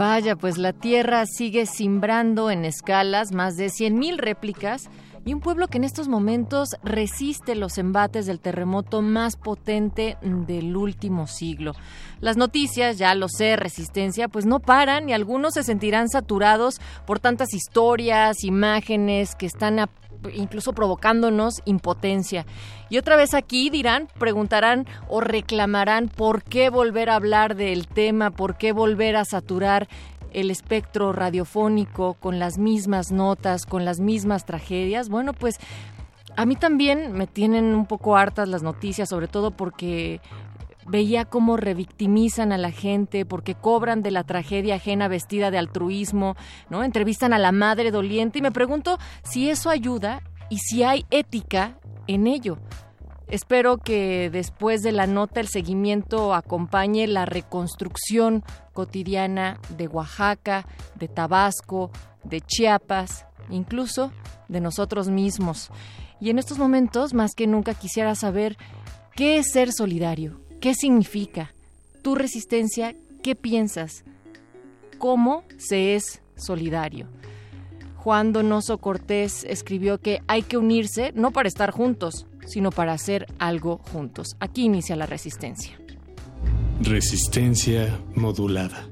Vaya, pues la Tierra sigue simbrando en escalas más de 100.000 réplicas y un pueblo que en estos momentos resiste los embates del terremoto más potente del último siglo. Las noticias, ya lo sé, resistencia, pues no paran y algunos se sentirán saturados por tantas historias, imágenes que están incluso provocándonos impotencia. Y otra vez aquí dirán, preguntarán o reclamarán por qué volver a hablar del tema, por qué volver a saturar el espectro radiofónico con las mismas notas, con las mismas tragedias. Bueno, pues a mí también me tienen un poco hartas las noticias, sobre todo porque veía cómo revictimizan a la gente porque cobran de la tragedia ajena vestida de altruismo, ¿no? Entrevistan a la madre doliente y me pregunto si eso ayuda y si hay ética en ello. Espero que después de la nota el seguimiento acompañe la reconstrucción cotidiana de Oaxaca, de Tabasco, de Chiapas, incluso de nosotros mismos. Y en estos momentos, más que nunca, quisiera saber qué es ser solidario, qué significa, tu resistencia, qué piensas, cómo se es solidario. Juan Donoso Cortés escribió que hay que unirse no para estar juntos, sino para hacer algo juntos. Aquí inicia la resistencia. Resistencia modulada.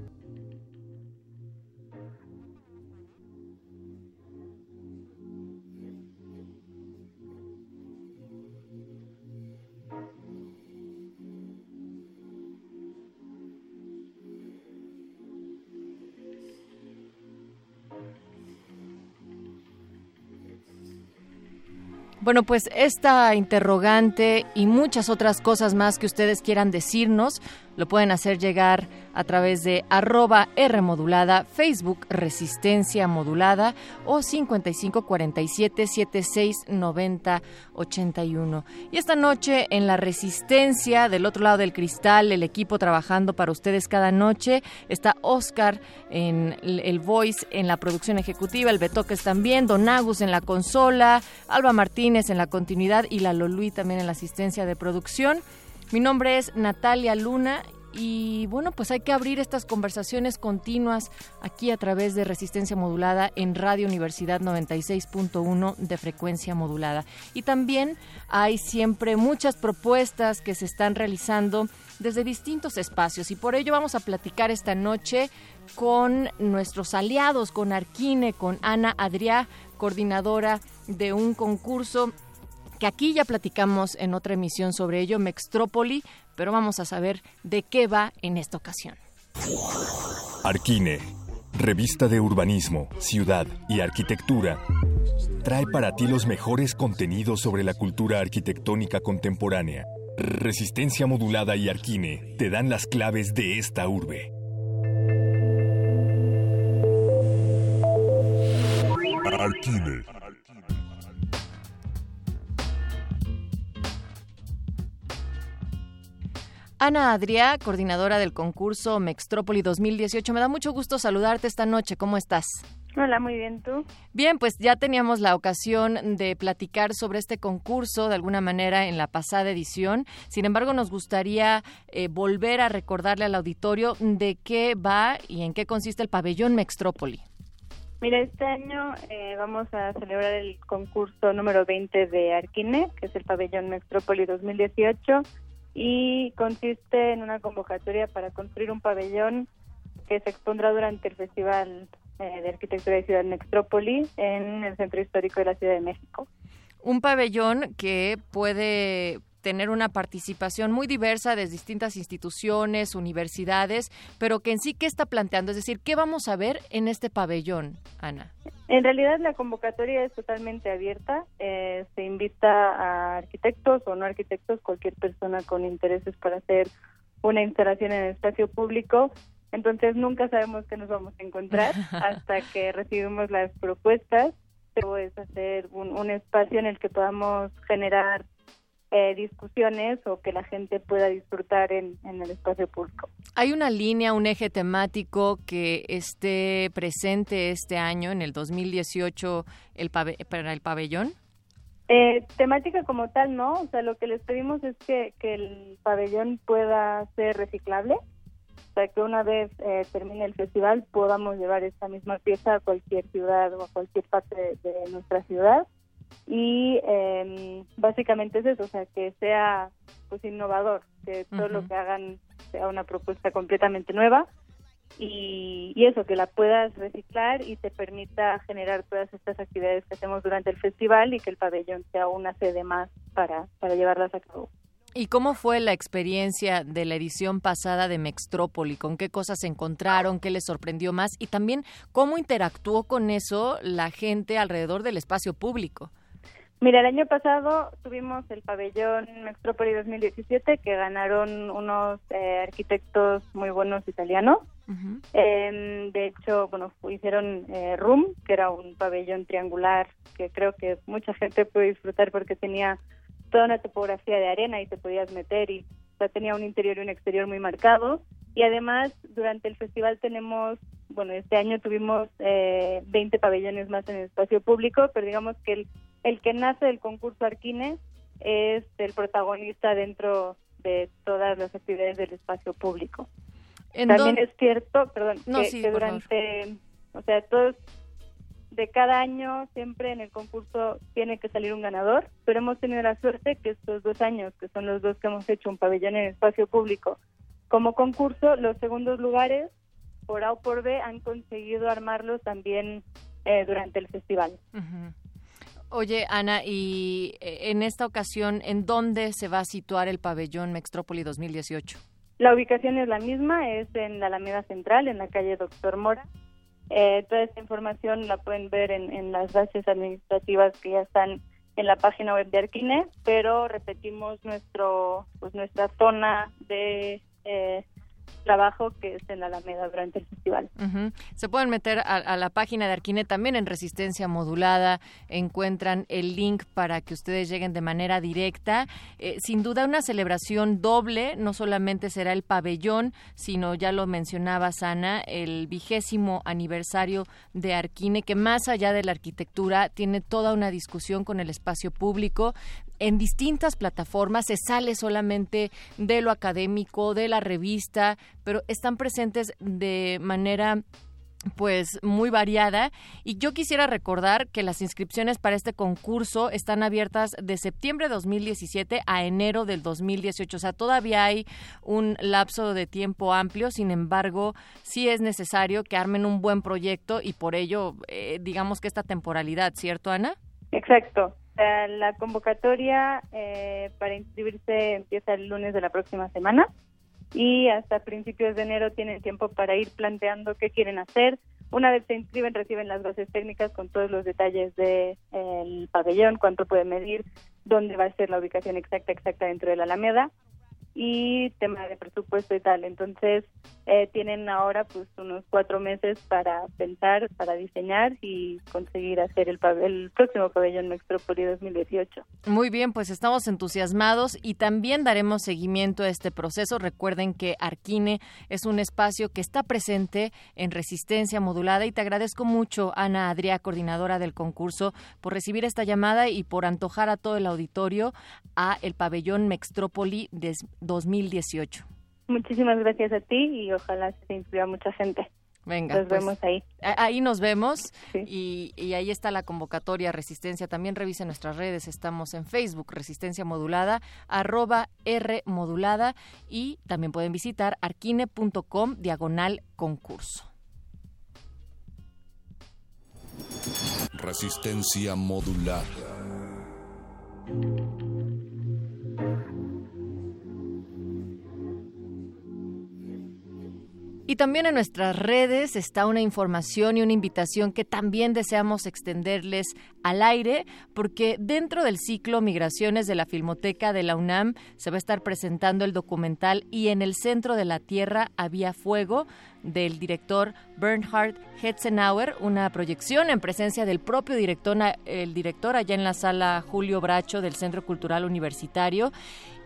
Bueno, pues esta interrogante y muchas otras cosas más que ustedes quieran decirnos, lo pueden hacer llegar a través de arroba R modulada, Facebook Resistencia Modulada o 5547 7690 81. Y esta noche en la Resistencia, del otro lado del cristal, el equipo trabajando para ustedes cada noche, está Oscar en el voice, en la producción ejecutiva, el Betoques también, Don Agus en la consola, Alba Martínez en la continuidad y la Lolui también en la asistencia de producción. Mi nombre es Natalia Luna y bueno, pues hay que abrir estas conversaciones continuas aquí a través de Resistencia Modulada en Radio Universidad 96.1 de frecuencia modulada. Y también hay siempre muchas propuestas que se están realizando desde distintos espacios y por ello vamos a platicar esta noche con nuestros aliados, con Arquine, con Ana Adriá, coordinadora de un concurso que aquí ya platicamos en otra emisión sobre ello, Mextrópoli, pero vamos a saber de qué va en esta ocasión. Arquine, revista de urbanismo, ciudad y arquitectura, trae para ti los mejores contenidos sobre la cultura arquitectónica contemporánea. Resistencia modulada y Arquine te dan las claves de esta urbe. Arquine Ana Adriá, coordinadora del concurso Mextrópoli 2018. Me da mucho gusto saludarte esta noche. ¿Cómo estás? Hola, muy bien, ¿tú? Bien, pues ya teníamos la ocasión de platicar sobre este concurso de alguna manera en la pasada edición. Sin embargo, nos gustaría eh, volver a recordarle al auditorio de qué va y en qué consiste el pabellón Mextrópoli. Mira, este año eh, vamos a celebrar el concurso número 20 de Arquine, que es el pabellón Mextrópoli 2018, y consiste en una convocatoria para construir un pabellón que se expondrá durante el Festival eh, de Arquitectura de Ciudad Nextrópoli en el Centro Histórico de la Ciudad de México. Un pabellón que puede tener una participación muy diversa de distintas instituciones, universidades, pero que en sí, ¿qué está planteando? Es decir, ¿qué vamos a ver en este pabellón, Ana? En realidad la convocatoria es totalmente abierta. Eh, se invita a arquitectos o no arquitectos, cualquier persona con intereses para hacer una instalación en el espacio público entonces nunca sabemos qué nos vamos a encontrar hasta que recibimos las propuestas. Pero es hacer un, espacio en el que podamos generar eh, discusiones o que la gente pueda disfrutar en, el espacio público. ¿Hay una línea, un eje temático que esté presente este año, en el 2018, el para el pabellón? Eh, temática como tal, no. O sea, lo que les pedimos es que, que el pabellón pueda ser reciclable para que una vez eh, termine el festival podamos llevar esta misma pieza a cualquier ciudad o a cualquier parte de, nuestra ciudad. Y eh, básicamente es eso, o sea, que sea pues innovador, que todo lo que hagan sea una propuesta completamente nueva y, y, eso, que la puedas reciclar y te permita generar todas estas actividades que hacemos durante el festival y que el pabellón sea una sede más para, para llevarlas a cabo. ¿Y cómo fue la experiencia de la edición pasada de Mextrópoli? ¿Con qué cosas se encontraron? ¿Qué les sorprendió más? Y también, ¿cómo interactuó con eso la gente alrededor del espacio público? Mira, el año pasado tuvimos el pabellón Mextrópoli 2017 que ganaron unos eh, arquitectos muy buenos italianos. Em, de hecho, bueno, hicieron eh, Room, que era un pabellón triangular que creo que mucha gente puede disfrutar porque tenía toda una topografía de arena y te podías meter y ya tenía un interior y un exterior muy marcados. Y además, durante el festival tenemos, bueno, este año tuvimos eh, 20 pabellones más en el espacio público, pero digamos que el, el que nace del concurso Arquines es el protagonista dentro de todas las actividades del espacio público. También es cierto, perdón, que, durante, o sea, todos de cada año siempre en el concurso tiene que salir un ganador, pero hemos tenido la suerte que estos dos años, que son los dos que hemos hecho un pabellón en espacio público como concurso, los segundos lugares, por A o por B, han conseguido armarlos también eh, durante el festival. Oye, Ana, y eh, en esta ocasión, ¿en dónde se va a situar el pabellón Mextrópoli 2018? La ubicación es la misma, es en la Alameda Central, en la calle Doctor Mora. Eh, toda esta información la pueden ver en, las bases administrativas que ya están en la página web de Arquine, pero repetimos nuestro pues nuestra zona de eh, trabajo que es en la Alameda durante el festival. Se pueden meter a, la página de Arquine también en Resistencia Modulada, encuentran el link para que ustedes lleguen de manera directa. Eh, sin duda una celebración doble, no solamente será el pabellón, sino ya lo mencionaba Sana, el vigésimo aniversario de Arquine, que más allá de la arquitectura tiene toda una discusión con el espacio público en distintas plataformas, se sale solamente de lo académico, de la revista, pero están presentes de manera pues muy variada y yo quisiera recordar que las inscripciones para este concurso están abiertas de septiembre de 2017 a enero del 2018, o sea, todavía hay un lapso de tiempo amplio, sin embargo, sí es necesario que armen un buen proyecto y por ello eh, digamos que esta temporalidad, ¿cierto, Ana? Exacto. La convocatoria eh, para inscribirse empieza el lunes de la próxima semana y hasta principios de enero tienen tiempo para ir planteando qué quieren hacer. Una vez se inscriben, reciben las bases técnicas con todos los detalles del de, pabellón, cuánto puede medir, dónde va a ser la ubicación exacta exacta dentro de la Alameda y tema de presupuesto y tal. Entonces, eh, tienen ahora pues unos cuatro meses para pensar, para diseñar y conseguir hacer el, el próximo pabellón Mextrópoli 2018. Muy bien, pues estamos entusiasmados y también daremos seguimiento a este proceso. Recuerden que Arquine es un espacio que está presente en resistencia modulada y te agradezco mucho, Ana Adrià, coordinadora del concurso, por recibir esta llamada y por antojar a todo el auditorio a el pabellón Mextrópoli de 2018. Muchísimas gracias a ti y ojalá se inspire a mucha gente. Venga, nos pues, vemos ahí. Ahí nos vemos y, y, ahí está la convocatoria Resistencia. También revisen nuestras redes. Estamos en Facebook, Resistencia Modulada, arroba R Modulada y también pueden visitar arquine.com diagonal concurso. Resistencia Modulada. Y también en nuestras redes está una información y una invitación que también deseamos extenderles al aire, porque dentro del ciclo Migraciones de la Filmoteca de la UNAM se va a estar presentando el documental Y en el centro de la Tierra había fuego del director Bernhard Hetzenauer, una proyección en presencia del propio director, el director allá en la sala Julio Bracho del Centro Cultural Universitario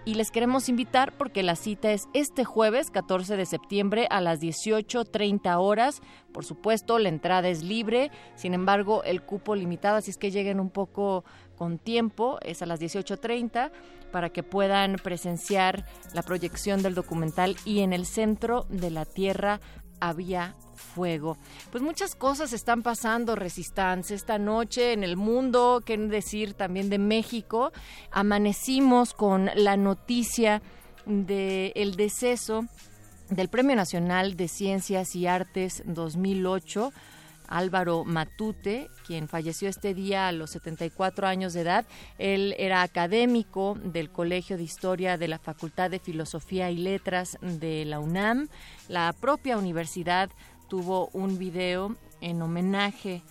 y les queremos invitar porque la cita es este jueves 14 de septiembre a las 18.30 horas. Por supuesto, la entrada es libre, sin embargo, el cupo limitado, así es que lleguen un poco con tiempo, es a las 18.30 para que puedan presenciar la proyección del documental y en el centro de la Tierra había fuego. Pues muchas cosas están pasando, Resistance, esta noche en el mundo, qué decir también de México. Amanecimos con la noticia del el deceso del Premio Nacional de Ciencias y Artes 2008. Álvaro Matute, quien falleció este día a los 74 años de edad. Él era académico del Colegio de Historia de la Facultad de Filosofía y Letras de la UNAM. La propia universidad tuvo un video en homenaje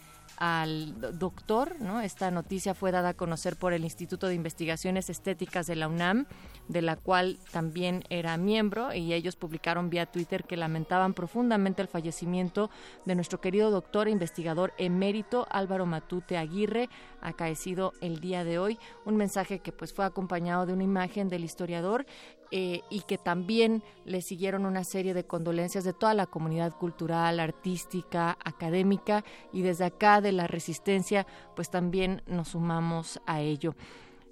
al doctor, ¿no? Esta noticia fue dada a conocer por el Instituto de Investigaciones Estéticas de la UNAM de la cual también era miembro, y ellos publicaron vía Twitter que lamentaban profundamente el fallecimiento de nuestro querido doctor e investigador emérito Álvaro Matute Aguirre, acaecido el día de hoy. Un mensaje que pues fue acompañado de una imagen del historiador eh, y que también le siguieron una serie de condolencias de toda la comunidad cultural, artística, académica y desde acá de la resistencia pues también nos sumamos a ello.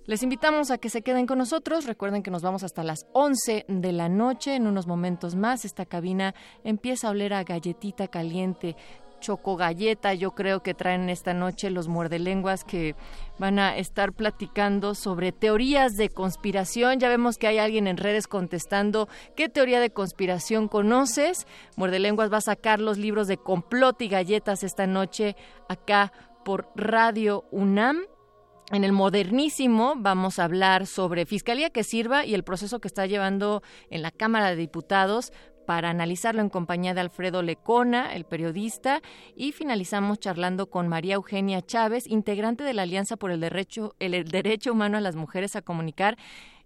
Les invitamos a que se queden con nosotros. Recuerden que nos vamos hasta las 11 de la noche. En unos momentos más, esta cabina empieza a oler a galletita caliente choco galleta, yo creo que traen esta noche los muerdelenguas que van a estar platicando sobre teorías de conspiración. Ya vemos que hay alguien en redes contestando qué teoría de conspiración conoces. Muerdelenguas va a sacar los libros de complot y galletas esta noche acá por Radio UNAM. En el modernísimo vamos a hablar sobre Fiscalía que sirva y el proceso que está llevando en la Cámara de Diputados para analizarlo en compañía de Alfredo Lecona, el periodista, y finalizamos charlando con María Eugenia Chávez, integrante de la Alianza por el Derecho, el Derecho Humano a las Mujeres a Comunicar.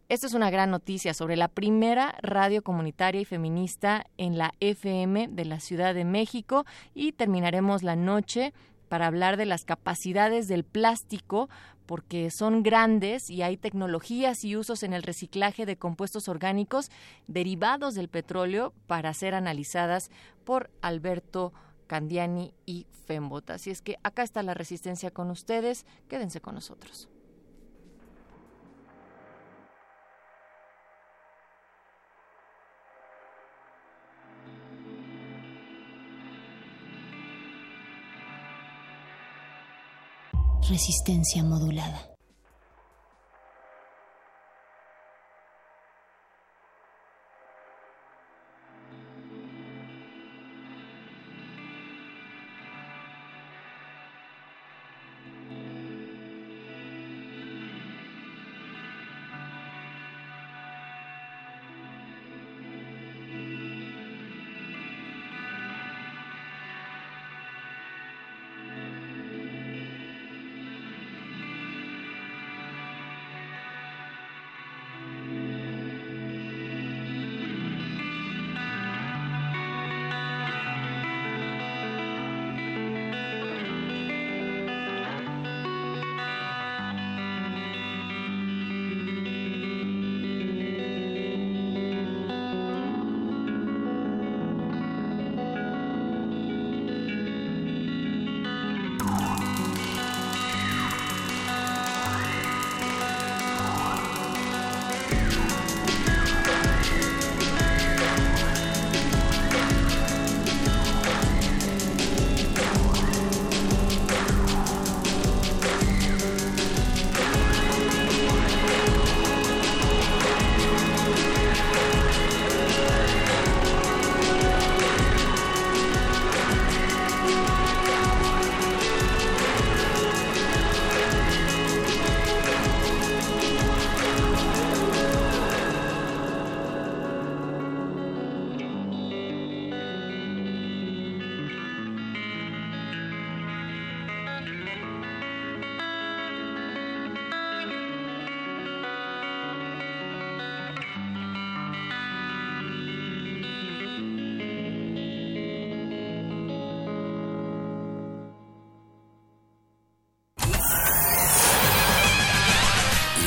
Esta es una gran noticia sobre la primera radio comunitaria y feminista en la FM de la Ciudad de México y terminaremos la noche para hablar de las capacidades del plástico porque son grandes y hay tecnologías y usos en el reciclaje de compuestos orgánicos derivados del petróleo para ser analizadas por Alberto Candiani y Fembot. Así es que acá está la resistencia con ustedes. Quédense con nosotros. Resistencia modulada.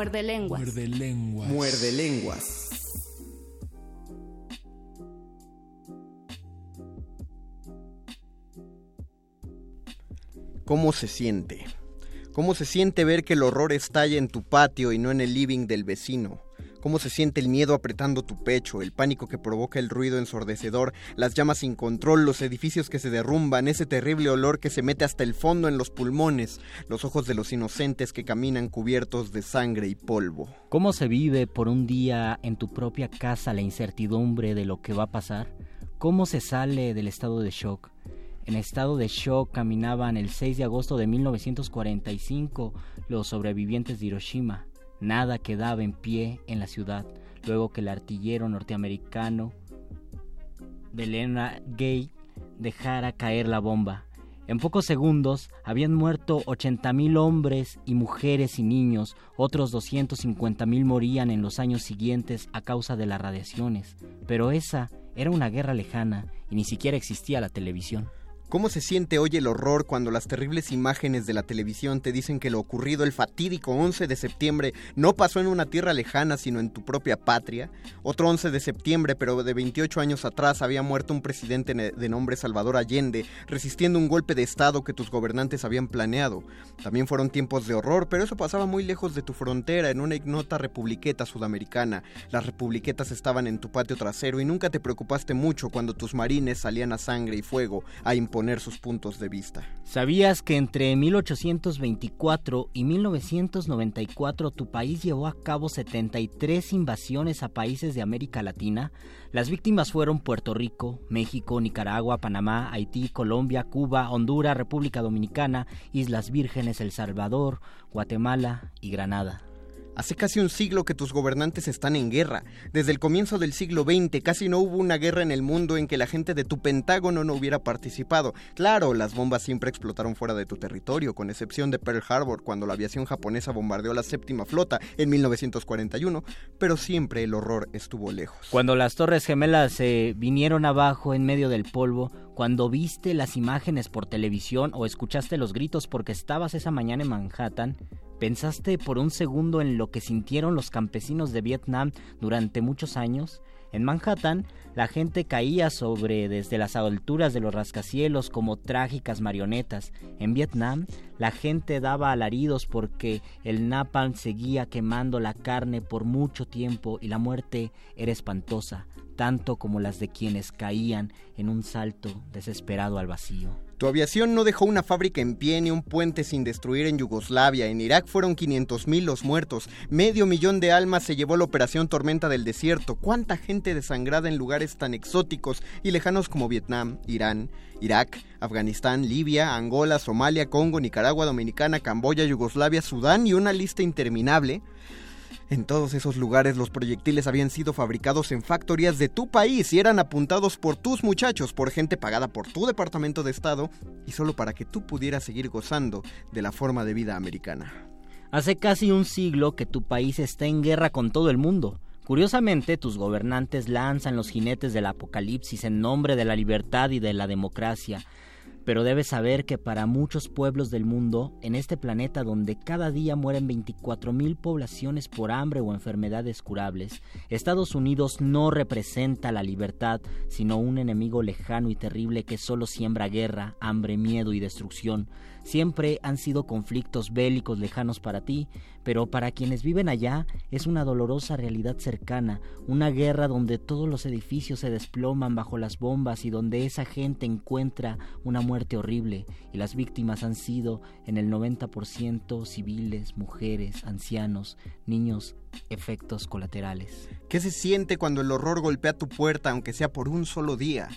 Muerde lenguas. Muerde lenguas. Muerde lenguas. ¿Cómo se siente? ¿Cómo se siente ver que el horror estalla en tu patio y no en el living del vecino? Cómo se siente el miedo apretando tu pecho, el pánico que provoca el ruido ensordecedor, las llamas sin control, los edificios que se derrumban, ese terrible olor que se mete hasta el fondo en los pulmones, los ojos de los inocentes que caminan cubiertos de sangre y polvo. ¿Cómo se vive por un día en tu propia casa la incertidumbre de lo que va a pasar? ¿Cómo se sale del estado de shock? En estado de shock caminaban el 6 de agosto de 1945 los sobrevivientes de Hiroshima Nada quedaba en pie en la ciudad luego que el artillero norteamericano Belena Gay dejara caer la bomba. En pocos segundos habían muerto 80.000 hombres y mujeres y niños, otros 250.000 morían en los años siguientes a causa de las radiaciones, pero esa era una guerra lejana y ni siquiera existía la televisión. ¿Cómo se siente hoy el horror cuando las terribles imágenes de la televisión te dicen que lo ocurrido el fatídico 11 de septiembre no pasó en una tierra lejana, sino en tu propia patria? Otro 11 de septiembre, pero de 28 años atrás, había muerto un presidente de nombre Salvador Allende, resistiendo un golpe de Estado que tus gobernantes habían planeado. También fueron tiempos de horror, pero eso pasaba muy lejos de tu frontera, en una ignota republiqueta sudamericana. Las republiquetas estaban en tu patio trasero y nunca te preocupaste mucho cuando tus marines salían a sangre y fuego a imponer sus puntos de vista. ¿Sabías que entre 1824 y 1994 tu país llevó a cabo 73 invasiones a países de América Latina? Las víctimas fueron Puerto Rico, México, Nicaragua, Panamá, Haití, Colombia, Cuba, Honduras, República Dominicana, Islas Vírgenes, El Salvador, Guatemala y Granada. Hace casi un siglo que tus gobernantes están en guerra. Desde el comienzo del siglo XX casi no hubo una guerra en el mundo en que la gente de tu Pentágono no hubiera participado. Claro, las bombas siempre explotaron fuera de tu territorio, con excepción de Pearl Harbor cuando la aviación japonesa bombardeó la séptima flota en 1941, pero siempre el horror estuvo lejos. Cuando las Torres Gemelas se vinieron abajo en medio del polvo, cuando viste las imágenes por televisión o escuchaste los gritos porque estabas esa mañana en Manhattan, ¿Pensaste por un segundo en lo que sintieron los campesinos de Vietnam durante muchos años? En Manhattan, la gente caía sobre desde las alturas de los rascacielos como trágicas marionetas. En Vietnam, la gente daba alaridos porque el napalm seguía quemando la carne por mucho tiempo y la muerte era espantosa, tanto como las de quienes caían en un salto desesperado al vacío. Tu aviación no dejó una fábrica en pie ni un puente sin destruir en Yugoslavia. En Irak fueron 500.000 los muertos. Medio millón de almas se llevó la operación Tormenta del Desierto. ¿Cuánta gente desangrada en lugares tan exóticos y lejanos como Vietnam, Irán, Irak, Afganistán, Libia, Angola, Somalia, Congo, Nicaragua, Dominicana, Camboya, Yugoslavia, Sudán y una lista interminable? En todos esos lugares los proyectiles habían sido fabricados en factorías de tu país y eran apuntados por tus muchachos, por gente pagada por tu departamento de Estado y solo para que tú pudieras seguir gozando de la forma de vida americana. Hace casi un siglo que tu país está en guerra con todo el mundo. Curiosamente, tus gobernantes lanzan los jinetes del apocalipsis en nombre de la libertad y de la democracia, pero debes saber que para muchos pueblos del mundo, en este planeta donde cada día mueren 24.000 poblaciones por hambre o enfermedades curables, Estados Unidos no representa la libertad, sino un enemigo lejano y terrible que solo siembra guerra, hambre, miedo y destrucción. Siempre han sido conflictos bélicos lejanos para ti, pero para quienes viven allá es una dolorosa realidad cercana, una guerra donde todos los edificios se desploman bajo las bombas y donde esa gente encuentra una muerte horrible y las víctimas han sido en el 90% civiles, mujeres, ancianos, niños, efectos colaterales. ¿Qué se siente cuando el horror golpea tu puerta aunque sea por un solo día?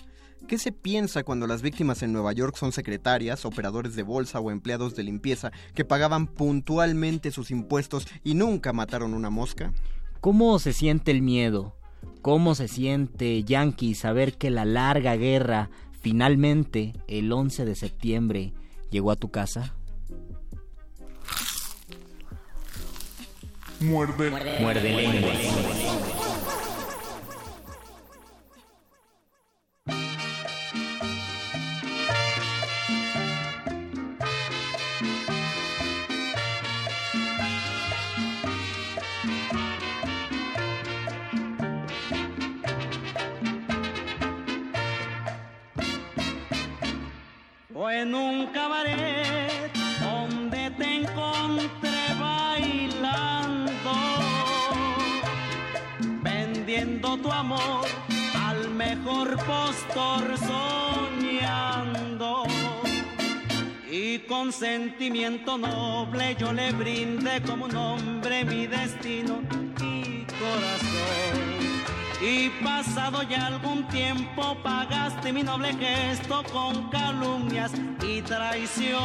¿Qué se piensa cuando las víctimas en Nueva York son secretarias, operadores de bolsa o empleados de limpieza que pagaban puntualmente sus impuestos y nunca mataron una mosca? ¿Cómo se siente el miedo? ¿Cómo se siente Yankee saber que la larga guerra finalmente el 11 de septiembre llegó a tu casa? Muerde. Muerde lengua. En un cabaret donde te encontré bailando, vendiendo tu amor al mejor postor soñando. Y con sentimiento noble yo le brindé como un hombre mi destino y corazón. Y pasado ya algún tiempo pagaste mi noble gesto con calumnias y traición.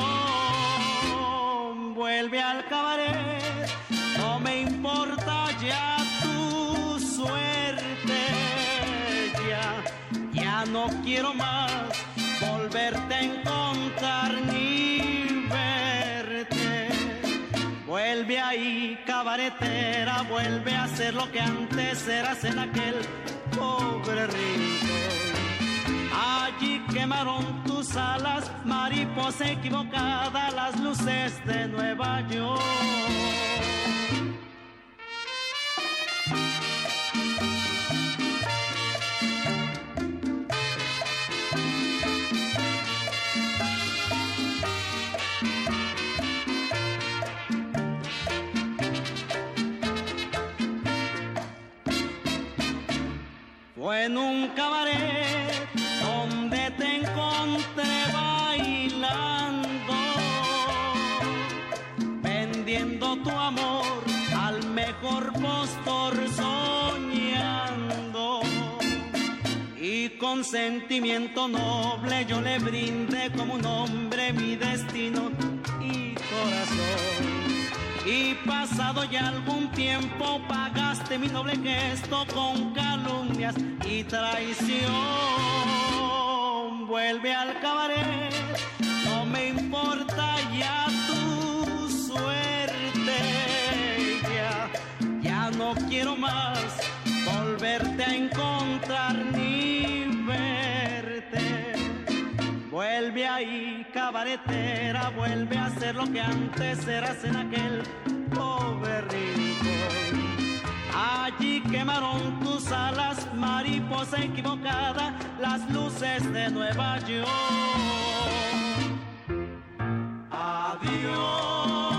Vuelve al cabaret, no me importa ya tu suerte. Ya, ya no quiero más volverte a encontrar ni Vuelve ahí, cabaretera, vuelve a ser lo que antes eras en aquel pobre rincón. Allí quemaron tus alas, mariposa equivocada, las luces de Nueva York. Fue en un cabaret donde te encontré bailando, vendiendo tu amor al mejor postor soñando. Y con sentimiento noble yo le brindé como un hombre mi destino y corazón. Y pasado ya algún tiempo pagaste mi noble gesto con calumnias y traición. Vuelve al cabaret, no me importa ya tu suerte. Ya, ya no quiero más volverte a encontrar ni Vuelve ahí, cabaretera, vuelve a ser lo que antes eras en aquel pobre rincón. Allí quemaron tus alas, mariposa equivocada, las luces de Nueva York. Adiós,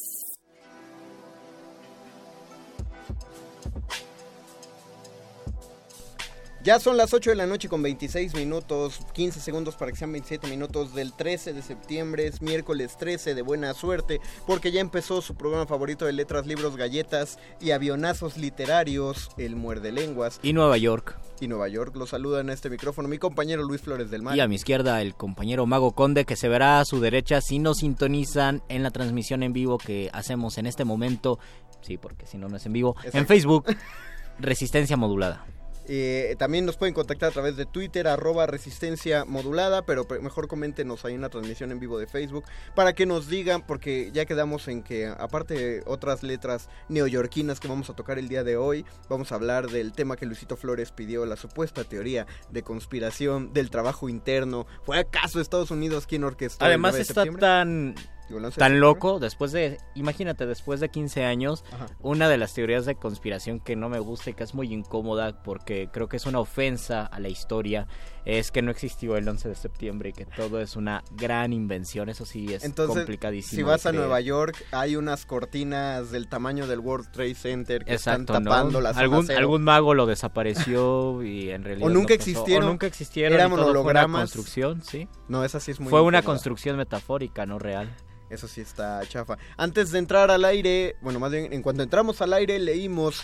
Ya son las 8 de la noche con 26 minutos, 15 segundos para que sean 27 minutos del 13 de septiembre, es miércoles 13 de buena suerte, porque ya empezó su programa favorito de letras, libros, galletas y avionazos literarios, El Muerde Lenguas. Y Nueva York. Y Nueva York, lo saluda en este micrófono mi compañero Luis Flores del Mar. Y a mi izquierda el compañero Mago Conde que se verá a su derecha si nos sintonizan en la transmisión en vivo que hacemos en este momento. Sí, porque si no, no es en vivo. En. Facebook, Resistencia Modulada. Eh, también nos pueden contactar a través de Twitter, arroba resistencia modulada, pero pe- mejor coméntenos ahí en la transmisión en vivo de Facebook para que nos digan, porque ya quedamos en que, aparte de otras letras neoyorquinas que vamos a tocar el día de hoy, vamos a hablar del tema que Luisito Flores pidió, la supuesta teoría de conspiración del trabajo interno. ¿Fue acaso Estados Unidos quien orquestó? el Además 9 de está septiembre? tan Digo, el 11 de tan loco después de imagínate después de 15 años Ajá. una de las teorías de conspiración que no me gusta y que es muy incómoda porque creo que es una ofensa a la historia es que no existió el 11 de septiembre y que todo es una gran invención. Eso sí es Entonces, complicadísimo. Si vas a. Nueva York, hay unas cortinas del tamaño del World Trade Center que Exacto, están tapando la zona algún, cero. algún mago lo desapareció y en realidad O nunca existieron. O nunca existieron. Y todo fue una hologramas. construcción, sí. No, esa sí es muy Fue una construcción metafórica, no real. Eso sí está chafa. Antes de entrar al aire, bueno, más bien en cuanto entramos al aire leímos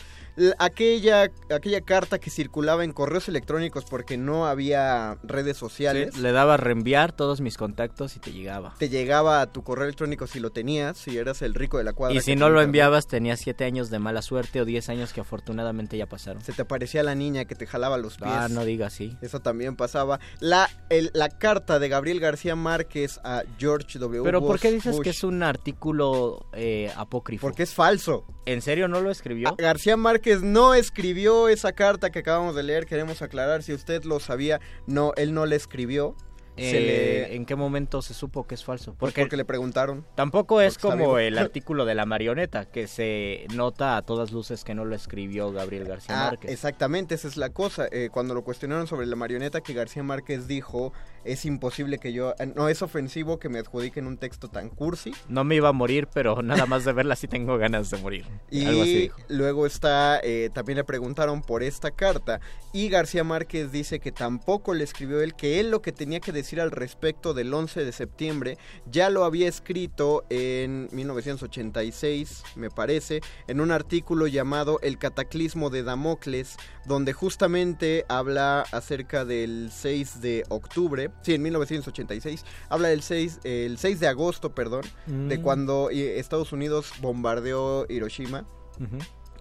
aquella aquella carta que circulaba en correos electrónicos porque no había redes sociales. Sí, le daba a reenviar todos mis contactos y te llegaba. Te llegaba a tu correo electrónico si lo tenías, si eras el rico de la cuadra. Y si no lo enviabas, tenías siete años de mala suerte o 10 años que afortunadamente ya pasaron. Se te aparecía la niña que te jalaba los pies. Ah, no digas así. Eso también pasaba. La, el- la carta de Gabriel García Márquez a George W. Pero ¿por qué dices Bush. que es un artículo eh, apócrifo? Porque es falso. ¿En serio no lo escribió? Ah, García Márquez no escribió esa carta que acabamos de leer. Queremos aclarar si usted lo sabía. No, él no la escribió. Eh, le- ¿En qué momento se supo que es falso? Pues porque le preguntaron. Tampoco es Porque como el artículo de la marioneta, que se nota a todas luces que no lo escribió Gabriel García Ah, Márquez. exactamente, esa es la cosa. Eh, cuando lo cuestionaron sobre la marioneta que García Márquez dijo, es imposible que yo... eh, No es ofensivo que me adjudiquen un texto tan cursi. No me iba a morir, pero nada más de verla sí tengo ganas de morir. Algo así Y dijo. luego está, eh, también le preguntaron por esta carta y García Márquez dice que tampoco le escribió él, que él lo que tenía que decir al respecto del 11 de septiembre ya lo había escrito en 1986, me parece, en un artículo llamado El cataclismo de Damocles, donde justamente habla acerca del 6 de octubre, sí, en 1986, habla del 6, el 6 de agosto, perdón, de Mm. cuando eh, Estados Unidos bombardeó Hiroshima.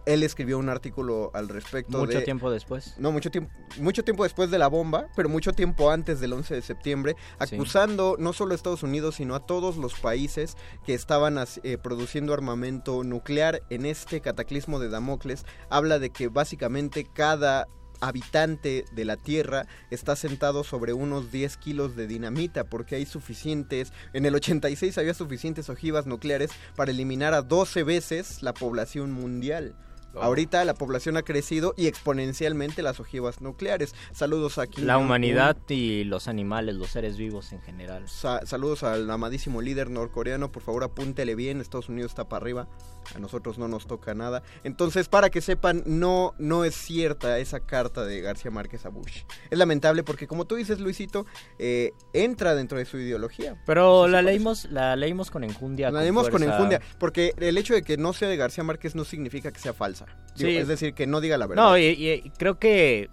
Él escribió un artículo al respecto Mucho de- tiempo después. No, mucho tiempo, mucho tiempo después de la bomba, pero mucho tiempo antes del 11 de septiembre, Sí. acusando no solo a Estados Unidos, sino a todos los países que estaban eh, produciendo armamento nuclear en este cataclismo de Damocles. Habla de que básicamente cada habitante de la Tierra está sentado sobre unos 10 kilos de dinamita porque hay suficientes, en el 86 había suficientes ojivas nucleares para eliminar a 12 veces la población mundial. Oh. Ahorita la población ha crecido y exponencialmente las ojivas nucleares. Saludos a Kim La humanidad y los animales, los seres vivos en general. Sa- saludos al amadísimo líder norcoreano. Por favor, apúntele bien. Estados Unidos está para arriba. A nosotros no nos toca nada. Entonces, para que sepan, no, no es cierta esa carta de García Márquez a Bush. Es lamentable porque, como tú dices, Luisito, eh, entra dentro de su ideología. Pero la leímos, la leímos con enjundia. La leímos con enjundia. Porque el hecho de que no sea de García Márquez no significa que sea falsa. Digo, Sí. Es decir, que no diga la verdad. No, y, y creo que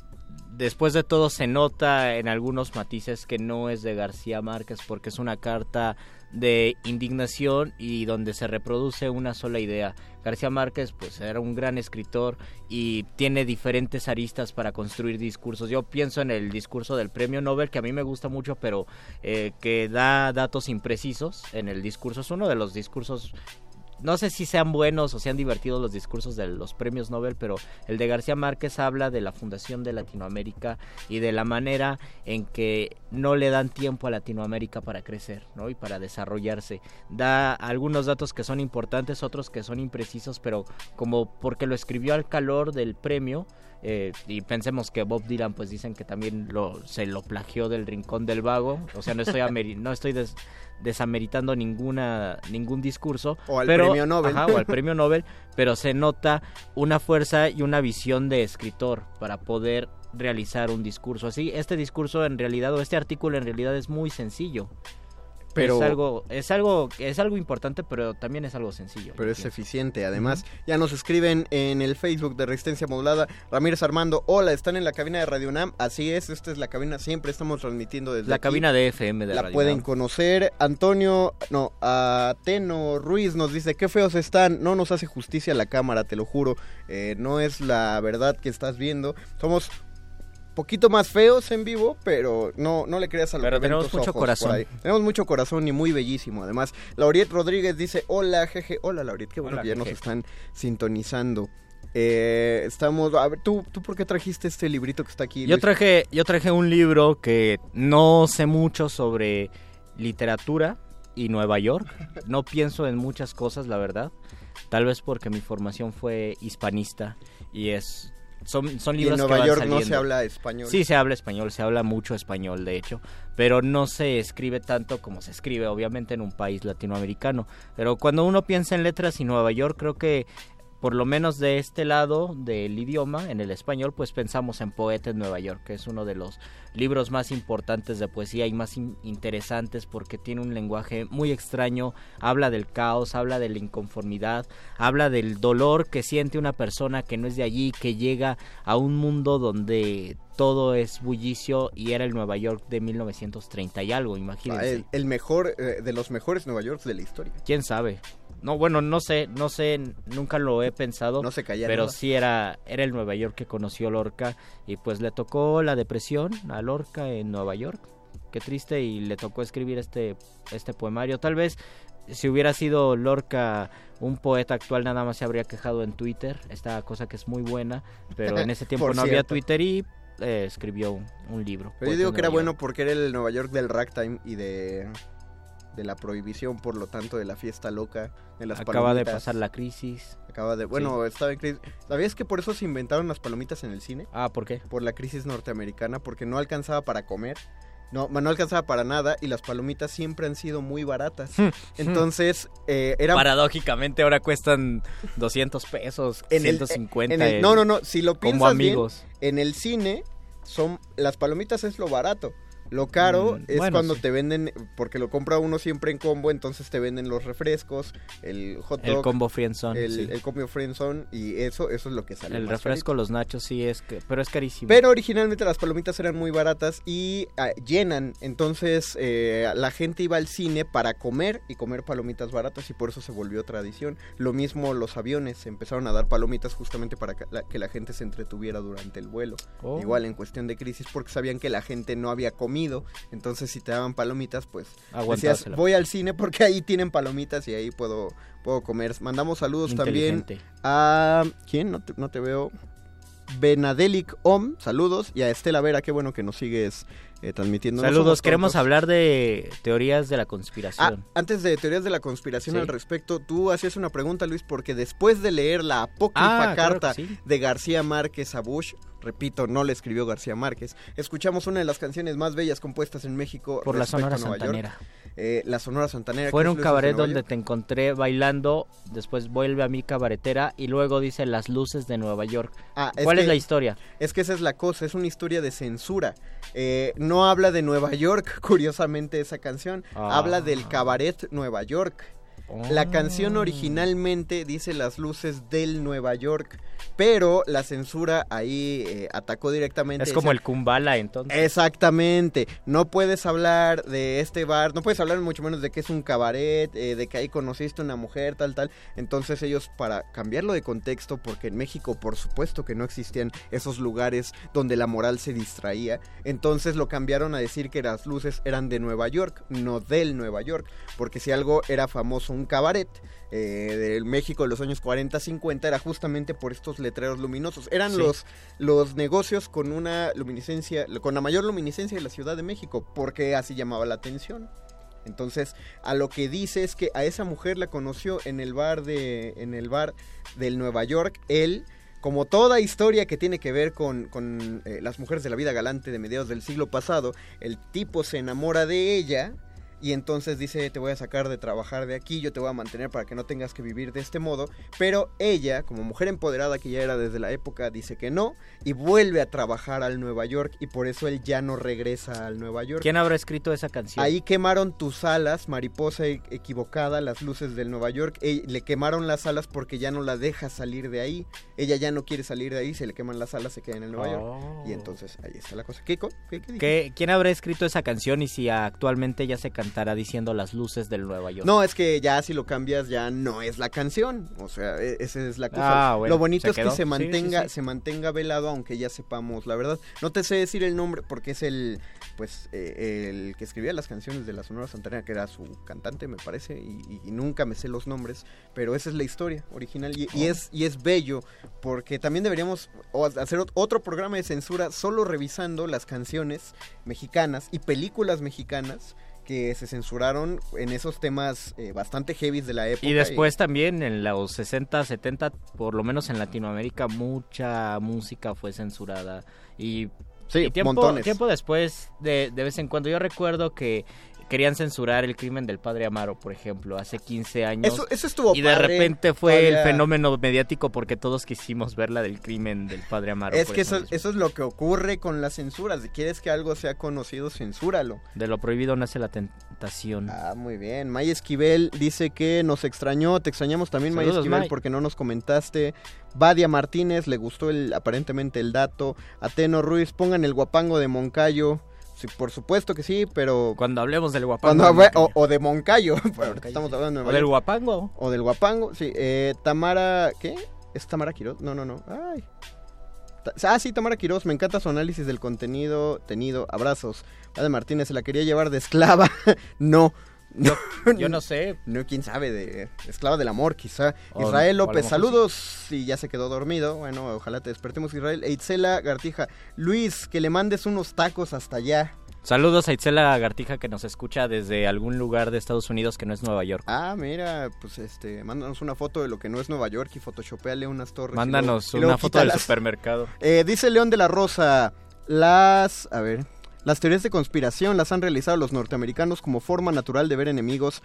después de todo se nota en algunos matices que no es de García Márquez porque es una carta de indignación y donde se reproduce una sola idea. García Márquez pues era un gran escritor y tiene diferentes aristas para construir discursos. Yo pienso en el discurso del premio Nobel que a mí me gusta mucho pero eh, que da datos imprecisos en el discurso. Es uno de los discursos no sé si sean buenos o sean divertidos los discursos de los premios Nobel, pero el de García Márquez habla de la fundación de Latinoamérica y de la manera en que no le dan tiempo a Latinoamérica para crecer, ¿no? Y para desarrollarse. Da algunos datos que son importantes, otros que son imprecisos, pero como porque lo escribió al calor del premio, eh, y pensemos que Bob Dylan pues dicen que también lo, se lo plagió del Rincón del Vago, o sea, no estoy, no estoy des- desameritando ninguna ningún discurso O al pero- premio Nobel. ajá, o al premio Nobel pero se nota una fuerza y una visión de escritor para poder realizar un discurso así. Este discurso en realidad o este artículo en realidad es muy sencillo Pero- es algo es algo es algo importante pero también es algo sencillo Pero es pienso. eficiente, además. Ya nos escriben en el Facebook de Resistencia Modulada. Ramírez Armando, hola, ¿están en la cabina de Radio UNAM? Así es, esta es la cabina, siempre estamos transmitiendo desde la aquí. cabina de FM de La Radio pueden conocer. Antonio, no, Ateno Ruiz nos dice, qué feos están. No nos hace justicia la cámara, te lo juro. Eh, no es la verdad que estás viendo. Somos poquito más feos en vivo, pero no, no le creas a lo Pero tenemos mucho corazón. Tenemos mucho corazón y muy bellísimo. Además, Lauriet Rodríguez dice, hola, jeje. Hola, Lauriet, qué bueno Hola, que ya nos están sintonizando. Eh, estamos, a ver, ¿tú, ¿tú por qué trajiste este librito que está aquí? Yo traje, yo traje un libro que no sé mucho sobre literatura y Nueva York. No pienso en muchas cosas, la verdad. Tal vez porque mi formación fue hispanista y es son, son Y libros en que Nueva van York no saliendo. se habla español. Sí, se habla español, se habla mucho español, de hecho, pero no se escribe tanto como se escribe, obviamente, en un país latinoamericano. Pero cuando uno piensa en letras y Nueva York, creo que por lo menos de este lado del idioma, en el español, pues pensamos en Poeta en Nueva York, que es uno de los libros más importantes de poesía y más in- interesantes porque tiene un lenguaje muy extraño, habla del caos, habla de la inconformidad, habla del dolor que siente una persona que no es de allí, que llega a un mundo donde todo es bullicio y era el Nueva York de 1930 y algo, Ah, imagínense. el, el mejor, eh, de los mejores Nueva York de la historia. ¿Quién sabe? No, bueno, no sé, no sé, nunca lo he pensado. No se calla Pero nada. sí era, era el Nueva York que conoció Lorca y pues le tocó la depresión a Lorca en Nueva York. Qué triste y le tocó escribir este, este poemario. Tal vez si hubiera sido Lorca un poeta actual nada más se habría quejado en Twitter, esta cosa que es muy buena, pero en ese tiempo no había. Twitter y eh, escribió un, un libro. Pero yo digo que era York. bueno porque era el Nueva York del ragtime y de, de la prohibición, por lo tanto, de la fiesta loca, de las Acaba de pasar la crisis. Acaba de... Bueno, estaba en crisis. ¿Sabías que por eso se inventaron las palomitas en el cine? Ah, ¿por qué? Por la crisis norteamericana, porque no alcanzaba para comer. No, no alcanzaba para nada y las palomitas siempre han sido muy baratas. Entonces, eh, era... Paradójicamente ahora cuestan 200 pesos, en el- 150. en el- no, no, no, si lo piensas como bien, amigos. en el cine son las palomitas es lo barato. Lo caro Mm, es bueno, cuando sí. te venden, porque lo compra uno siempre en combo, entonces te venden los refrescos, el hot dog, El combo friendzone, el, sí. el combo friendzone y eso, eso es lo que sale. El más refresco, los nachos, sí, es que, pero es carísimo. pero originalmente las palomitas eran muy baratas y ah, llenan, entonces eh, la gente iba al cine para comer y comer palomitas baratas y por eso se volvió tradición. Lo mismo los aviones, empezaron a dar palomitas justamente para que la, que la gente se entretuviera durante el vuelo. Oh. Igual en cuestión de crisis porque sabían que la gente no había comido, entonces si te daban palomitas pues decías voy al cine porque ahí tienen palomitas y ahí puedo, puedo comer. Mandamos saludos también a... ¿Quién? No te, no te veo. Benadelic Om, saludos. Y a Estela Vera, qué bueno que nos sigues eh, transmitiendo. Saludos, queremos hablar de teorías de la Ah, conspiración. antes de teorías de la conspiración Sí. al respecto, tú hacías una pregunta, Luis, porque después de leer la apócrifa Ah, claro carta sí. de García Márquez a Bush, repito, no le escribió García Márquez, escuchamos una de las canciones más bellas compuestas en México Por la Sonora a Nueva York. Eh, la Sonora Santanera. Fue un cabaret donde York. te encontré bailando, después vuelve a mi cabaretera y luego dice las luces de Nueva York. Ah, ¿Cuál es que- la historia? Es que esa es la cosa, es una historia de censura. Eh, no habla de Nueva York, curiosamente, esa canción. Ah. Habla del cabaret Nueva York. La canción originalmente dice las luces del Nueva York, pero la censura ahí eh, atacó directamente. Es como esa- el Kumbala entonces. Exactamente, no puedes hablar de este bar, no puedes hablar mucho menos de que es un cabaret, eh, de que ahí conociste una mujer, tal, tal. Entonces ellos, para cambiarlo de contexto, porque en México por supuesto que no existían esos lugares donde la moral se distraía, entonces lo cambiaron a decir que las luces eran de Nueva York, no del Nueva York, porque si algo era famoso un cabaret, eh, del México de los años 40, 50 era justamente por estos letreros luminosos. Eran Sí. los, los negocios con una luminiscencia, con la mayor luminiscencia de la Ciudad de México, porque así llamaba la atención. Entonces, a lo que dice es que a esa mujer la conoció en el bar de en el bar del Nueva York, él como toda historia que tiene que ver con, con, eh, las mujeres de la vida galante de mediados del siglo pasado, el tipo se enamora de ella y entonces dice te voy a sacar de trabajar de aquí, yo te voy a mantener para que no tengas que vivir de este modo, pero ella, como mujer empoderada que ya era desde la época, dice que no y vuelve a trabajar al Nueva York y por eso él ya no regresa al Nueva York. ¿Quién habrá escrito esa canción? Ahí quemaron tus alas, mariposa e- equivocada, las luces del Nueva York. E- le quemaron las alas porque ya no la deja salir de ahí. Ella ya no quiere salir de ahí, se le queman las alas, se queda en el Nueva Oh. York. Y entonces ahí está la cosa. ¿Qué, co- qué, qué dije? ¿Qué- ¿Quién habrá escrito esa canción y si actualmente ya se cantará diciendo las luces del Nueva York? No, es que ya si lo cambias ya no es la canción. O sea, e- esa es la cosa. Ah, bueno, lo bonito es quedó. que se mantenga, sí, sí. se mantenga velado, aunque ya sepamos la verdad. No te sé decir el nombre porque es el, pues, eh, el que escribía las canciones de la Sonora Santanera, que era su cantante, me parece, y, y- nunca me sé los nombres. Pero esa es la historia original y, y Oh. es y es bello porque también deberíamos hacer ot- otro programa de censura solo revisando las canciones mexicanas y películas mexicanas que se censuraron en esos temas eh, bastante heavy de la época. Y después también en los 60, 70, por lo menos en Latinoamérica, mucha música fue censurada. Y, Sí, y tiempo, montones. tiempo después, de, de vez en cuando, yo recuerdo que querían censurar el crimen del padre Amaro, por ejemplo, hace 15 años. Eso, eso estuvo y de padre, repente fue el fenómeno mediático porque todos quisimos ver la del crimen del padre Amaro. Es que eso, eso es lo que ocurre con las censuras. Si quieres que algo sea conocido, censúralo. De lo prohibido nace la tentación. Ah, muy bien. May Esquivel dice que nos extrañó. Te extrañamos también, May Saludos, Esquivel, May. porque no nos comentaste. Badia Martínez, le gustó el, aparentemente el dato. Ateno Ruiz, pongan el guapango de Moncayo. Sí, por supuesto que sí, pero... Cuando hablemos del guapango. o, o de Moncayo. estamos hablando de O del guapango. O del guapango, sí. Eh, Tamara, ¿qué? ¿Es Tamara Quiroz? No, no, no. Ay. Ah, sí, Tamara Quiroz, me encanta su análisis del contenido tenido. Abrazos. de Martínez, se la quería llevar de esclava. no. No, Yo no sé. no, quién sabe, de esclava del amor, quizá. O- Israel López, saludos. Y ya se quedó dormido. Bueno, ojalá te despertemos, Israel. Eitzela Gartija, Luis, que le mandes unos tacos hasta allá. Saludos a Itzela Gartija que nos escucha desde algún lugar de Estados Unidos que no es Nueva York. Ah, mira, pues este, mándanos una foto de lo que no es Nueva York y photoshopeale unas torres. Mándanos luego- una foto del supermercado. Eh, dice León de la Rosa, las... A ver... Las teorías de conspiración las han realizado los norteamericanos como forma natural de ver enemigos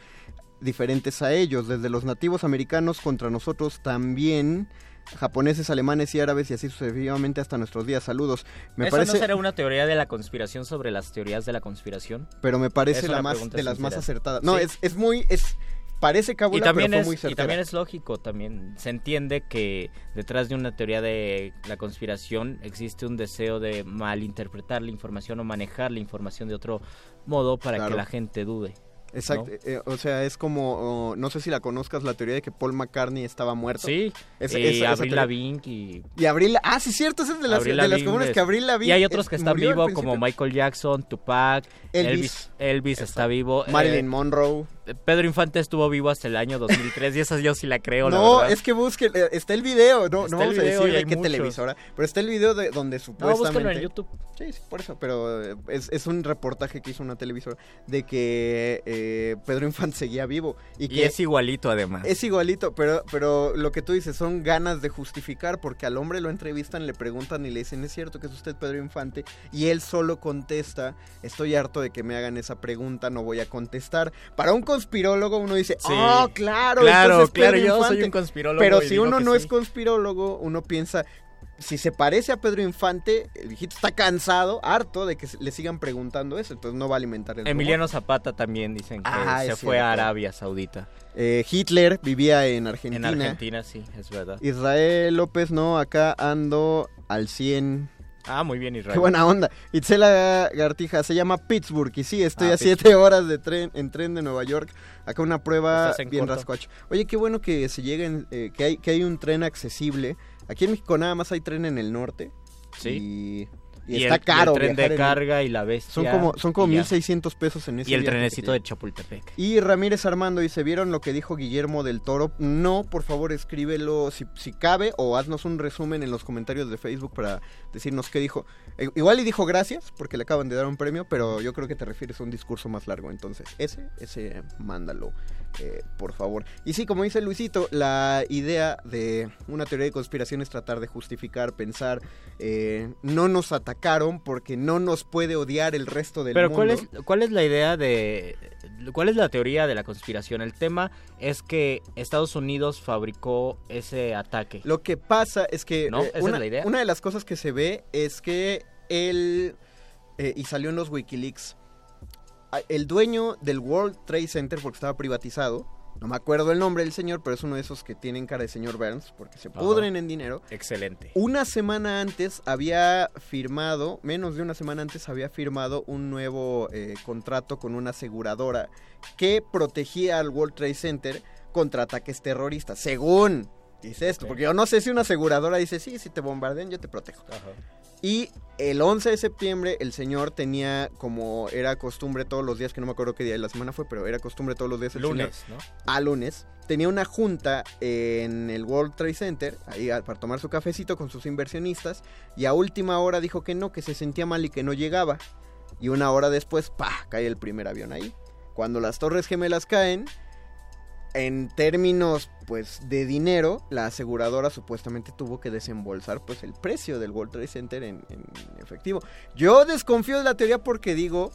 diferentes a ellos, desde los nativos americanos contra nosotros también, japoneses, alemanes y árabes y así sucesivamente hasta nuestros días. Saludos. Me ¿Eso parece, no será una teoría de la conspiración sobre las teorías de la conspiración? pero me parece la más de las más acertadas. No, Sí. es, es muy es parece Y cábula, también, pero fue es, muy y también es lógico, también se entiende que detrás de una teoría de la conspiración existe un deseo de malinterpretar la información o manejar la información de otro modo para Claro. que la gente dude. Exacto, ¿no? eh, o sea, es como, oh, no sé si la conozcas, la teoría de que Paul McCartney estaba muerto. Sí, Es- y esa- teoría. Lavigne y... Y Abril, ah, sí, cierto, esa es de las, de las comunes es- que Abril Lavigne Y hay otros eh, que están murió al vivos como. Michael Jackson, Tupac, Elvis. Elvis, Elvis está vivo. eh, Marilyn Monroe. Pedro Infante estuvo vivo hasta el año 2003 y eso yo sí la creo, No, es que busquen, eh, está el video, no, no a decir y de qué muchos. televisora, pero está el video de donde No, supuestamente... búsquenlo en YouTube. Sí, sí, por eso, pero eh, es, es un reportaje que hizo una televisora de que eh, Pedro Infante seguía vivo y Y que es igualito además. Es igualito, pero, pero lo que tú dices son ganas de justificar, porque al hombre lo entrevistan, le preguntan y le dicen, ¿es cierto que es usted Pedro Infante? Y él solo contesta, estoy harto de que me hagan esa pregunta, no voy a contestar. Para un conspirólogo uno dice, Sí. oh, claro, Claro, entonces claro, Pedro yo soy Infante". un conspirólogo Pero si uno no sí. es conspirólogo, uno piensa... Si se parece a Pedro Infante, el viejito está cansado, harto de que le sigan preguntando eso, entonces no va a alimentar el rumor. Emiliano Zapata también dicen que Ah, se fue a. Arabia Saudita. Eh, Hitler vivía en Argentina. En Argentina, sí, es verdad. Israel López, no, acá ando al 100. Ah, muy bien, Israel. Qué buena onda. Itzela Gartija se llama Pittsburgh y sí, estoy Ah, a 7 horas de tren, en tren de Nueva York. Acá una prueba bien corto. rascuacho. Oye, qué bueno que se lleguen, eh, que, hay, que hay un tren accesible. Aquí en México nada más hay tren en el norte. Sí. Y, y Y está el, caro. el tren de en carga y la bestia. Son como, son como y ya. 1600 pesos en ese Y el trenecito de Chapultepec. Y Ramírez Armando dice, ¿vieron lo que dijo Guillermo del Toro? No, por favor escríbelo si, si cabe o haznos un resumen en los comentarios de Facebook para decirnos qué dijo. Eh, igual y dijo gracias porque le acaban de dar un premio, pero yo creo que te refieres a un discurso más largo. Entonces, ese, ese, mándalo, eh, por favor. Y sí, como dice Luisito, la idea de una teoría de conspiración es tratar de justificar, pensar, eh, no nos atacaron porque no nos puede odiar el resto del Pero mundo. ¿cuál es, ¿cuál es la idea de... ¿Cuál es la teoría de la conspiración? El tema es que Estados Unidos fabricó ese ataque. Lo que pasa es que ¿No? eh, ¿Esa es una, la idea? una de las cosas que se ve es que él, eh, y salió en los Wikileaks, el dueño del World Trade Center, porque estaba privatizado, no me acuerdo el nombre del señor, pero es uno de esos que tienen cara de señor Burns, porque se Ajá. pudren en dinero. Excelente. Una semana antes había firmado, menos de una semana antes había firmado un nuevo eh, contrato con una aseguradora que protegía al World Trade Center contra ataques terroristas, según dice esto, porque yo no sé si una aseguradora dice, sí, si te bombardean yo te protejo. Y el 11 de septiembre el señor tenía, como era costumbre todos los días, que no me acuerdo qué día de la semana fue, pero era costumbre todos los días el señor Lunes, ¿no? a lunes, tenía una junta en el World Trade Center, ahí para tomar su cafecito con sus inversionistas, y a última hora dijo que no, que se sentía mal y que no llegaba. Y una hora después, ¡pah! cae el primer avión ahí. Cuando las Torres Gemelas caen, en términos pues de dinero, la aseguradora supuestamente tuvo que desembolsar pues el precio del World Trade Center en, en efectivo. Yo desconfío de la teoría porque digo,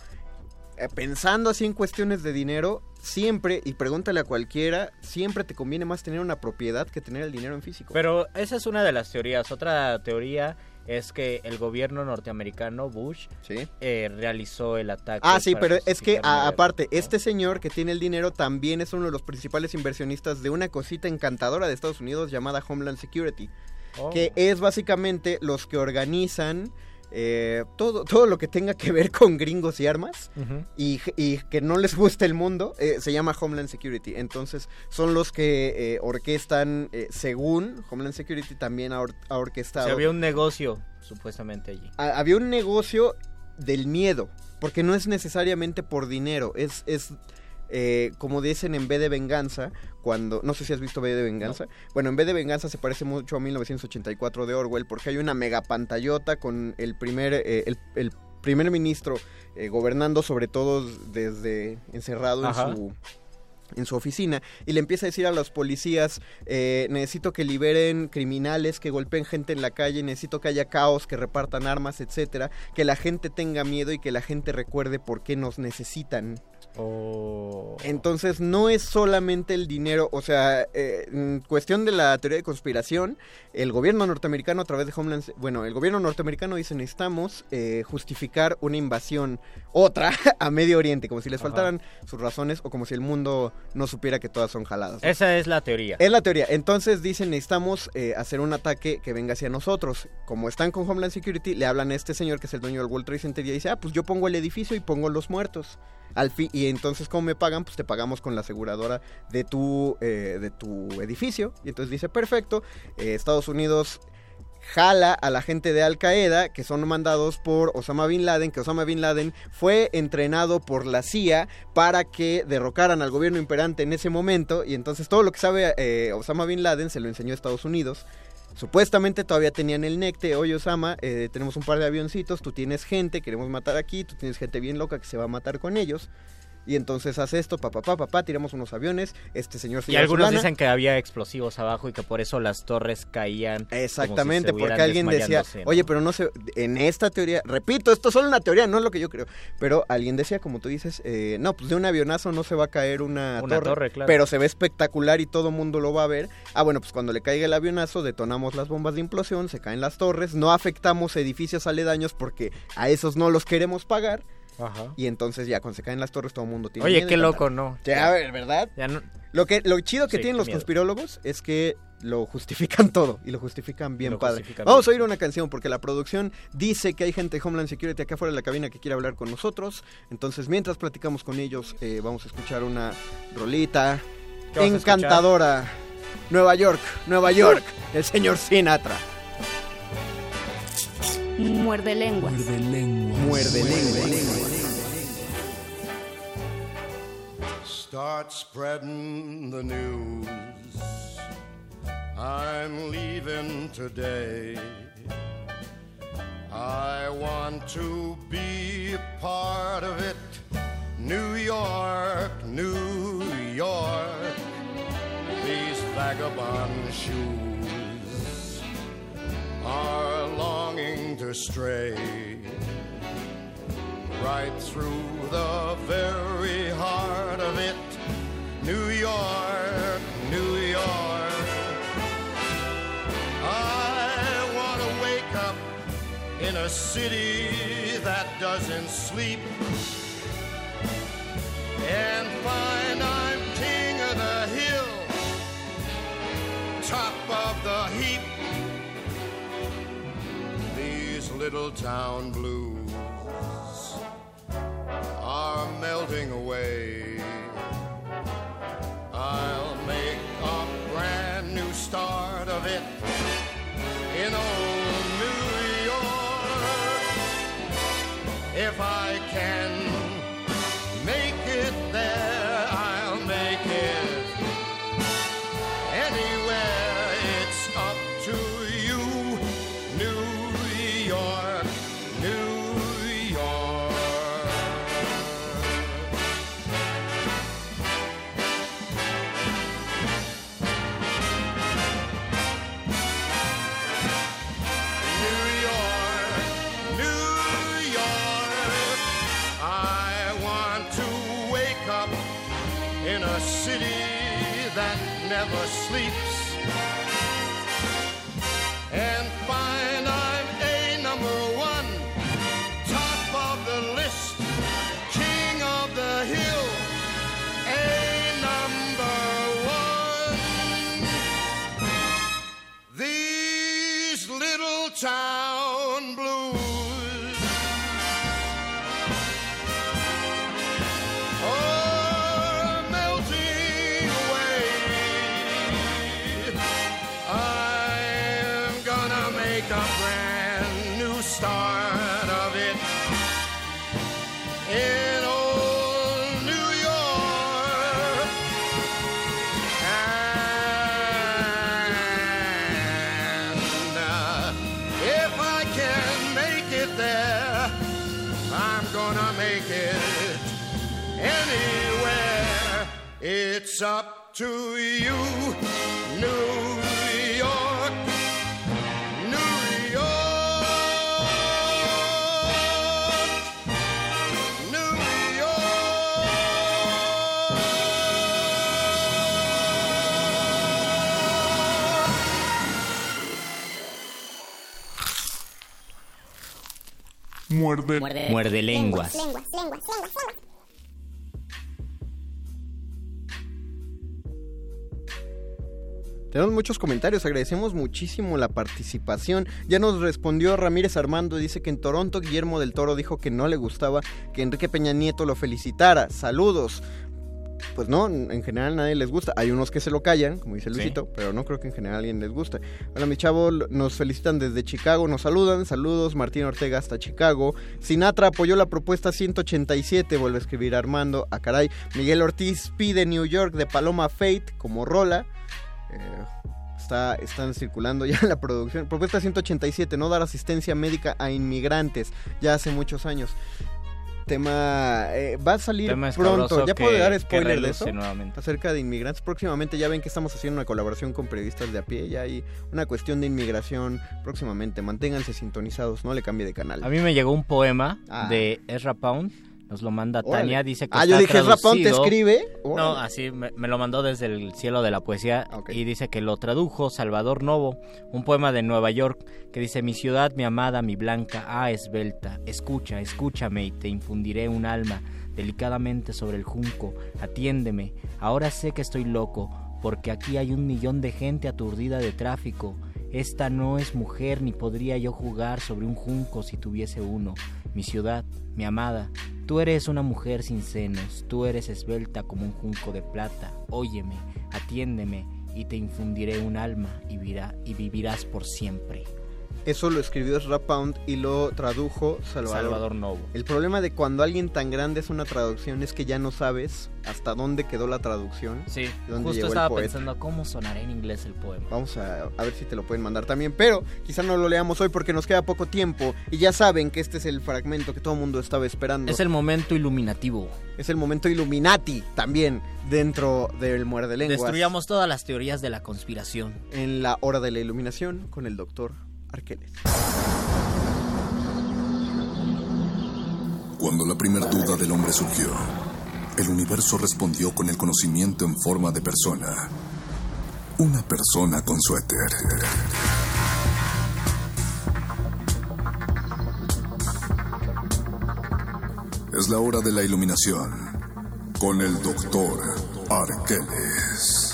eh, pensando así en cuestiones de dinero, siempre, y pregúntale a cualquiera, siempre te conviene más tener una propiedad que tener el dinero en físico. Pero esa es una de las teorías. Otra teoría es que el gobierno norteamericano, Bush, ¿Sí? eh, realizó el ataque. Ah, sí, pero es que a- aparte, este señor que tiene el dinero también es uno de los principales inversionistas de una cosita encantadora de Estados Unidos llamada Homeland Security, Oh. que es básicamente los que organizan eh, todo, todo lo que tenga que ver con gringos y armas y, y que no les guste el mundo, eh, se llama Homeland Security. Entonces, son los que eh, orquestan, eh, según Homeland Security, también ha, or- ha O orquestado. sea, había un negocio, supuestamente, allí. Ha- había un negocio del miedo, porque no es necesariamente por dinero, es, es eh, como dicen en B de Venganza, cuando, no sé si has visto B de Venganza, bueno, en B de Venganza se parece mucho a 1984 de Orwell, porque hay una mega pantallota con el primer, eh, el, el primer ministro eh, gobernando sobre todo desde encerrado Ajá. en su en su oficina y le empieza a decir a los policías eh, necesito que liberen criminales que golpeen gente en la calle necesito que haya caos que repartan armas etcétera que la gente tenga miedo y que la gente recuerde por qué nos necesitan Oh. entonces no es solamente el dinero, o sea, eh, en cuestión de la teoría de conspiración, el gobierno norteamericano a través de Homeland, bueno, el gobierno norteamericano dice necesitamos eh, justificar una invasión, otra, a Medio Oriente, como si les Ajá. faltaran sus razones o como si el mundo no supiera que todas son jaladas. ¿no? Esa es la teoría. Es la teoría. Entonces dicen necesitamos eh, hacer un ataque que venga hacia nosotros. Como están con Homeland Security, le hablan a este señor que es el dueño del World Trade Center y dice, ah, pues yo pongo el edificio y pongo los muertos. Al fin, y entonces, ¿cómo me pagan? Pues te pagamos con la aseguradora de tu, eh, de tu edificio. Y entonces dice, perfecto, eh, Estados Unidos jala a la gente de Al Qaeda que son mandados por Osama Bin Laden, que Osama Bin Laden fue entrenado por la CIA para que derrocaran al gobierno imperante en ese momento y entonces todo lo que sabe eh, Osama Bin Laden se lo enseñó a Estados Unidos. Supuestamente todavía tenían el necte, oye Osama, eh, tenemos un par de avioncitos, tú tienes gente, queremos matar aquí, tú tienes gente bien loca que se va a matar con ellos. Y entonces hace esto, papá, papá, papá, tiramos unos aviones, este señor se Y algunos dicen que había explosivos abajo y que por eso las torres caían. si Exactamente, porque alguien decía, oye, pero no sé, en esta teoría, repito, esto es solo una teoría, no es lo que yo creo, pero alguien decía, como tú dices, eh, no, pues de un avionazo no se va a caer una, Una torre, torre, claro. pero se ve espectacular y todo mundo lo va a ver. Ah, bueno, pues cuando le caiga el avionazo, detonamos las bombas de implosión, se caen las torres, no afectamos edificios aledaños porque a esos no los queremos pagar. Ajá. Y entonces ya cuando se caen las torres todo el mundo tiene Oye, miedo qué loco. ¿no? Ya, a ver, ¿verdad? Ya no- Lo que lo chido que Sí, tienen los miedo. conspirólogos es que lo justifican todo y lo justifican bien lo padre. justifican Vamos a oír una canción porque la producción dice que hay gente de Homeland Security acá afuera de la cabina que quiere hablar con nosotros. Entonces, mientras platicamos con ellos, eh, vamos a escuchar una rolita encantadora. Nueva York, Nueva York, el señor Sinatra. Muerde lenguas. Muerde lengua. Start spreading the news. I'm leaving today. I want to be a part of it. New York, New York. These vagabond shoes longing to stray right through the very heart of it. New York, New York. I want to wake up in a city that doesn't sleep and find Little town blues are melting away. I'll make a brand new start of it in old New York. If I can It's up to you, New York, New York, New Muerde. Muerde lenguas. Lenguas, lenguas, lenguas, lenguas. Tenemos muchos comentarios, agradecemos muchísimo la participación. Ya nos respondió Ramírez Armando, dice que en Toronto Guillermo del Toro dijo que no le gustaba que Enrique Peña Nieto lo felicitara. Saludos. Pues no, en general a nadie les gusta. Hay unos que se lo callan, como dice Luisito, pero no creo que en general a alguien les guste. Hola, mi chavo, nos felicitan desde Chicago, nos saludan. Saludos, Martín Ortega hasta Chicago. Sinatra apoyó la propuesta 187, vuelve a escribir Armando. A caray. Miguel Ortiz pide New York de Paloma Fate como rola. Eh, está, están circulando ya la producción. Propuesta 187, no dar asistencia médica a inmigrantes, ya hace muchos años. Tema, eh, va a salir pronto, ya que- puedo dar spoiler de eso. nuevamente. Acerca de inmigrantes, próximamente ya ven que estamos haciendo una colaboración con periodistas de a pie, ya hay una cuestión de inmigración próximamente, manténganse sintonizados, no le cambie de canal. A mí me llegó un poema Ah. de Ezra Pound. Nos lo manda Órale. Tania, dice que Ah, yo está dije, ¿Ezra Pound te traducido- escribe? No, así me, me lo mandó desde el cielo de la poesía y dice que lo tradujo Salvador Novo, un poema de Nueva York que dice mi ciudad, mi amada, mi blanca, ah esbelta, escucha, escúchame y te infundiré un alma delicadamente sobre el junco, atiéndeme, ahora sé que estoy loco, porque aquí hay un millón de gente aturdida de tráfico. Esta no es mujer ni podría yo jugar sobre un junco si tuviese uno. Mi ciudad, mi amada, tú eres una mujer sin senos, tú eres esbelta como un junco de plata. Óyeme, atiéndeme y te infundiré un alma y, y vivirás por siempre. Eso lo escribió Ezra Pound y lo tradujo Salvador. Salvador Novo. El problema de cuando alguien tan grande es una traducción es que ya no sabes hasta dónde quedó la traducción. Sí, dónde justo llegó el estaba poeta. pensando cómo sonará en inglés el poema. Vamos a, a ver si te lo pueden mandar también, pero quizá no lo leamos hoy porque nos queda poco tiempo y ya saben que este es el fragmento que todo el mundo estaba esperando. Es el momento iluminativo. Es el momento Illuminati también dentro del Muerde Lenguas. Destruyamos todas las teorías de la conspiración. En la hora de la iluminación con el doctor Arqueles. Cuando la primera duda del hombre surgió, el universo respondió con el conocimiento en forma de persona. Una persona con suéter. Es la hora de la iluminación con el doctor Arqueles.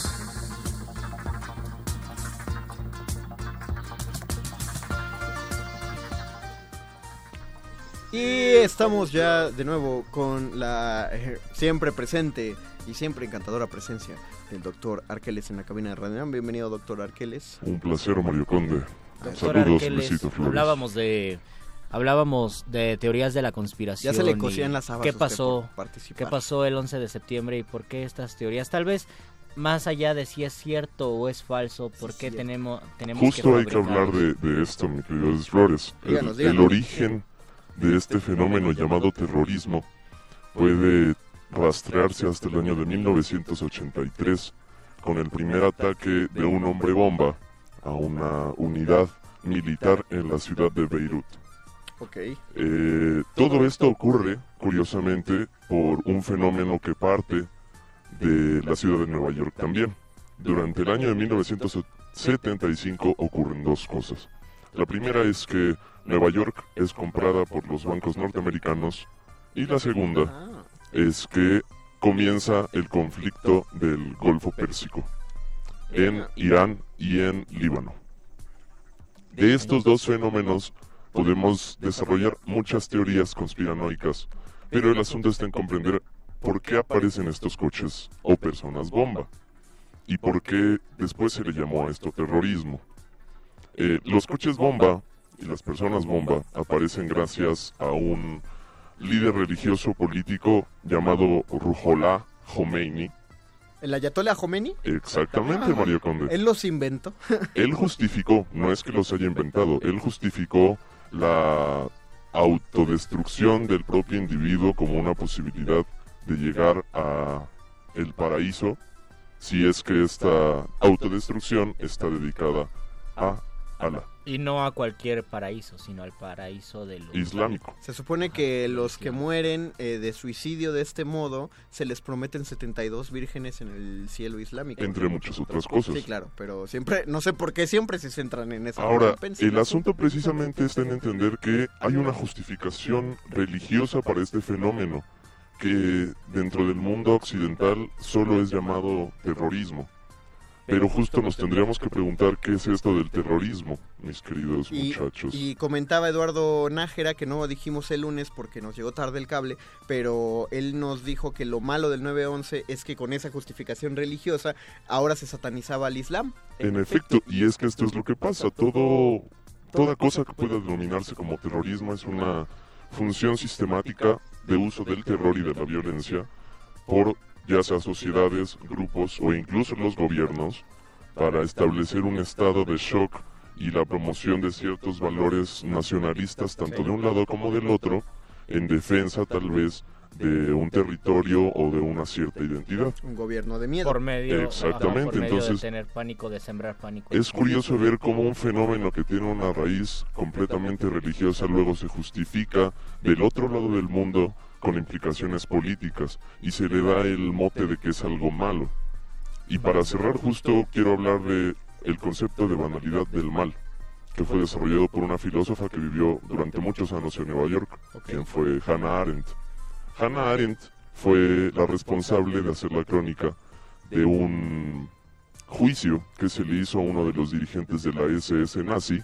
Y estamos ya de nuevo con la eh, siempre presente y siempre encantadora presencia del doctor Arqueles en la cabina de Radio. Bienvenido, doctor Arqueles. Un placer, Mario Conde. Doctor Saludos, Arqueles, Flores. hablábamos de hablábamos de teorías de la conspiración. Ya se le cosían las habas ¿Qué pasó? ¿Qué pasó el 11 de septiembre y por qué estas teorías? Tal vez más allá de si es cierto o es falso, ¿por qué tenemos tenemos Justo hay que hablar de, de esto, mi querido Flores. El- Díganos, el, díganos. origen de este fenómeno llamado terrorismo puede rastrearse hasta el año de 1983 con el primer ataque de un hombre bomba a una unidad militar en la ciudad de Beirut. Ok. Eh, todo esto ocurre, curiosamente, por un fenómeno que parte de la ciudad de Nueva York también. Durante el año de 1975 ocurren dos cosas. La primera es que Nueva York es comprada por los bancos norteamericanos y la segunda es que comienza el conflicto del Golfo Pérsico en Irán y en Líbano. De estos dos fenómenos podemos desarrollar muchas teorías conspiranoicas, pero el asunto está en comprender por qué aparecen estos coches o personas bomba y por qué después se le llamó a esto terrorismo. Eh, los coches bomba y las personas bomba aparecen gracias a un líder religioso político llamado Ruhollah Khomeini. ¿El Ayatollah Khomeini? Exactamente, Ah, Mario Conde. Él los inventó. Él justificó, no es que los haya inventado, él justificó la autodestrucción del propio individuo como una posibilidad de llegar a el paraíso si es que esta autodestrucción está dedicada a Allah Y no a cualquier paraíso, sino al paraíso de lo islámico. Se supone que los que mueren eh, de suicidio de este modo se les prometen 72 vírgenes en el cielo islámico. Entre muchas otras cosas. Sí, claro, pero siempre, no sé por qué siempre se centran en eso. Ahora, el asunto precisamente está en entender que hay una justificación religiosa para este fenómeno que dentro del mundo occidental solo es llamado terrorismo. Pero justo nos tendríamos que preguntar qué es esto del terrorismo, mis queridos Y, muchachos. y comentaba Eduardo Nájera, que no dijimos el lunes porque nos llegó tarde el cable, pero él nos dijo que lo malo del 9-11 es que con esa justificación religiosa ahora se satanizaba al Islam. En efecto, y es que esto es lo que pasa. Todo, toda cosa que pueda denominarse como terrorismo es una función sistemática de uso del terror y de la violencia por ya sea sociedades, grupos o incluso los gobiernos para establecer un estado de shock y la promoción de ciertos valores nacionalistas tanto de un lado como del otro en defensa tal vez de un territorio o de una cierta identidad. Un gobierno de miedo. Por medio, Exactamente, ajá, por medio entonces- de tener pánico, de sembrar pánico. Es curioso ver cómo un fenómeno que tiene una raíz completamente religiosa luego se justifica del otro lado del mundo con implicaciones políticas y se le da el mote de que es algo malo. Y para cerrar justo quiero hablar de el concepto de banalidad del mal, que fue desarrollado por una filósofa que vivió durante muchos años en Nueva York, quien fue Hannah Arendt. Hannah Arendt fue la responsable de hacer la crónica de un juicio que se le hizo a uno de los dirigentes de la SS nazi,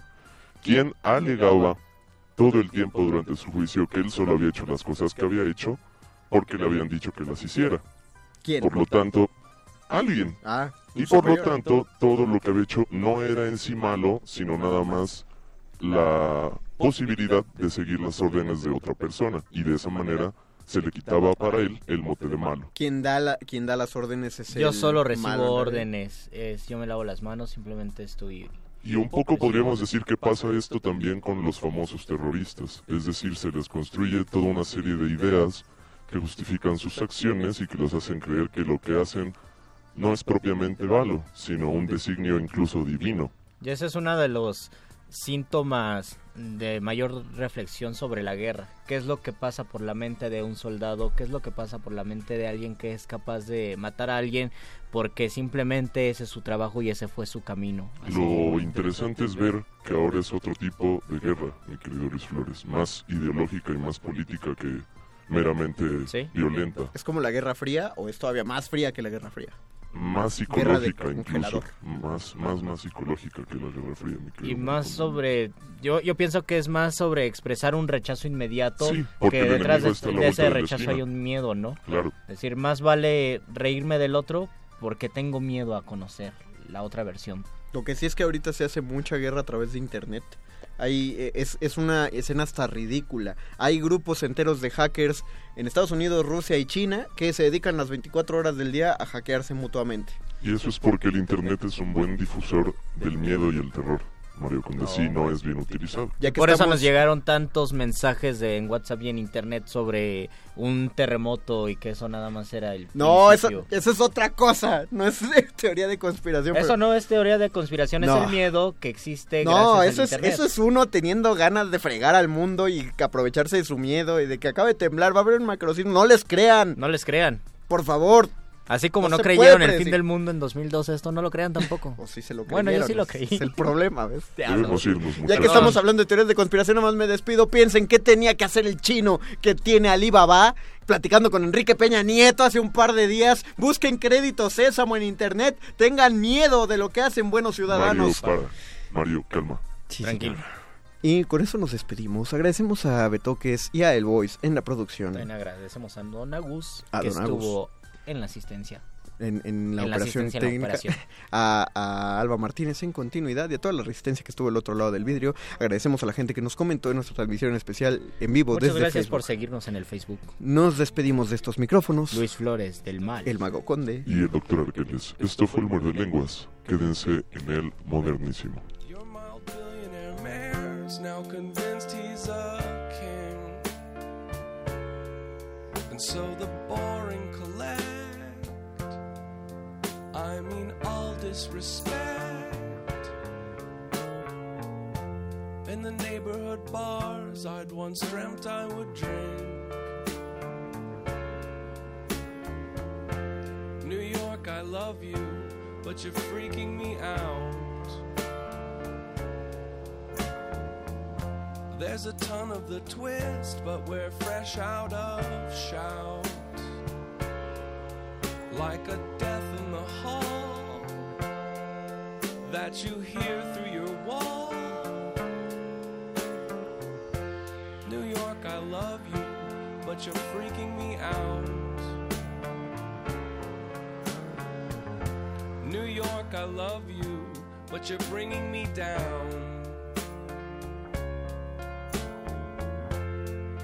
quien alegaba todo el tiempo durante su juicio que él solo había hecho las cosas que había hecho porque le habían dicho que las hiciera. ¿Quién? Por lo tanto, alguien. Ah, Y por lo tanto, todo lo que había hecho no era en sí malo, sino nada más la posibilidad de seguir las órdenes de otra persona. Y de esa manera se le quitaba para él el mote de malo. Quien da, la, quien da las órdenes es Yo el solo recibo órdenes, es, yo me lavo las manos, simplemente estoy... Y un poco podríamos decir que pasa esto también con los famosos terroristas, es decir, se les construye toda una serie de ideas que justifican sus acciones y que los hacen creer que lo que hacen no es propiamente malo, sino un designio incluso divino. Y ese es uno de los síntomas de mayor reflexión sobre la guerra. ¿Qué es lo que pasa por la mente de un soldado? ¿Qué es lo que pasa por la mente de alguien que es capaz de matar a alguien porque simplemente ese es su trabajo y ese fue su camino? Lo interesante es ver que ahora es otro tipo de guerra, mi querido Luis Flores, más ideológica y más política que meramente violenta, ¿Es como la Guerra Fría o es todavía más fría que la Guerra Fría? más psicológica incluso, más, más, más psicológica que la Guerra Fría, mi querido Y más sobre, yo, yo pienso que es más sobre expresar un rechazo inmediato Sí, porque que detrás de, vuelta ese rechazo esquina. hay un miedo, ¿no? Claro. Es decir, más vale reírme del otro porque tengo miedo a conocer la otra versión. Lo que sí es que ahorita se hace mucha guerra a través de internet. Hay, eh, es, es una escena hasta ridícula. Hay grupos enteros de hackers en Estados Unidos, Rusia y China que se dedican las 24 horas del día a hackearse mutuamente. Y eso es porque el Internet es un buen difusor del miedo y el terror. Mario Conde, sí, no es bien utilizado. Por eso nos llegaron tantos mensajes de, en WhatsApp y en Internet sobre un terremoto y que eso nada más era el No, eso, principio. eso es otra cosa. No es teoría de conspiración. Eso pero- no es teoría de conspiración, es No. el miedo que existe No, gracias eso al es, Internet. eso es uno teniendo ganas de fregar al mundo y que aprovecharse de su miedo y de que acabe de temblar. Va a haber un macrosismo. No les crean. No les crean. Por favor. Así como No creyeron el fin del mundo en 2012, esto no lo crean tampoco. O sí se lo Bueno, yo creyeron, sí lo creí. Es el problema, ¿ves? Debemos irnos, Ya que estamos hablando de teorías de conspiración, nomás me despido. Piensen qué tenía que hacer el chino que tiene Alibaba platicando con Enrique Peña Nieto hace un par de días. Busquen crédito Sésamo en internet. Tengan miedo de lo que hacen buenos Mario, ciudadanos. para. Mario, calma. Tranquilo. Y con eso nos despedimos. Agradecemos a Betoques y a El Voice en la producción. También agradecemos a Don Agus, A que Don Agus. En la asistencia. En, en la En la operación asistencia en la técnica. operación. A, a Alba Martínez en continuidad y a toda la resistencia que estuvo al otro lado del vidrio. Agradecemos a la gente que nos comentó en nuestra transmisión especial en vivo Muchas desde gracias Facebook. por seguirnos en el Facebook. Nos despedimos de estos micrófonos. Luis Flores del Mal. El Mago Conde. Y el doctor Arqueles. Esto fue el Muerde Lenguas. Quédense en el modernísimo. billionaire mayor's now convinced he's a king. And so the boring. I mean, all disrespect. In the neighborhood bars I'd once dreamt I would drink. New York, I love you, but you're freaking me out. There's a ton of the twist, but we're fresh out of shout. Like a death in the hall that you hear through your wall. New York, I love you, but you're freaking me out. New York, I love you, but you're bringing me down.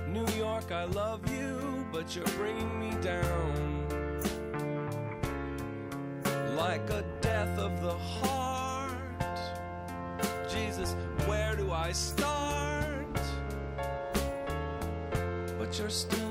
New York, I love you, but you're bringing me down. Like a death of the heart. Jesus, where do I start? But you're still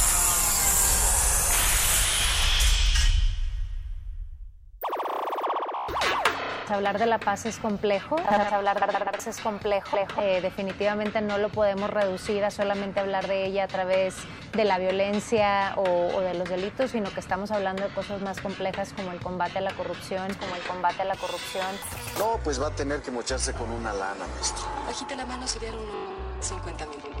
Hablar de la paz es complejo, hablar de la paz es complejo. Eh, definitivamente no lo podemos reducir a solamente hablar de ella a través de la violencia o, o de los delitos, sino que estamos hablando de cosas más complejas como el combate a la corrupción, como el combate a la corrupción. No, pues va a tener que mocharse con una lana, maestro. Bajita la mano serían unos 50 mil.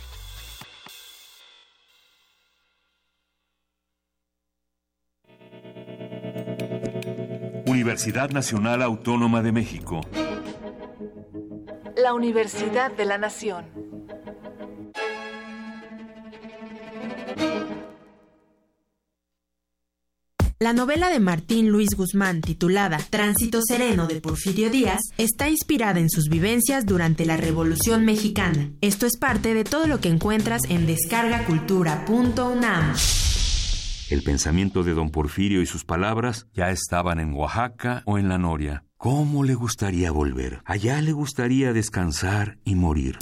Universidad Nacional Autónoma de México. La Universidad de la Nación. La novela de Martín Luis Guzmán, titulada Tránsito Sereno de Porfirio Díaz, está inspirada en sus vivencias durante la Revolución Mexicana. Esto es parte de todo lo que encuentras en descargacultura.unam. El pensamiento de don Porfirio y sus palabras ya estaban en Oaxaca o en la Noria. ¿Cómo le gustaría volver? Allá le gustaría descansar y morir.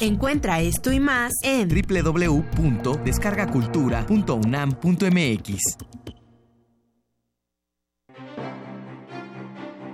Encuentra esto y más en www.descargacultura.unam.mx.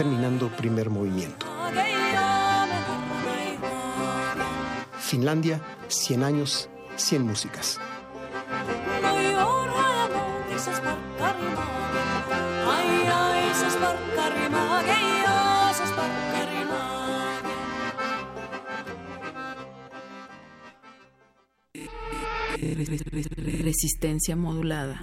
terminando primer movimiento. Finlandia, 100 años, 100 músicas. Resistencia modulada.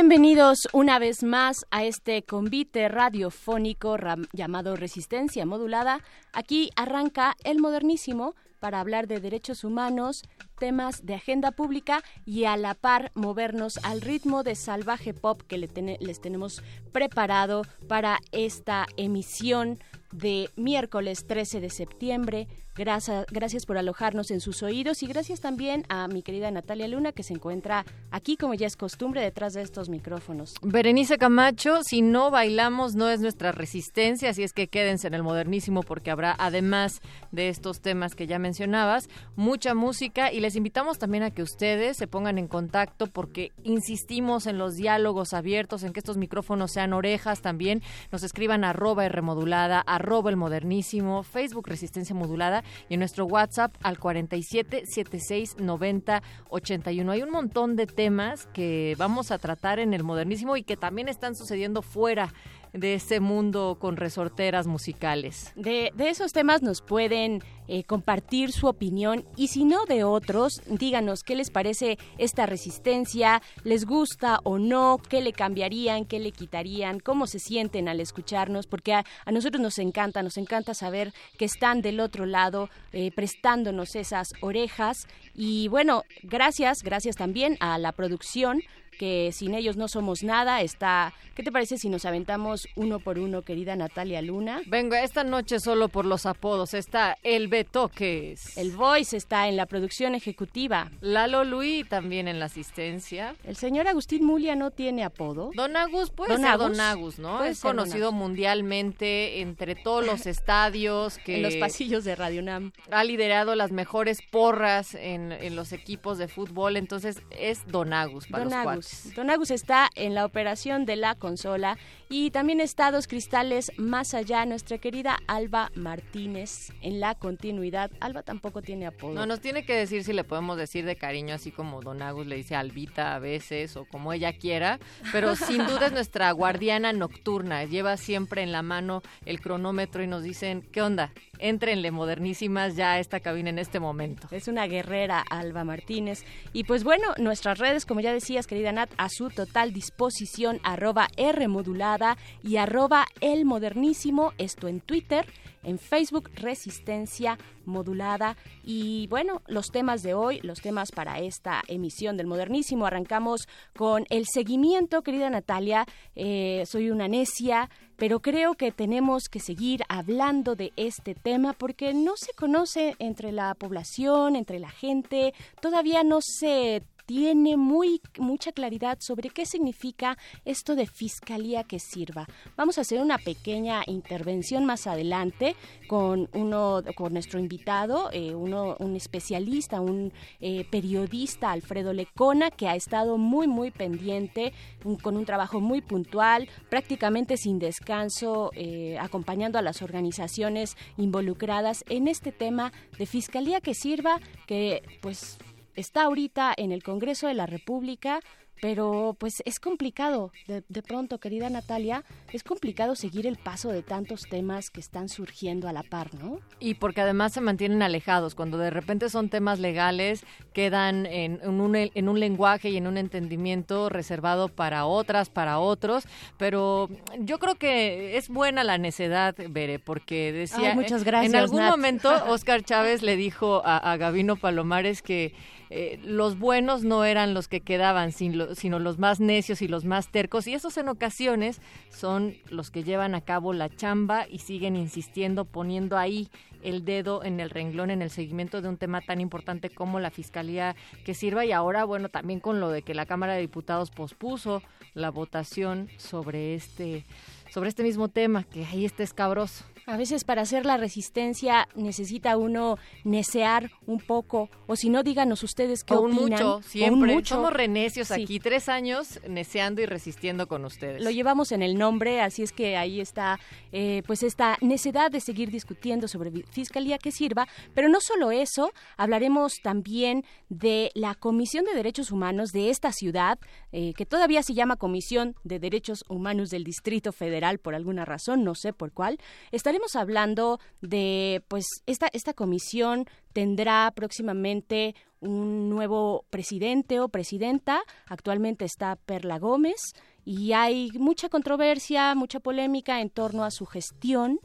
Bienvenidos una vez más a este convite radiofónico llamado Resistencia Modulada. Aquí arranca el modernísimo para hablar de derechos humanos, temas de agenda pública y a la par movernos al ritmo de salvaje pop que les tenemos preparado para esta emisión de miércoles 13 de septiembre. Gracias, gracias por alojarnos en sus oídos y gracias también a mi querida Natalia Luna que se encuentra aquí como ya es costumbre detrás de estos micrófonos. Berenice Camacho, si no bailamos no es nuestra resistencia, así es que quédense en el modernísimo porque habrá, además de estos temas que ya mencionabas, mucha música y les invitamos también a que ustedes se pongan en contacto porque insistimos en los diálogos abiertos, en que estos micrófonos sean orejas también, nos escriban arroba R modulada, arroba el modernísimo, Facebook Resistencia Modulada y en nuestro WhatsApp al 47 76 90 81. Hay un montón de temas que vamos a tratar en el modernísimo y que también están sucediendo fuera de ese mundo con resorteras musicales. De, de esos temas nos pueden eh, compartir su opinión y si no de otros, díganos qué les parece esta resistencia, les gusta o no, qué le cambiarían, qué le quitarían, cómo se sienten al escucharnos, porque a, a nosotros nos encanta, nos encanta saber que están del otro lado eh, prestándonos esas orejas y bueno, gracias, gracias también a la producción que sin ellos no somos nada. Está, ¿qué te parece si nos aventamos uno por uno, querida Natalia Luna? Venga, esta noche solo por los apodos está el Betoques. El Voice está en la producción ejecutiva. Lalo Luis también en la asistencia. El señor Agustín Mulia no tiene apodo. Don Agus puede Don ser Agus. Don Agus, ¿no? Es conocido mundialmente entre todos los estadios que En los pasillos de Radio Nam. ha liderado las mejores porras en, en los equipos de fútbol, entonces es Don Agus para Don los Agus. Don Agus está en la operación de la consola y también está dos cristales más allá nuestra querida Alba Martínez en la continuidad. Alba tampoco tiene apodo. No, nos tiene que decir si le podemos decir de cariño, así como Don Agus le dice a Albita a veces o como ella quiera, pero sin duda es nuestra guardiana nocturna. Lleva siempre en la mano el cronómetro y nos dicen, ¿qué onda? Entrenle modernísimas ya a esta cabina en este momento. Es una guerrera Alba Martínez. Y pues bueno, nuestras redes, como ya decías, querida a su total disposición, arroba R modulada y arroba el modernísimo, esto en Twitter en Facebook Resistencia Modulada. Y bueno, los temas de hoy, los temas para esta emisión del Modernísimo. Arrancamos con el seguimiento, querida Natalia. Eh, soy una necia, pero creo que tenemos que seguir hablando de este tema porque no se conoce entre la población, entre la gente, todavía no se tiene muy mucha claridad sobre qué significa esto de fiscalía que sirva. Vamos a hacer una pequeña intervención más adelante con uno con nuestro invitado, eh, uno un especialista, un eh, periodista Alfredo Lecona que ha estado muy muy pendiente con un trabajo muy puntual, prácticamente sin descanso, eh, acompañando a las organizaciones involucradas en este tema de fiscalía que sirva, que pues está ahorita en el Congreso de la República pero pues es complicado, de, pronto, querida Natalia, es complicado seguir el paso de tantos temas que están surgiendo a la par, ¿no? Y porque además se mantienen alejados, cuando de repente son temas legales, quedan en, un, en un lenguaje y en un entendimiento reservado para otras, para otros, pero yo creo que es buena la necedad, Bere, porque decía... muchas gracias. En algún momento Oscar Chávez le dijo a, a Gavino Palomares que eh, los buenos no eran los que quedaban, sino los más necios y los más tercos, y esos en ocasiones son los que llevan a cabo la chamba y siguen insistiendo, poniendo ahí el dedo en el renglón en el seguimiento de un tema tan importante como la fiscalía que sirva y ahora bueno también con lo de que la Cámara de Diputados pospuso la votación sobre este sobre este mismo tema que ahí está escabroso. A veces para hacer la resistencia necesita uno necear un poco, o si no, díganos ustedes qué o opinan. Mucho, siempre. mucho. Somos renecios aquí, tres años neceando y resistiendo con ustedes. Lo llevamos en el nombre, así es que ahí está, eh, pues esta necesidad de seguir discutiendo sobre fiscalía que sirva, pero no solo eso, hablaremos también de la Comisión de Derechos Humanos de esta ciudad, eh, que todavía se llama Comisión de Derechos Humanos del Distrito Federal por alguna razón, no sé por cuál. Estaremos hablando de, pues, esta, esta comisión tendrá próximamente un nuevo presidente o presidenta. Actualmente está Perla Gómez y hay mucha controversia, mucha polémica en torno a su gestión.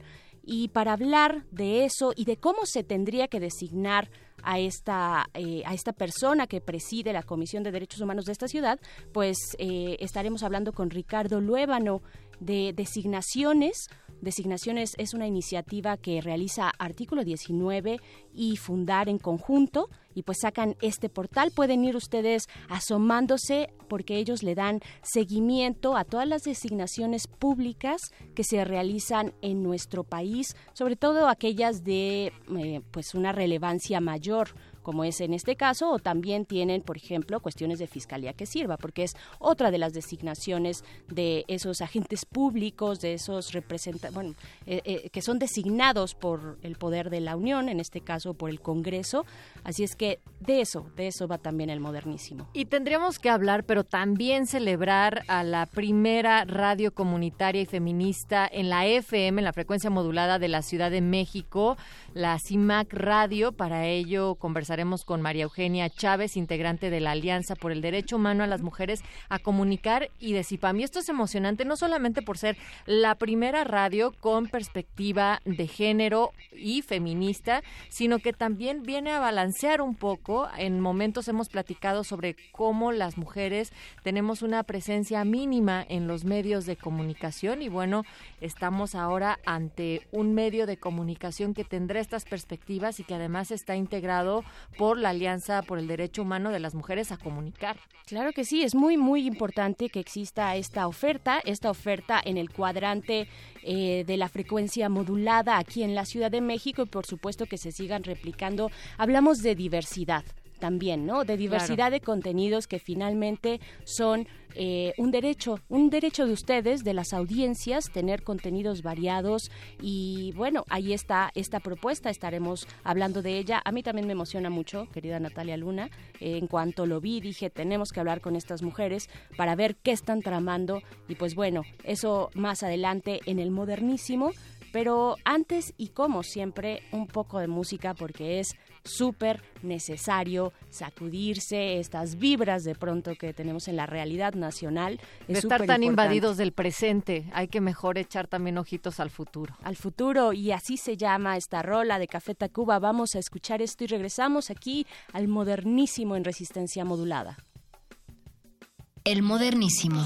Y para hablar de eso y de cómo se tendría que designar a esta, eh, a esta persona que preside la Comisión de Derechos Humanos de esta ciudad, pues eh, estaremos hablando con Ricardo Luébano de designaciones Designaciones es una iniciativa que realiza Artículo 19 y Fundar en conjunto y pues sacan este portal. Pueden ir ustedes asomándose porque ellos le dan seguimiento a todas las designaciones públicas que se realizan en nuestro país, sobre todo aquellas de eh, pues una relevancia mayor como es en este caso, o también tienen, por ejemplo, cuestiones de fiscalía que sirva, porque es otra de las designaciones de esos agentes públicos, de esos representantes, bueno, eh, eh, que son designados por el poder de la Unión, en este caso por el Congreso. Así es que de eso, de eso va también el modernísimo. Y tendríamos que hablar, pero también celebrar a la primera radio comunitaria y feminista en la FM, en la frecuencia modulada de la Ciudad de México, la CIMAC Radio. Para ello conversar Estaremos con María Eugenia Chávez, integrante de la Alianza por el Derecho Humano a las Mujeres a Comunicar y de CIPAM. Y esto es emocionante no solamente por ser la primera radio con perspectiva de género y feminista, sino que también viene a balancear un poco. En momentos hemos platicado sobre cómo las mujeres tenemos una presencia mínima en los medios de comunicación y bueno, estamos ahora ante un medio de comunicación que tendrá estas perspectivas y que además está integrado por la Alianza por el Derecho Humano de las Mujeres a Comunicar. Claro que sí, es muy, muy importante que exista esta oferta, esta oferta en el cuadrante eh, de la frecuencia modulada aquí en la Ciudad de México y por supuesto que se sigan replicando. Hablamos de diversidad también, ¿no? De diversidad de contenidos que finalmente son eh, un derecho, un derecho de ustedes, de las audiencias, tener contenidos variados. Y bueno, ahí está esta propuesta, estaremos hablando de ella. A mí también me emociona mucho, querida Natalia Luna, eh, en cuanto lo vi dije, tenemos que hablar con estas mujeres para ver qué están tramando. Y pues bueno, eso más adelante en el modernísimo. Pero antes y como siempre, un poco de música porque es súper necesario sacudirse estas vibras de pronto que tenemos en la realidad nacional. de estar tan invadidos del presente, hay que mejor echar también ojitos al futuro. Al futuro, y así se llama esta rola de Café Tacuba. Vamos a escuchar esto y regresamos aquí al modernísimo en resistencia modulada. El modernísimo.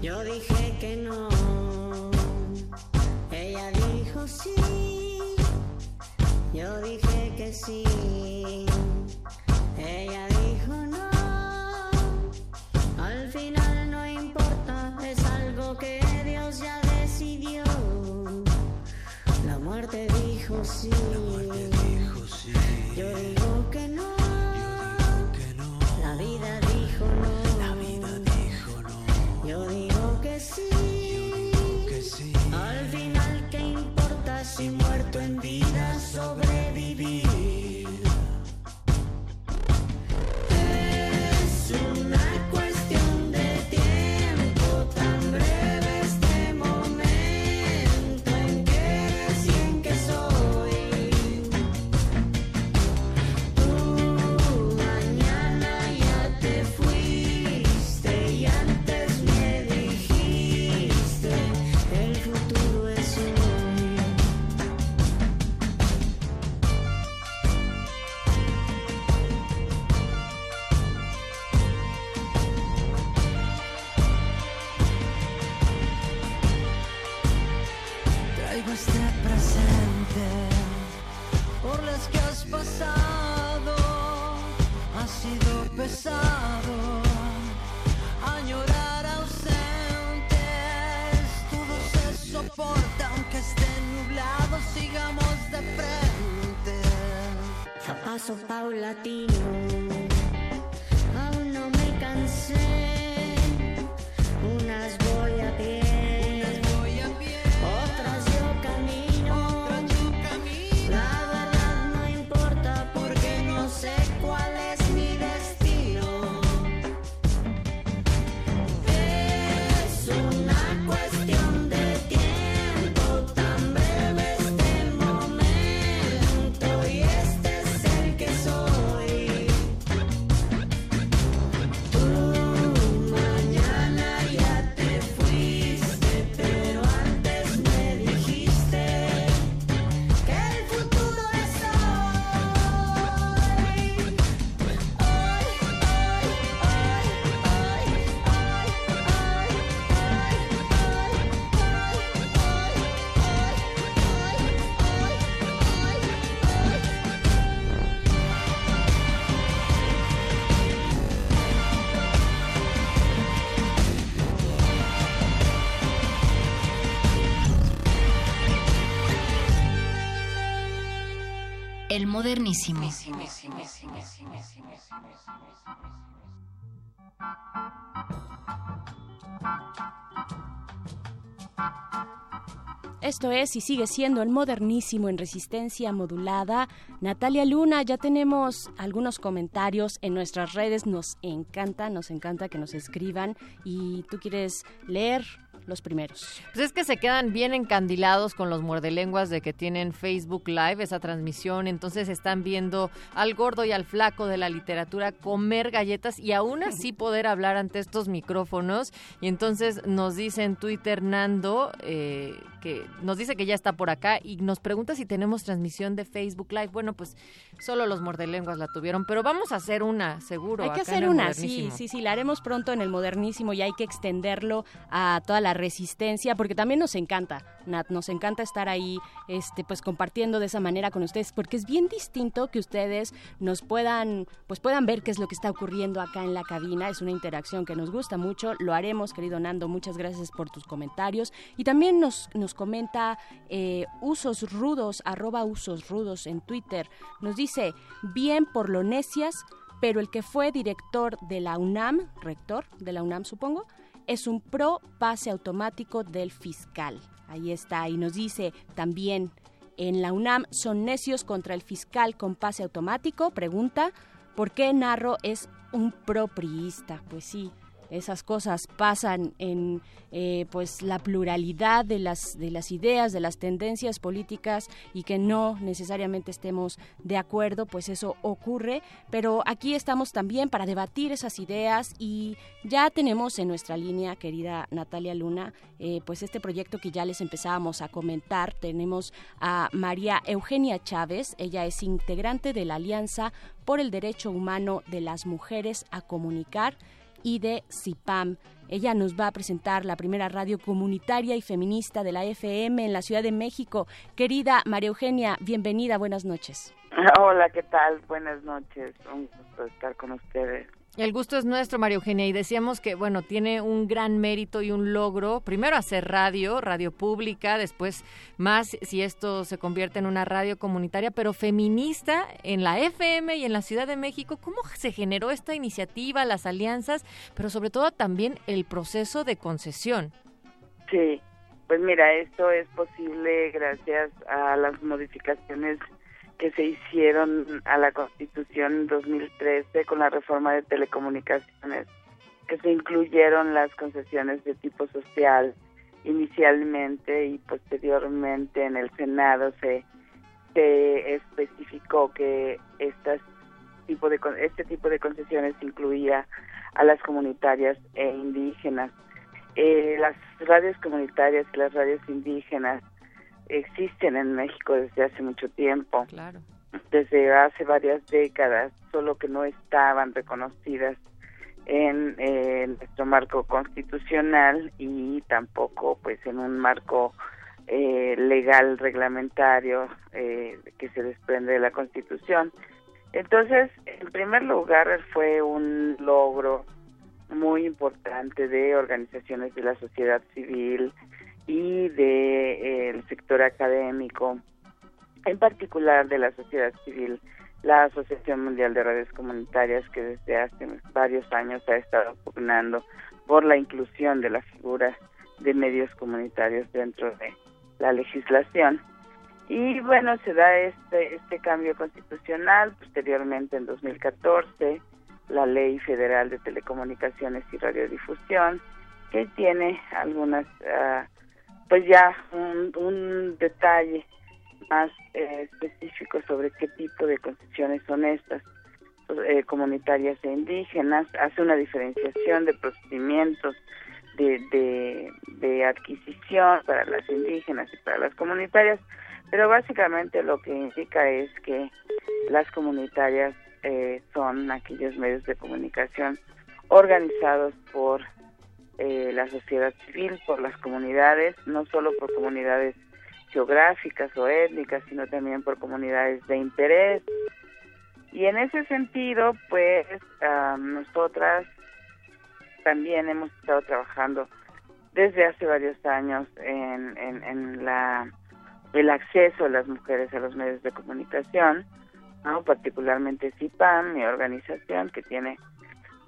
Yo dije que no, ella dijo sí, yo dije que sí, El modernísimo. Esto es y sigue siendo el modernísimo en resistencia modulada. Natalia Luna, ya tenemos algunos comentarios en nuestras redes. Nos encanta, nos encanta que nos escriban. Y tú quieres leer los primeros. Pues es que se quedan bien encandilados con los muerdelenguas de que tienen Facebook Live, esa transmisión. Entonces están viendo al gordo y al flaco de la literatura comer galletas y aún así poder hablar ante estos micrófonos. Y entonces nos dice en Twitter Nando, eh, que nos dice que ya está por acá y nos pregunta si tenemos transmisión de Facebook Live. Bueno, pues solo los muerdelenguas la tuvieron, pero vamos a hacer una, seguro. Hay que hacer una, sí, sí, sí, la haremos pronto en el modernísimo y hay que extenderlo a toda la resistencia porque también nos encanta, Nat, nos encanta estar ahí, este, pues compartiendo de esa manera con ustedes porque es bien distinto que ustedes nos puedan, pues puedan ver qué es lo que está ocurriendo acá en la cabina, es una interacción que nos gusta mucho, lo haremos, querido Nando, muchas gracias por tus comentarios y también nos, nos comenta eh, usos rudos, arroba usos rudos en Twitter, nos dice, bien por lo necias, pero el que fue director de la UNAM, rector de la UNAM supongo, es un pro pase automático del fiscal. Ahí está, y nos dice también en la UNAM son necios contra el fiscal con pase automático. Pregunta, ¿por qué Narro es un propriista? Pues sí, esas cosas pasan en eh, pues la pluralidad de las de las ideas de las tendencias políticas y que no necesariamente estemos de acuerdo pues eso ocurre. Pero aquí estamos también para debatir esas ideas y ya tenemos en nuestra línea querida Natalia Luna eh, pues este proyecto que ya les empezábamos a comentar. Tenemos a María Eugenia Chávez. Ella es integrante de la Alianza por el Derecho Humano de las Mujeres a Comunicar y de CIPAM. Ella nos va a presentar la primera radio comunitaria y feminista de la FM en la Ciudad de México. Querida María Eugenia, bienvenida, buenas noches. Hola, ¿qué tal? Buenas noches. Un gusto estar con ustedes. El gusto es nuestro, María Eugenia, y decíamos que, bueno, tiene un gran mérito y un logro. Primero hacer radio, radio pública, después más si esto se convierte en una radio comunitaria, pero feminista en la FM y en la Ciudad de México. ¿Cómo se generó esta iniciativa, las alianzas, pero sobre todo también el proceso de concesión? Sí, pues mira, esto es posible gracias a las modificaciones que se hicieron a la Constitución en 2013 con la reforma de telecomunicaciones, que se incluyeron las concesiones de tipo social inicialmente y posteriormente en el Senado se, se especificó que estas tipo de este tipo de concesiones incluía a las comunitarias e indígenas. Eh, las radios comunitarias y las radios indígenas existen en México desde hace mucho tiempo. Claro. Desde hace varias décadas, solo que no estaban reconocidas en eh, nuestro marco constitucional y tampoco pues en un marco eh, legal reglamentario eh, que se desprende de la Constitución. Entonces, en primer lugar, fue un logro muy importante de organizaciones de la sociedad civil y de eh, sector académico, en particular de la sociedad civil, la Asociación Mundial de Redes Comunitarias, que desde hace varios años ha estado pugnando por la inclusión de la figura de medios comunitarios dentro de la legislación. Y bueno, se da este, este cambio constitucional, posteriormente en 2014, la Ley Federal de Telecomunicaciones y Radiodifusión, que tiene algunas, ah, pues ya un, detalle más eh, específico sobre qué tipo de concesiones son estas eh, comunitarias e indígenas, hace una diferenciación de procedimientos de, de, de adquisición para las indígenas y para las comunitarias, pero básicamente lo que indica es que las comunitarias eh, son aquellos medios de comunicación organizados por eh, la sociedad civil, por las comunidades, no solo por comunidades geográficas o étnicas, sino también por comunidades de interés. Y en ese sentido, pues ah, nosotras también hemos estado trabajando desde hace varios años en, en, la el acceso de las mujeres a los medios de comunicación, particularmente CIPAM, mi organización que tiene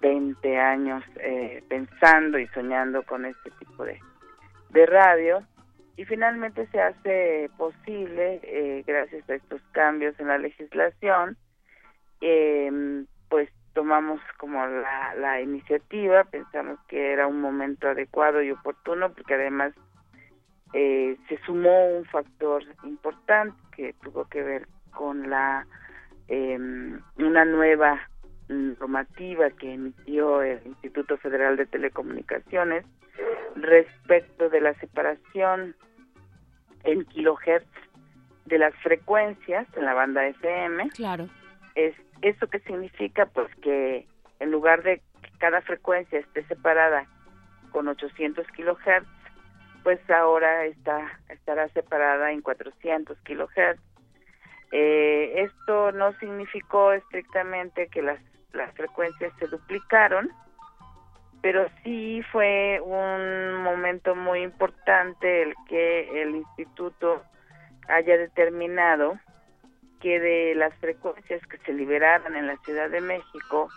20 años eh, pensando y soñando con este tipo de, de radio. Y finalmente se hace posible eh, gracias a estos cambios en la legislación eh, pues tomamos como la, la iniciativa pensamos que era un momento adecuado y oportuno porque además eh, se sumó un factor importante que tuvo que ver con la eh, una nueva normativa que emitió el Instituto Federal de Telecomunicaciones respecto de la separación en kilohertz de las frecuencias en la banda FM. Claro. Es eso que significa pues que en lugar de que cada frecuencia esté separada con 800 kilohertz, pues ahora está estará separada en 400 kilohertz. Eh, esto no significó estrictamente que las las frecuencias se duplicaron, pero sí fue un momento muy importante el que el instituto haya determinado que de las frecuencias que se liberaran en la Ciudad de México,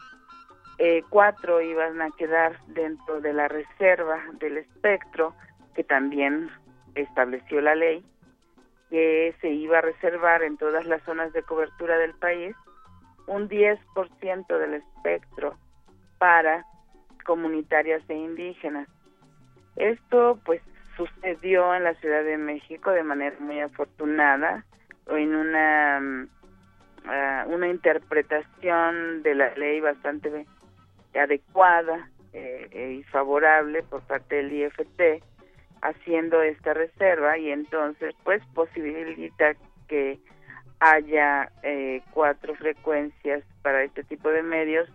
eh, cuatro iban a quedar dentro de la reserva del espectro que también estableció la ley que se iba a reservar en todas las zonas de cobertura del país un 10% del espectro para comunitarias e indígenas. Esto pues sucedió en la Ciudad de México de manera muy afortunada en una mm, ah, una interpretación de la ley bastante adecuada eh, eh, y favorable por parte del IFT haciendo esta reserva y entonces pues posibilita que haya eh, cuatro frecuencias para este tipo de medios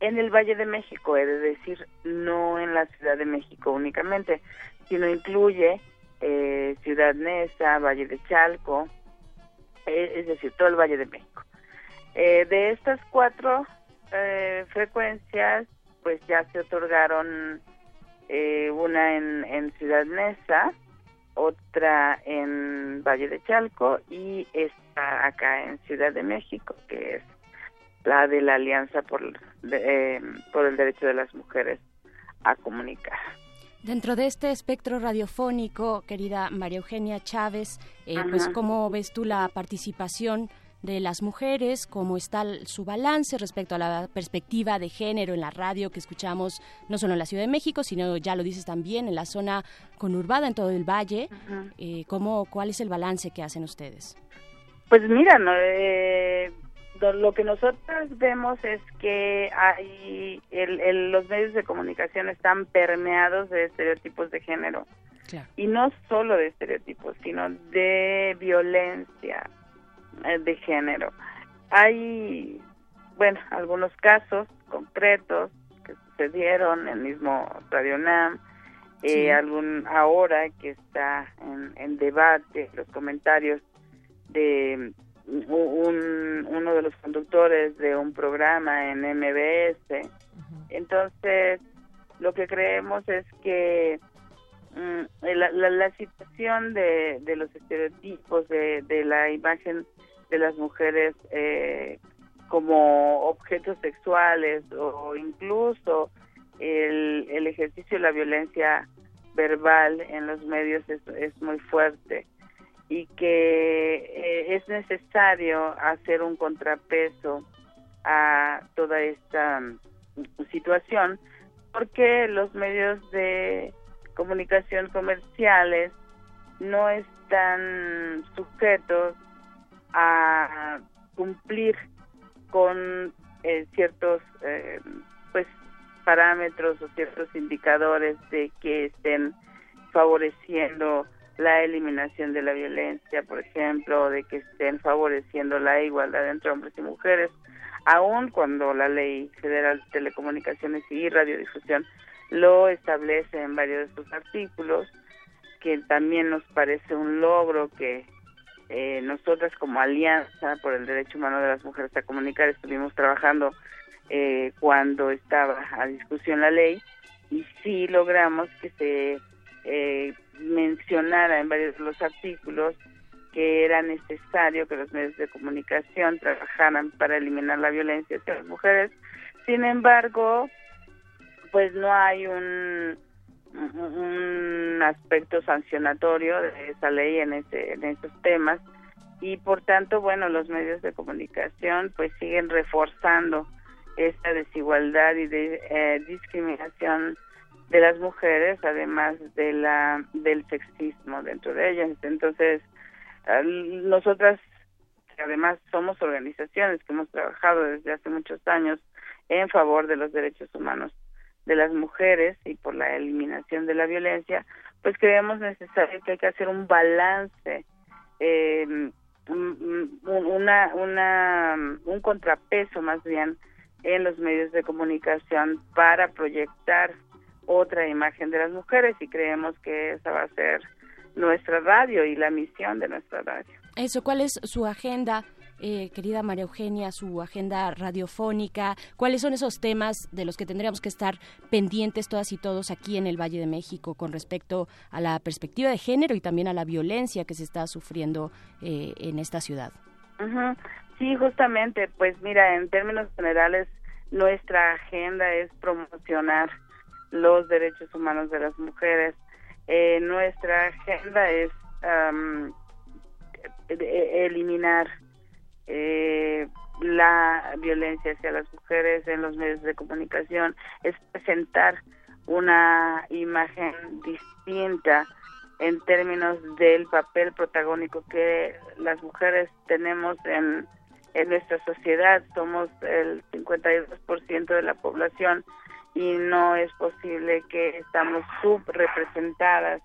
en el Valle de México, es decir, no en la Ciudad de México únicamente, sino incluye eh, Ciudad Neza, Valle de Chalco, eh, es decir, todo el Valle de México. Eh, de estas cuatro eh, frecuencias, pues ya se otorgaron una en, en Ciudad Neza, otra en Valle de Chalco y esta acá en Ciudad de México, que es la de la Alianza por, de- eh, por el Derecho de las Mujeres a Comunicar. Dentro de este espectro radiofónico, querida María Eugenia Chávez, eh, pues cómo ves tú la participación de las mujeres, cómo está su balance respecto a la perspectiva de género en la radio que escuchamos no solo en la Ciudad de México, sino ya lo dices también en la zona conurbada, en todo el valle. Eh, ¿cómo, ¿Cuál es el balance que hacen ustedes? Pues mira, no, eh, lo, que nosotros vemos es que hay el- el- los medios de comunicación están permeados de estereotipos de género Claro. y no solo de estereotipos, sino de violencia eh, de género. Hay, bueno, algunos casos concretos que sucedieron en el mismo Radio Nam, eh, algún ahora que está en, en debate los comentarios de un, uno de los conductores de un programa en MBS. Entonces, lo que creemos es que mm, la, la, la situación de, de los estereotipos, de, de la imagen de las mujeres eh, como objetos sexuales o incluso el, el ejercicio de la violencia verbal en los medios es, es muy fuerte y que eh, es necesario hacer un contrapeso a toda esta mm, situación porque los medios de comunicación comerciales no están sujetos a cumplir con eh, ciertos eh, pues parámetros o ciertos indicadores de que estén favoreciendo la eliminación de la violencia, por ejemplo, de que estén favoreciendo la igualdad entre hombres y mujeres, aun cuando la Ley Federal de Telecomunicaciones y Radiodifusión lo establece en varios de sus artículos, que también nos parece un logro que eh, nosotras como Alianza por el Derecho Humano de las Mujeres a Comunicar estuvimos trabajando eh, cuando estaba a discusión la ley y sí logramos que se eh, mencionara en varios de los artículos que era necesario que los medios de comunicación trabajaran para eliminar la violencia hacia las mujeres. Sin embargo, pues no hay un, un aspecto sancionatorio de esa ley en, ese, en esos temas y por tanto, bueno, los medios de comunicación pues siguen reforzando esta desigualdad y de eh, discriminación de las mujeres, además de la del sexismo dentro de ellas. Entonces, nosotras, además somos organizaciones que hemos trabajado desde hace muchos años en favor de los derechos humanos de las mujeres y por la eliminación de la violencia, pues creemos necesario que hay que hacer un balance, eh, un- un- una, una, un contrapeso más bien en los medios de comunicación para proyectar otra imagen de las mujeres y creemos que esa va a ser nuestra radio y la misión de nuestra radio. Eso, ¿cuál es su agenda, eh, querida María Eugenia, su agenda radiofónica? ¿Cuáles son esos temas de los que tendríamos que estar pendientes todas y todos aquí en el Valle de México con respecto a la perspectiva de género y también a la violencia que se está sufriendo eh, en esta ciudad? Sí, justamente, pues mira, en términos generales, nuestra agenda es promocionar los derechos humanos de las mujeres. Eh, nuestra agenda es de- eliminar eh, la violencia hacia las mujeres en los medios de comunicación, es presentar una imagen distinta en términos del papel protagónico que las mujeres tenemos en, en nuestra sociedad. Somos el 52% de la población y no es posible que estamos subrepresentadas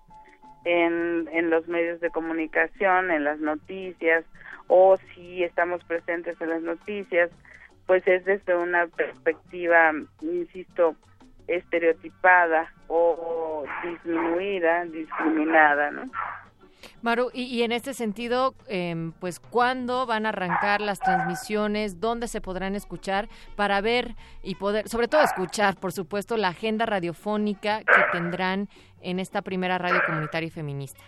en, en los medios de comunicación, en las noticias, o si estamos presentes en las noticias, pues es desde una perspectiva, insisto, estereotipada o disminuida, discriminada, ¿no? Maru, y, y en este sentido, em, pues, ¿cuándo van a arrancar las transmisiones? ¿Dónde se podrán escuchar? Para ver y poder, sobre todo escuchar, por supuesto, la agenda radiofónica que tendrán en esta primera radio comunitaria y feminista.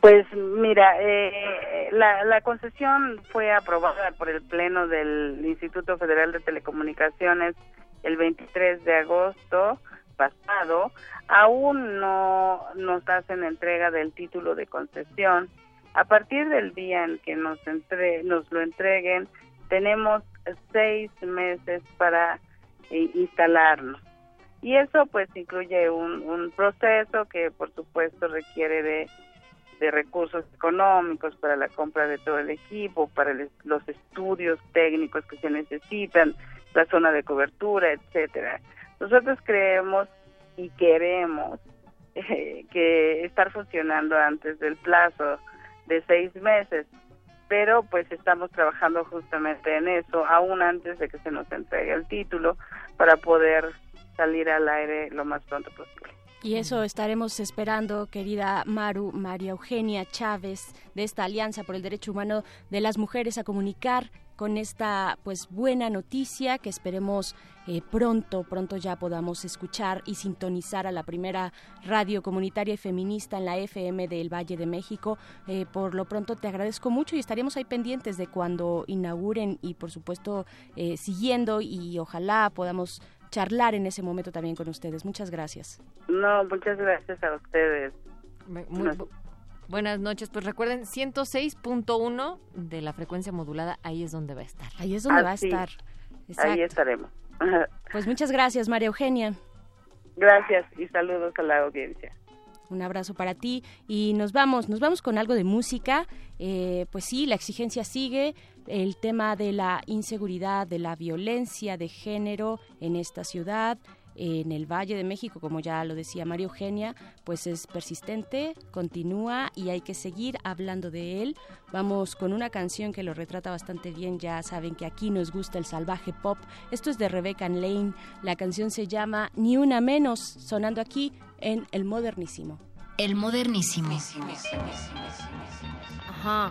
Pues mira, eh, la, la concesión fue aprobada por el Pleno del Instituto Federal de Telecomunicaciones el 23 de agosto pasado. Aún no nos hacen entrega del título de concesión. A partir del día en que nos, entre, nos lo entreguen, tenemos seis meses para eh, instalarnos. Y eso pues incluye un, un proceso que por supuesto requiere de de recursos económicos para la compra de todo el equipo, para los estudios técnicos que se necesitan, la zona de cobertura, etcétera. Nosotros creemos y queremos eh, que estar funcionando antes del plazo de seis meses, pero pues estamos trabajando justamente en eso, aún antes de que se nos entregue el título, para poder salir al aire lo más pronto posible. Y eso estaremos esperando, querida Maru, María Eugenia Chávez, de esta Alianza por el Derecho Humano de las Mujeres a comunicar con esta pues buena noticia que esperemos eh, pronto, pronto ya podamos escuchar y sintonizar a la primera radio comunitaria y feminista en la FM del Valle de México. Eh, por lo pronto te agradezco mucho y estaríamos ahí pendientes de cuando inauguren y por supuesto eh, siguiendo y ojalá podamos charlar en ese momento también con ustedes. Muchas gracias. No, muchas gracias a ustedes. Muy bu- buenas noches. Pues recuerden, 106.1 de la frecuencia modulada, ahí es donde va a estar. Ahí es donde va a estar. Ahí estaremos. Pues muchas gracias, María Eugenia. Gracias y saludos a la audiencia. Un abrazo para ti. Y nos vamos, nos vamos con algo de música. Eh, pues sí, la exigencia sigue, el tema de la inseguridad, de la violencia de género en esta ciudad, en el Valle de México, como ya lo decía María Eugenia, pues es persistente, continúa y hay que seguir hablando de él. Vamos con una canción que lo retrata bastante bien, ya saben que aquí nos gusta el salvaje pop. Esto es de Rebecca Lane, la canción se llama Ni una menos, sonando aquí en El Modernísimo. El modernísimo. Ajá.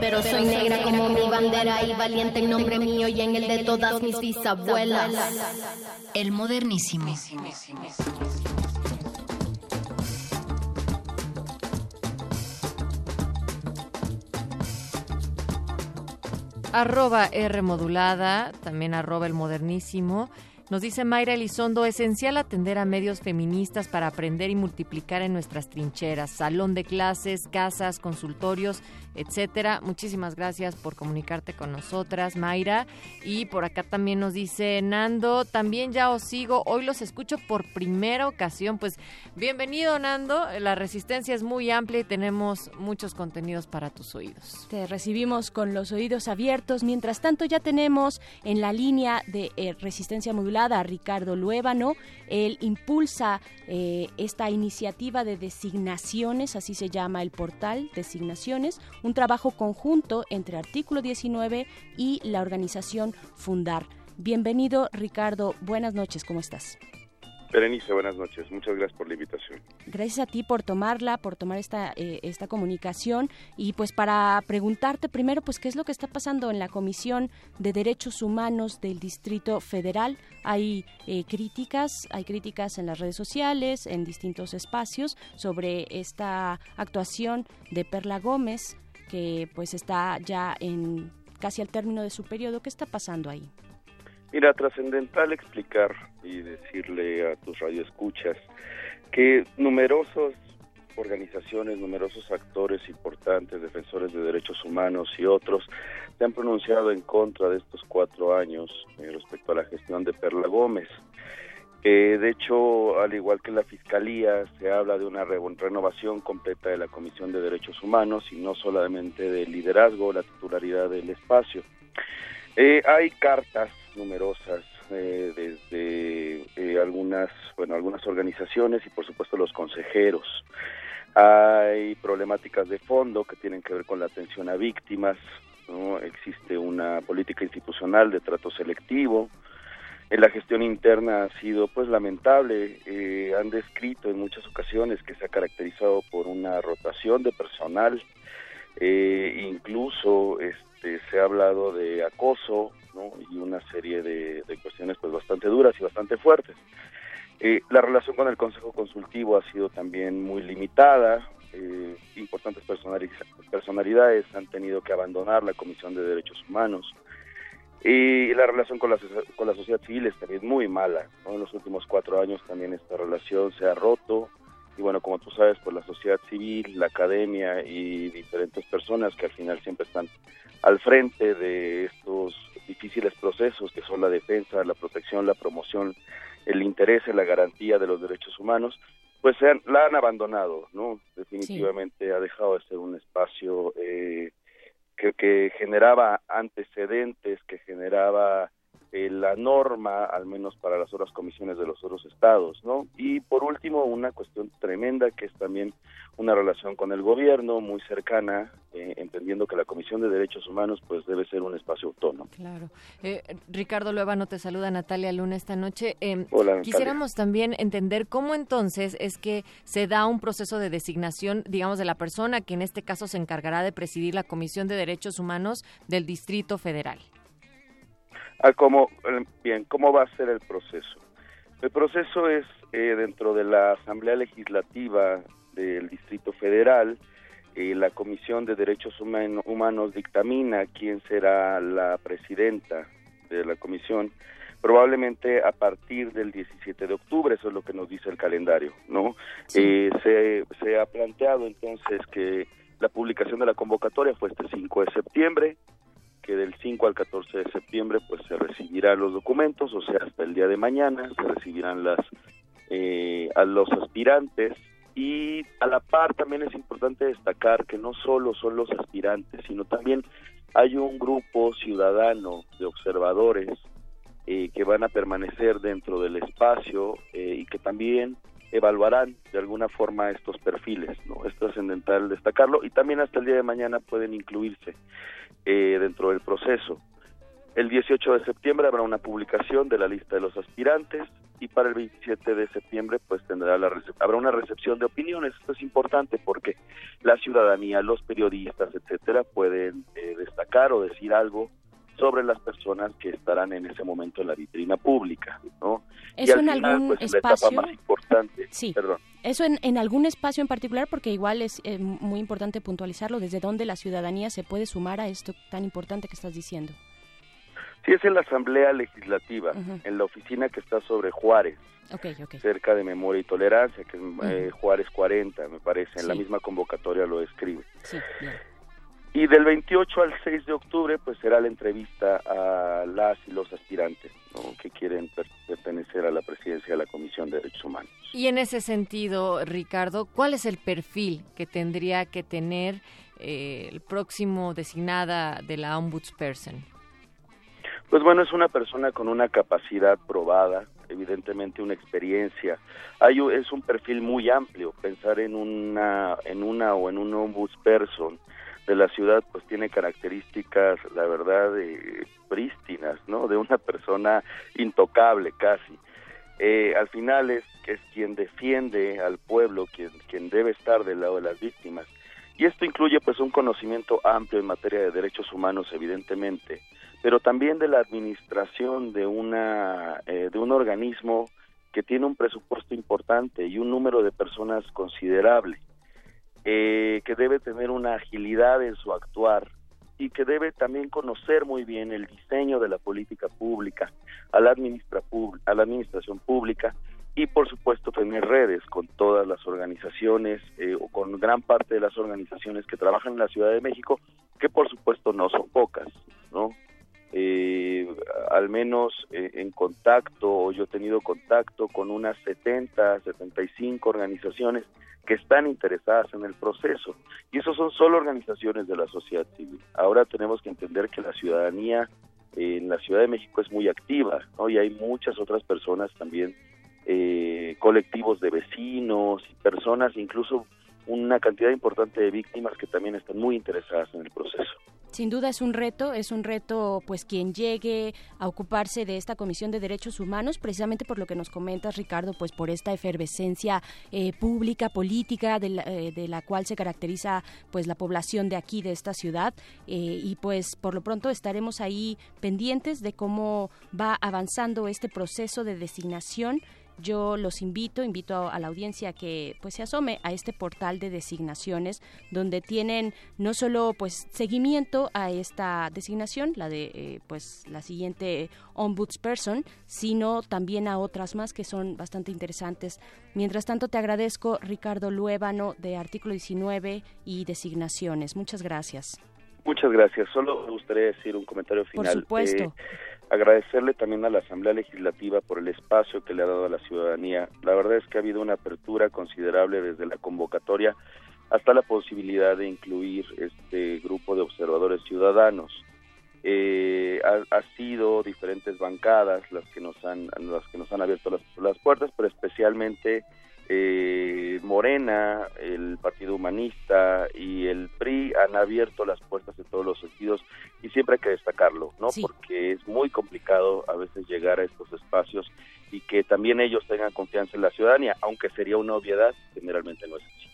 Pero soy negra como mi bandera y valiente en nombre mío y en el de todas mis bisabuelas. El modernísimo. Arroba R modulada, también arroba el modernísimo. Nos dice Mayra Elizondo, esencial atender a medios feministas para aprender y multiplicar en nuestras trincheras, salón de clases, casas, consultorios, etcétera. Muchísimas gracias por comunicarte con nosotras, Mayra. Y por acá también nos dice Nando, también ya os sigo, hoy los escucho por primera ocasión. Pues bienvenido, Nando. La resistencia es muy amplia y tenemos muchos contenidos para tus oídos. Te recibimos con los oídos abiertos. Mientras tanto, ya tenemos en la línea de eh, resistencia modulada a Ricardo Luébano. Él impulsa eh, esta iniciativa de designaciones, así se llama el portal, designaciones, un trabajo conjunto entre Artículo 19 y la organización Fundar. Bienvenido, Ricardo. Buenas noches, ¿cómo estás? Berenice, buenas noches. Muchas gracias por la invitación. Gracias a ti por tomarla, por tomar esta, eh, esta comunicación y pues para preguntarte primero pues qué es lo que está pasando en la Comisión de Derechos Humanos del Distrito Federal. Hay eh, críticas, hay críticas en las redes sociales, en distintos espacios sobre esta actuación de Perla Gómez que pues está ya en casi al término de su periodo. ¿Qué está pasando ahí? Mira, trascendental explicar y decirle a tus radioescuchas que numerosas organizaciones, numerosos actores importantes, defensores de derechos humanos y otros se han pronunciado en contra de estos cuatro años eh, respecto a la gestión de Perla Gómez. Eh, de hecho, al igual que la Fiscalía, se habla de una re- renovación completa de la Comisión de Derechos Humanos y no solamente del liderazgo, la titularidad del espacio. Eh, hay cartas numerosas eh, desde eh, algunas, bueno, algunas organizaciones y por supuesto los consejeros. Hay problemáticas de fondo que tienen que ver con la atención a víctimas, ¿no? Existe una política institucional de trato selectivo. La gestión interna ha sido pues lamentable. Eh, han descrito en muchas ocasiones que se ha caracterizado por una rotación de personal. Eh, incluso este, se ha hablado de acoso y una serie de, cuestiones pues bastante duras y bastante fuertes. Eh, la relación con el Consejo Consultivo ha sido también muy limitada. Importantes personali- personalidades han tenido que abandonar la Comisión de Derechos Humanos. Y la relación con la, con la sociedad civil es también muy mala. ¿no? En los últimos cuatro años también esta relación se ha roto. Y bueno, como tú sabes, pues la sociedad civil, la academia y diferentes personas que al final siempre están al frente de estos difíciles procesos que son la defensa, la protección, la promoción, el interés en la garantía de los derechos humanos, pues se han- la han abandonado, ¿no? Definitivamente ha dejado de ser un espacio eh, que, que generaba antecedentes, que generaba eh, la norma, al menos para las otras comisiones de los otros estados, ¿no? Y por último, una cuestión tremenda que es también una relación con el gobierno muy cercana, eh, entendiendo que la Comisión de Derechos Humanos pues debe ser un espacio autónomo. Claro. Eh, Ricardo Luébano te saluda Natalia Luna esta noche. Eh, Hola, Natalia. Quisiéramos también entender cómo entonces es que se da un proceso de designación, digamos, de la persona que en este caso se encargará de presidir la Comisión de Derechos Humanos del Distrito Federal. Ah, ¿cómo, bien, ¿cómo va a ser el proceso? El proceso es eh, dentro de la Asamblea Legislativa del Distrito Federal, eh, la Comisión de Derechos Human- Humanos dictamina quién será la presidenta de la comisión, probablemente a partir del 17 de octubre, eso es lo que nos dice el calendario, ¿no? Eh, se, se ha planteado entonces que la publicación de la convocatoria fue este 5 de septiembre, que del 5 al 14 de septiembre pues se recibirán los documentos, o sea, hasta el día de mañana se recibirán las eh, a los aspirantes y a la par también es importante destacar que no solo son los aspirantes, sino también hay un grupo ciudadano de observadores eh, que van a permanecer dentro del espacio eh, y que también evaluarán de alguna forma estos perfiles, ¿no? Es trascendental destacarlo y también hasta el día de mañana pueden incluirse eh, dentro del proceso. El 18 de septiembre habrá una publicación de la lista de los aspirantes y para el 27 de septiembre pues tendrá la habrá una recepción de opiniones. Esto es importante porque la ciudadanía, los periodistas, etcétera, pueden eh, destacar o decir algo sobre las personas que estarán en ese momento en la vitrina pública, ¿no? Y ¿Eso al en final, algún pues, la etapa más importante, Sí. perdón. Eso en, en algún espacio en particular, porque igual es eh, muy importante puntualizarlo, desde dónde la ciudadanía se puede sumar a esto tan importante que estás diciendo. Sí, es en la Asamblea Legislativa, en la oficina que está sobre Juárez, cerca de Memoria y Tolerancia, que es eh, Juárez 40, me parece, en la misma convocatoria lo escribe. Sí, bien. Y del 28 al 6 de octubre, pues será la entrevista a las y los aspirantes ¿no? que quieren per- pertenecer a la presidencia de la Comisión de Derechos Humanos. Y en ese sentido, Ricardo, ¿cuál es el perfil que tendría que tener eh, el próximo designada de la ombudsperson? Pues bueno, es una persona con una capacidad probada, evidentemente una experiencia. Hay, es un perfil muy amplio. Pensar en una, en una o en un ombudsperson de la ciudad, pues tiene características, la verdad, eh, prístinas, ¿no? De una persona intocable casi. Eh, al final es es quien defiende al pueblo, quien, quien debe estar del lado de las víctimas. Y esto incluye pues un conocimiento amplio en materia de derechos humanos, evidentemente, pero también de la administración de una eh, de un organismo que tiene un presupuesto importante y un número de personas considerable, eh, que debe tener una agilidad en su actuar y que debe también conocer muy bien el diseño de la política pública a la, a la administración pública y por supuesto tener redes con todas las organizaciones eh, o con gran parte de las organizaciones que trabajan en la Ciudad de México, que por supuesto no son pocas, ¿no? Eh, al menos eh, en contacto, o yo he tenido contacto con unas 70, 75 organizaciones que están interesadas en el proceso. Y eso son solo organizaciones de la sociedad civil. Ahora tenemos que entender que la ciudadanía eh, en la Ciudad de México es muy activa. Y hay muchas otras personas también, eh, colectivos de vecinos, personas, incluso una cantidad importante de víctimas que también están muy interesadas en el proceso. Sin duda es un reto, es un reto pues quien llegue a ocuparse de esta Comisión de Derechos Humanos, precisamente por lo que nos comentas Ricardo, pues por esta efervescencia eh, pública, política de la, eh, de la cual se caracteriza pues la población de aquí, de esta ciudad, eh, y pues por lo pronto estaremos ahí pendientes de cómo va avanzando este proceso de designación yo los invito, invito a la audiencia a que pues se asome a este portal de designaciones donde tienen no solo pues seguimiento a esta designación, la de eh, pues la siguiente ombudsperson, sino también a otras más que son bastante interesantes. Mientras tanto te agradezco Ricardo Luébano de Artículo 19 y designaciones. Muchas gracias. Muchas gracias. Solo me gustaría decir un comentario Por final. supuesto. Eh, agradecerle también a la Asamblea Legislativa por el espacio que le ha dado a la ciudadanía. La verdad es que ha habido una apertura considerable desde la convocatoria hasta la posibilidad de incluir este grupo de observadores ciudadanos. Eh, ha, sido diferentes bancadas las que nos han las que nos han abierto las, las puertas, pero especialmente eh, Morena, el Partido Humanista y el PRI han abierto las puertas en todos los sentidos y siempre hay que destacarlo, ¿no? Sí. Porque es muy complicado a veces llegar a estos espacios y que también ellos tengan confianza en la ciudadanía, aunque sería una obviedad, generalmente no es así.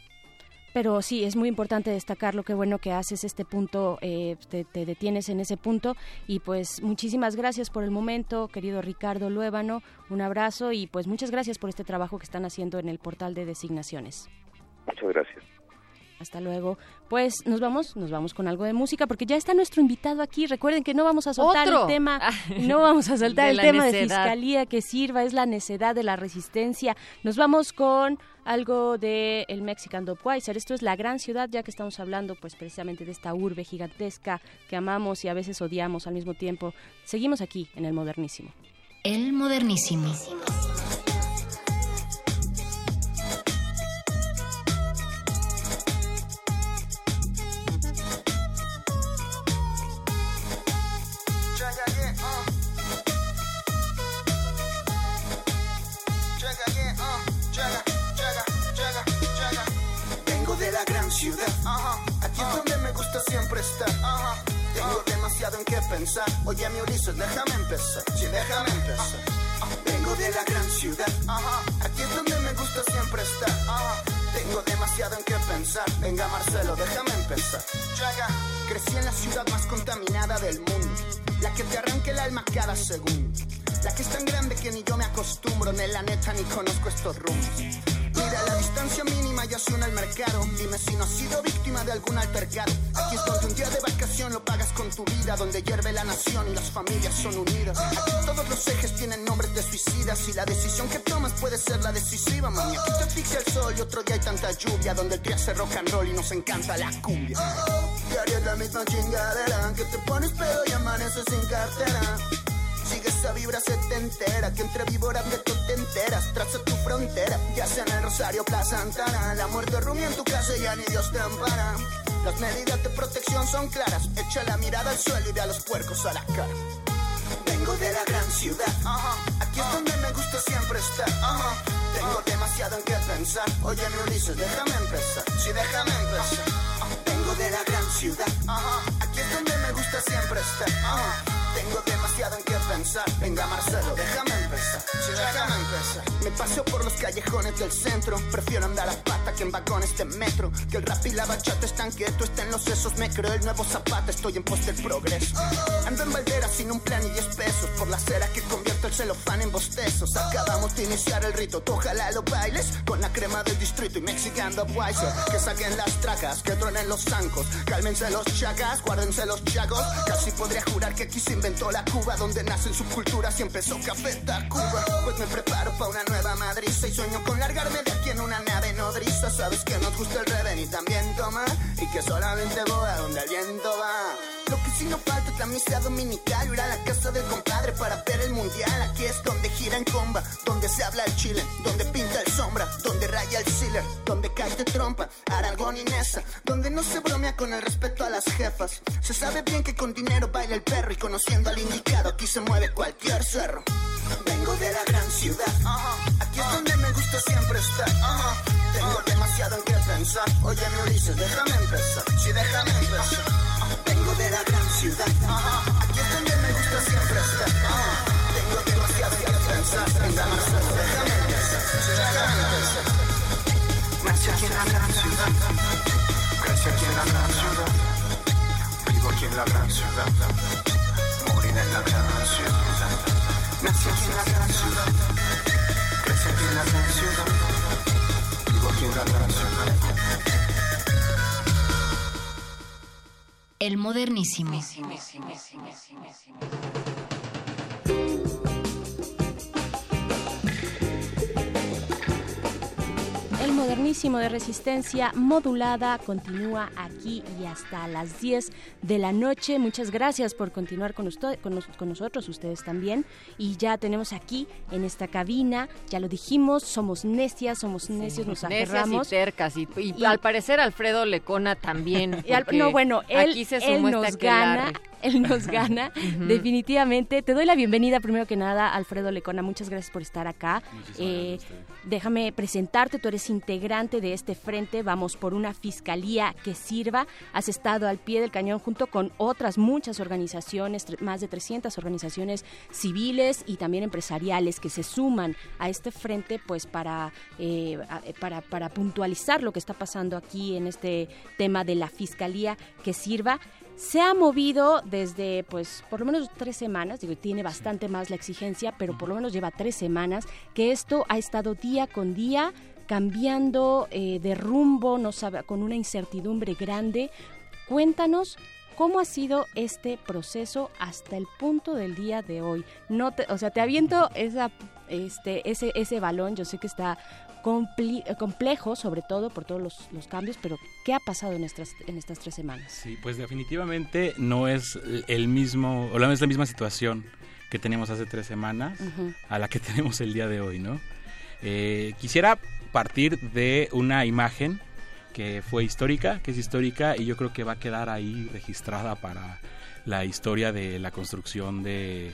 Pero sí, es muy importante destacarlo, qué bueno que haces este punto, eh, te, te detienes en ese punto y pues muchísimas gracias por el momento, querido Ricardo Luébano, un abrazo y pues muchas gracias por este trabajo que están haciendo en el portal de designaciones. Muchas gracias. Hasta luego. Pues nos vamos, nos vamos con algo de música porque ya está nuestro invitado aquí. Recuerden que no vamos a soltar ¿Otro? el tema, no vamos a soltar De el tema de fiscalía que sirva, es la necedad de la resistencia. Nos vamos con algo de el Mexican Dopweiser. Esto es la gran ciudad, ya que estamos hablando pues precisamente de esta urbe gigantesca que amamos y a veces odiamos al mismo tiempo. Seguimos aquí en el modernísimo. El modernísimo. Tengo demasiado en qué pensar. Oye, mi Ulises, déjame empezar. Sí, déjame empezar. Vengo de la gran ciudad. Aquí es donde me gusta siempre estar. Tengo demasiado en qué pensar. Venga, Marcelo, déjame empezar. Chaga, crecí en la ciudad más contaminada del mundo. La que te arranca el alma cada segundo. La que es tan grande que ni yo me acostumbro. Ni la neta ni conozco estos rumbos. Mira, la distancia mínima ya suena al mercado. Dime si no has sido víctima de algún altercado. Aquí es donde un día de vacación lo pagas con tu vida. Donde hierve la nación y las familias son unidas. Aquí todos los ejes tienen nombres de suicidas. Y la decisión que tomas puede ser la decisiva, mami. Aquí te asfixia el sol y otro día hay tanta lluvia. Donde el día hace rock and roll y nos encanta la cumbia. Diario es la misma chingadera. Que te pones pedo y amaneces sin cartera. Sigue esa vibra setentera Que entre víboras de tú te enteras. Traza tu frontera Ya sea en el Rosario, Plaza Santana La muerte rumia en tu casa y ya ni Dios te ampara. Las medidas de protección son claras. Echa la mirada al suelo y ve a los puercos a la cara. Vengo de la gran ciudad. Aquí es donde me gusta siempre estar. Tengo demasiado en qué pensar. Oye mi Ulises, déjame empezar. Sí, déjame empezar. Vengo de la gran ciudad. Aquí es donde me gusta siempre estar. Tengo demasiado en qué pensar. Venga, Marcelo, déjame empezar. Sí, déjame empezar. Me paseo por los callejones del centro. Prefiero andar a pata que en vagones de metro. Que el rap y la bachata están quietos, está en los sesos. Me creo el nuevo zapata, estoy en pos del progreso. Ando en Valdera sin un plan y 10 pesos. Por la cera que convierto el celofán en bostezos. Acabamos de iniciar el rito, tú ojalá lo bailes. Con la crema del distrito y Mexican Wiser. Que saquen las tracas, que truenen los zancos. Cálmense los chacas, guárdense los chagos. Casi podría jurar que aquí se inventó la Cuba donde nacen subculturas y empezó Café Tacuba. Pues me preparo para una nueva madriza y sueño con largarme de aquí en una nave nodriza. Sabes que nos gusta el reven y también tomar y que solamente voy a donde el viento va. Sí no falta la misa dominical, ir a la casa del compadre para ver el mundial. Aquí es donde gira en comba, donde se habla el chile, donde pinta el sombra, donde raya el sealer, donde cae de trompa, Aragón y Nesa, donde no se bromea con el respeto a las jefas. Se sabe bien que con dinero baila el perro y conociendo al indicado aquí se mueve cualquier cerro. Vengo de la gran ciudad, aquí es donde me gusta siempre estar. Tengo demasiado en qué pensar. Oye, mi Ulises, déjame empezar. Sí, déjame empezar. Vengo de la gran ciudad, aquí es donde me gusta siempre estar. Tengo demasiado qué pensar. Déjame. Sí, déjame empezar. Nací aquí en la gran ciudad, crecí aquí en la gran ciudad, vivo aquí en la gran ciudad, moriré en la gran ciudad. Nací aquí en la gran ciudad, El modernísimo. Modernísimo de resistencia modulada continúa aquí y hasta las 10 de la noche. Muchas gracias por continuar con, usted, con, nos- con nosotros, ustedes también. Y ya tenemos aquí en esta cabina, ya lo dijimos, somos necias, somos necios, nos Necias aferramos. y tercas. Y, y Y- al parecer Alfredo Lecona también. Y al- porque no, bueno, él, aquí se él nos gana. Él nos gana, definitivamente. Te doy la bienvenida primero que nada, Alfredo Lecona, muchas gracias por estar acá. Eh, déjame presentarte, tú eres integrante de este frente, vamos por una fiscalía que sirva. Has estado al pie del cañón junto con otras muchas organizaciones, más de 300 organizaciones civiles y también empresariales que se suman a este frente pues para, eh, eh, para, para puntualizar lo que está pasando aquí en este tema de la fiscalía que sirva. Se ha movido desde, pues, por lo menos tres semanas, digo, tiene bastante más la exigencia, pero por lo menos lleva tres semanas que esto ha estado día con día cambiando eh, de rumbo, no sabe, con una incertidumbre grande. Cuéntanos ¿Cómo ha sido este proceso hasta el punto del día de hoy? No te, o sea, te aviento este, ese, ese balón. Yo sé que está complejo, sobre todo por todos los, los cambios, pero ¿qué ha pasado en estas, en estas tres semanas? Sí, pues definitivamente no es el mismo, o no es la misma situación que teníamos hace tres semanas Ujú. a la que tenemos el día de hoy, ¿no? Eh, quisiera partir de una imagen que fue histórica, que es histórica y yo creo que va a quedar ahí registrada para la historia de la construcción de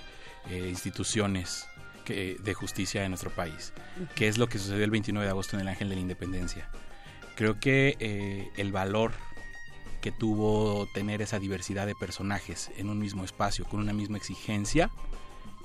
eh, instituciones que- de justicia en nuestro país, que es lo que sucedió el 29 de agosto en el Ángel de la Independencia. Creo que eh, el valor que tuvo tener esa diversidad de personajes en un mismo espacio, con una misma exigencia,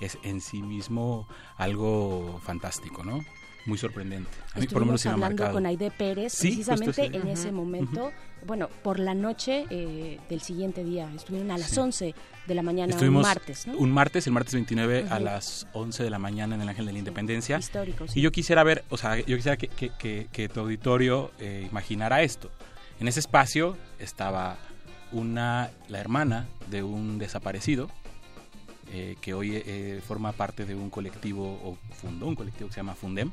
es en sí mismo algo fantástico, ¿no? Muy sorprendente. A mí por lo menos me hablando marcado. con Aide Pérez Sí, precisamente en ese momento, bueno, por la noche eh, del siguiente día, estuvieron a las Sí. 11 de la mañana, Estuvimos un martes, ¿no? un martes, el martes 29 a Ujú. las 11 de la mañana en el Ángel de la Independencia. Histórico, sí. Y yo quisiera ver, o sea, yo quisiera que, que- que- que tu auditorio eh, imaginara esto. En ese espacio estaba una, la hermana de un desaparecido, eh, que hoy eh, forma parte de un colectivo, o fundó un colectivo que se llama Fundem,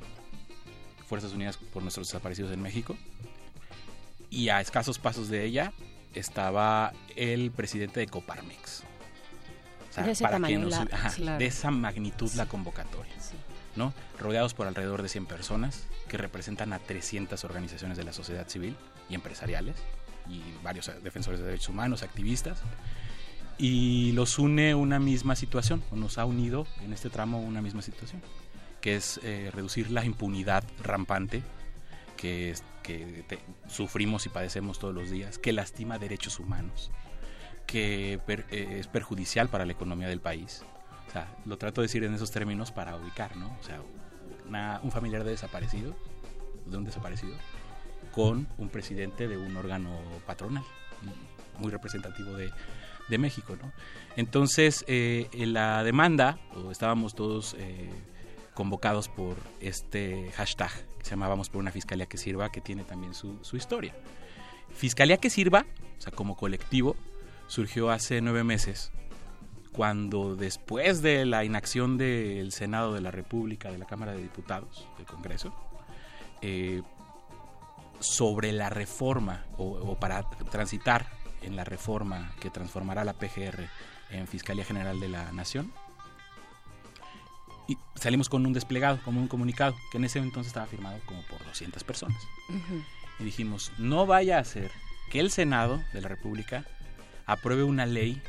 Fuerzas Unidas por Nuestros Desaparecidos en México. Y a escasos pasos de ella estaba el presidente de Coparmex. O sea, De ese para tamaño, nos- la- ajá. Claro. de esa magnitud la convocatoria. ¿no? Rodeados por alrededor de 100 personas que representan a 300 organizaciones de la sociedad civil y empresariales y varios eh, defensores de derechos humanos, activistas. Y los une una misma situación, o nos ha unido en este tramo una misma situación, que es eh, reducir la impunidad rampante que, que te- sufrimos y padecemos todos los días, que lastima derechos humanos, que per- eh, es perjudicial para la economía del país. O sea, lo trato de decir en esos términos para ubicar, ¿no? O sea, una- un familiar de desaparecido, de un desaparecido, con un presidente de un órgano patronal, muy representativo de, de México, ¿no? Entonces, eh, en la demanda, o estábamos todos eh, convocados por este hashtag que se llama Vamos por una Fiscalía que Sirva, que tiene también su, su historia. Fiscalía que Sirva, o sea, como colectivo, surgió hace nueve meses, cuando después de la inacción del Senado de la República, de la Cámara de Diputados, del Congreso, eh, sobre la reforma o, o para transitar en la reforma que transformará la PGR en Fiscalía General de la Nación. Y salimos con un desplegado, como un comunicado, que en ese entonces estaba firmado como por 200 personas. Ujú. Y dijimos, no vaya a ser que el Senado de la República apruebe una ley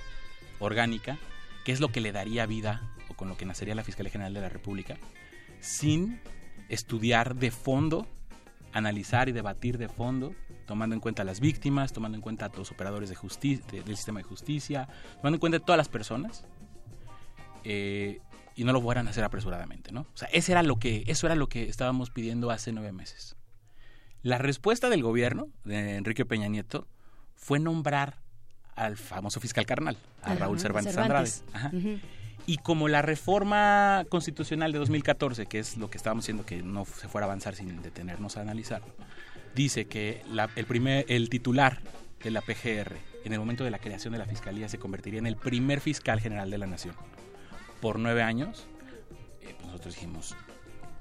orgánica, que es lo que le daría vida o con lo que nacería la Fiscalía General de la República, sin estudiar de fondo, analizar y debatir de fondo, tomando en cuenta a las víctimas, tomando en cuenta a los operadores de justi- de- del sistema de justicia, tomando en cuenta a todas las personas, eh, y no lo fueran a hacer apresuradamente, ¿no? O sea, ese era lo que, eso era lo que estábamos pidiendo hace nueve meses. La respuesta del gobierno de Enrique Peña Nieto fue nombrar al famoso fiscal carnal, a Ajá, Raúl Cervantes, Cervantes. Andrade. Ajá. Y como la reforma constitucional de 2014, que es lo que estábamos diciendo que no se fuera a avanzar sin detenernos a analizarlo, dice que la- el, primer, el titular de la PGR en el momento de la creación de la fiscalía se convertiría en el primer fiscal general de la nación por nueve años, eh, pues nosotros dijimos,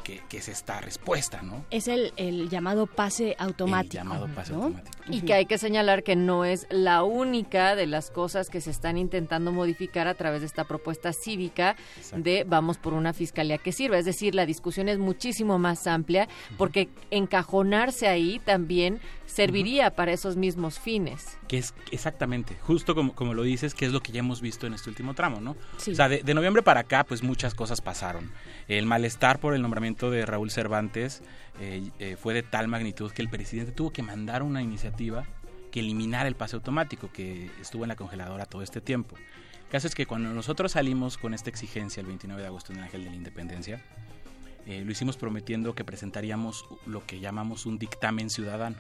¿qué, qué es esta respuesta, no? Es el, el llamado pase automático. llamado pase ¿no? automático. Y que hay que señalar que no es la única de las cosas que se están intentando modificar a través de esta propuesta cívica de vamos por una fiscalía que sirva. Es decir, la discusión es muchísimo más amplia porque encajonarse ahí también serviría para esos mismos fines. Que es exactamente, justo como, como lo dices, que es lo que ya hemos visto en este último tramo, ¿no? Sí. O sea, de, de noviembre para acá, pues muchas cosas pasaron. El malestar por el nombramiento de Raúl Cervantes eh, eh, fue de tal magnitud que el presidente tuvo que mandar una iniciativa que eliminara el pase automático que estuvo en la congeladora todo este tiempo. El caso es que cuando nosotros salimos con esta exigencia el 29 de agosto en el Ángel de la Independencia, eh, lo hicimos prometiendo que presentaríamos lo que llamamos un dictamen ciudadano.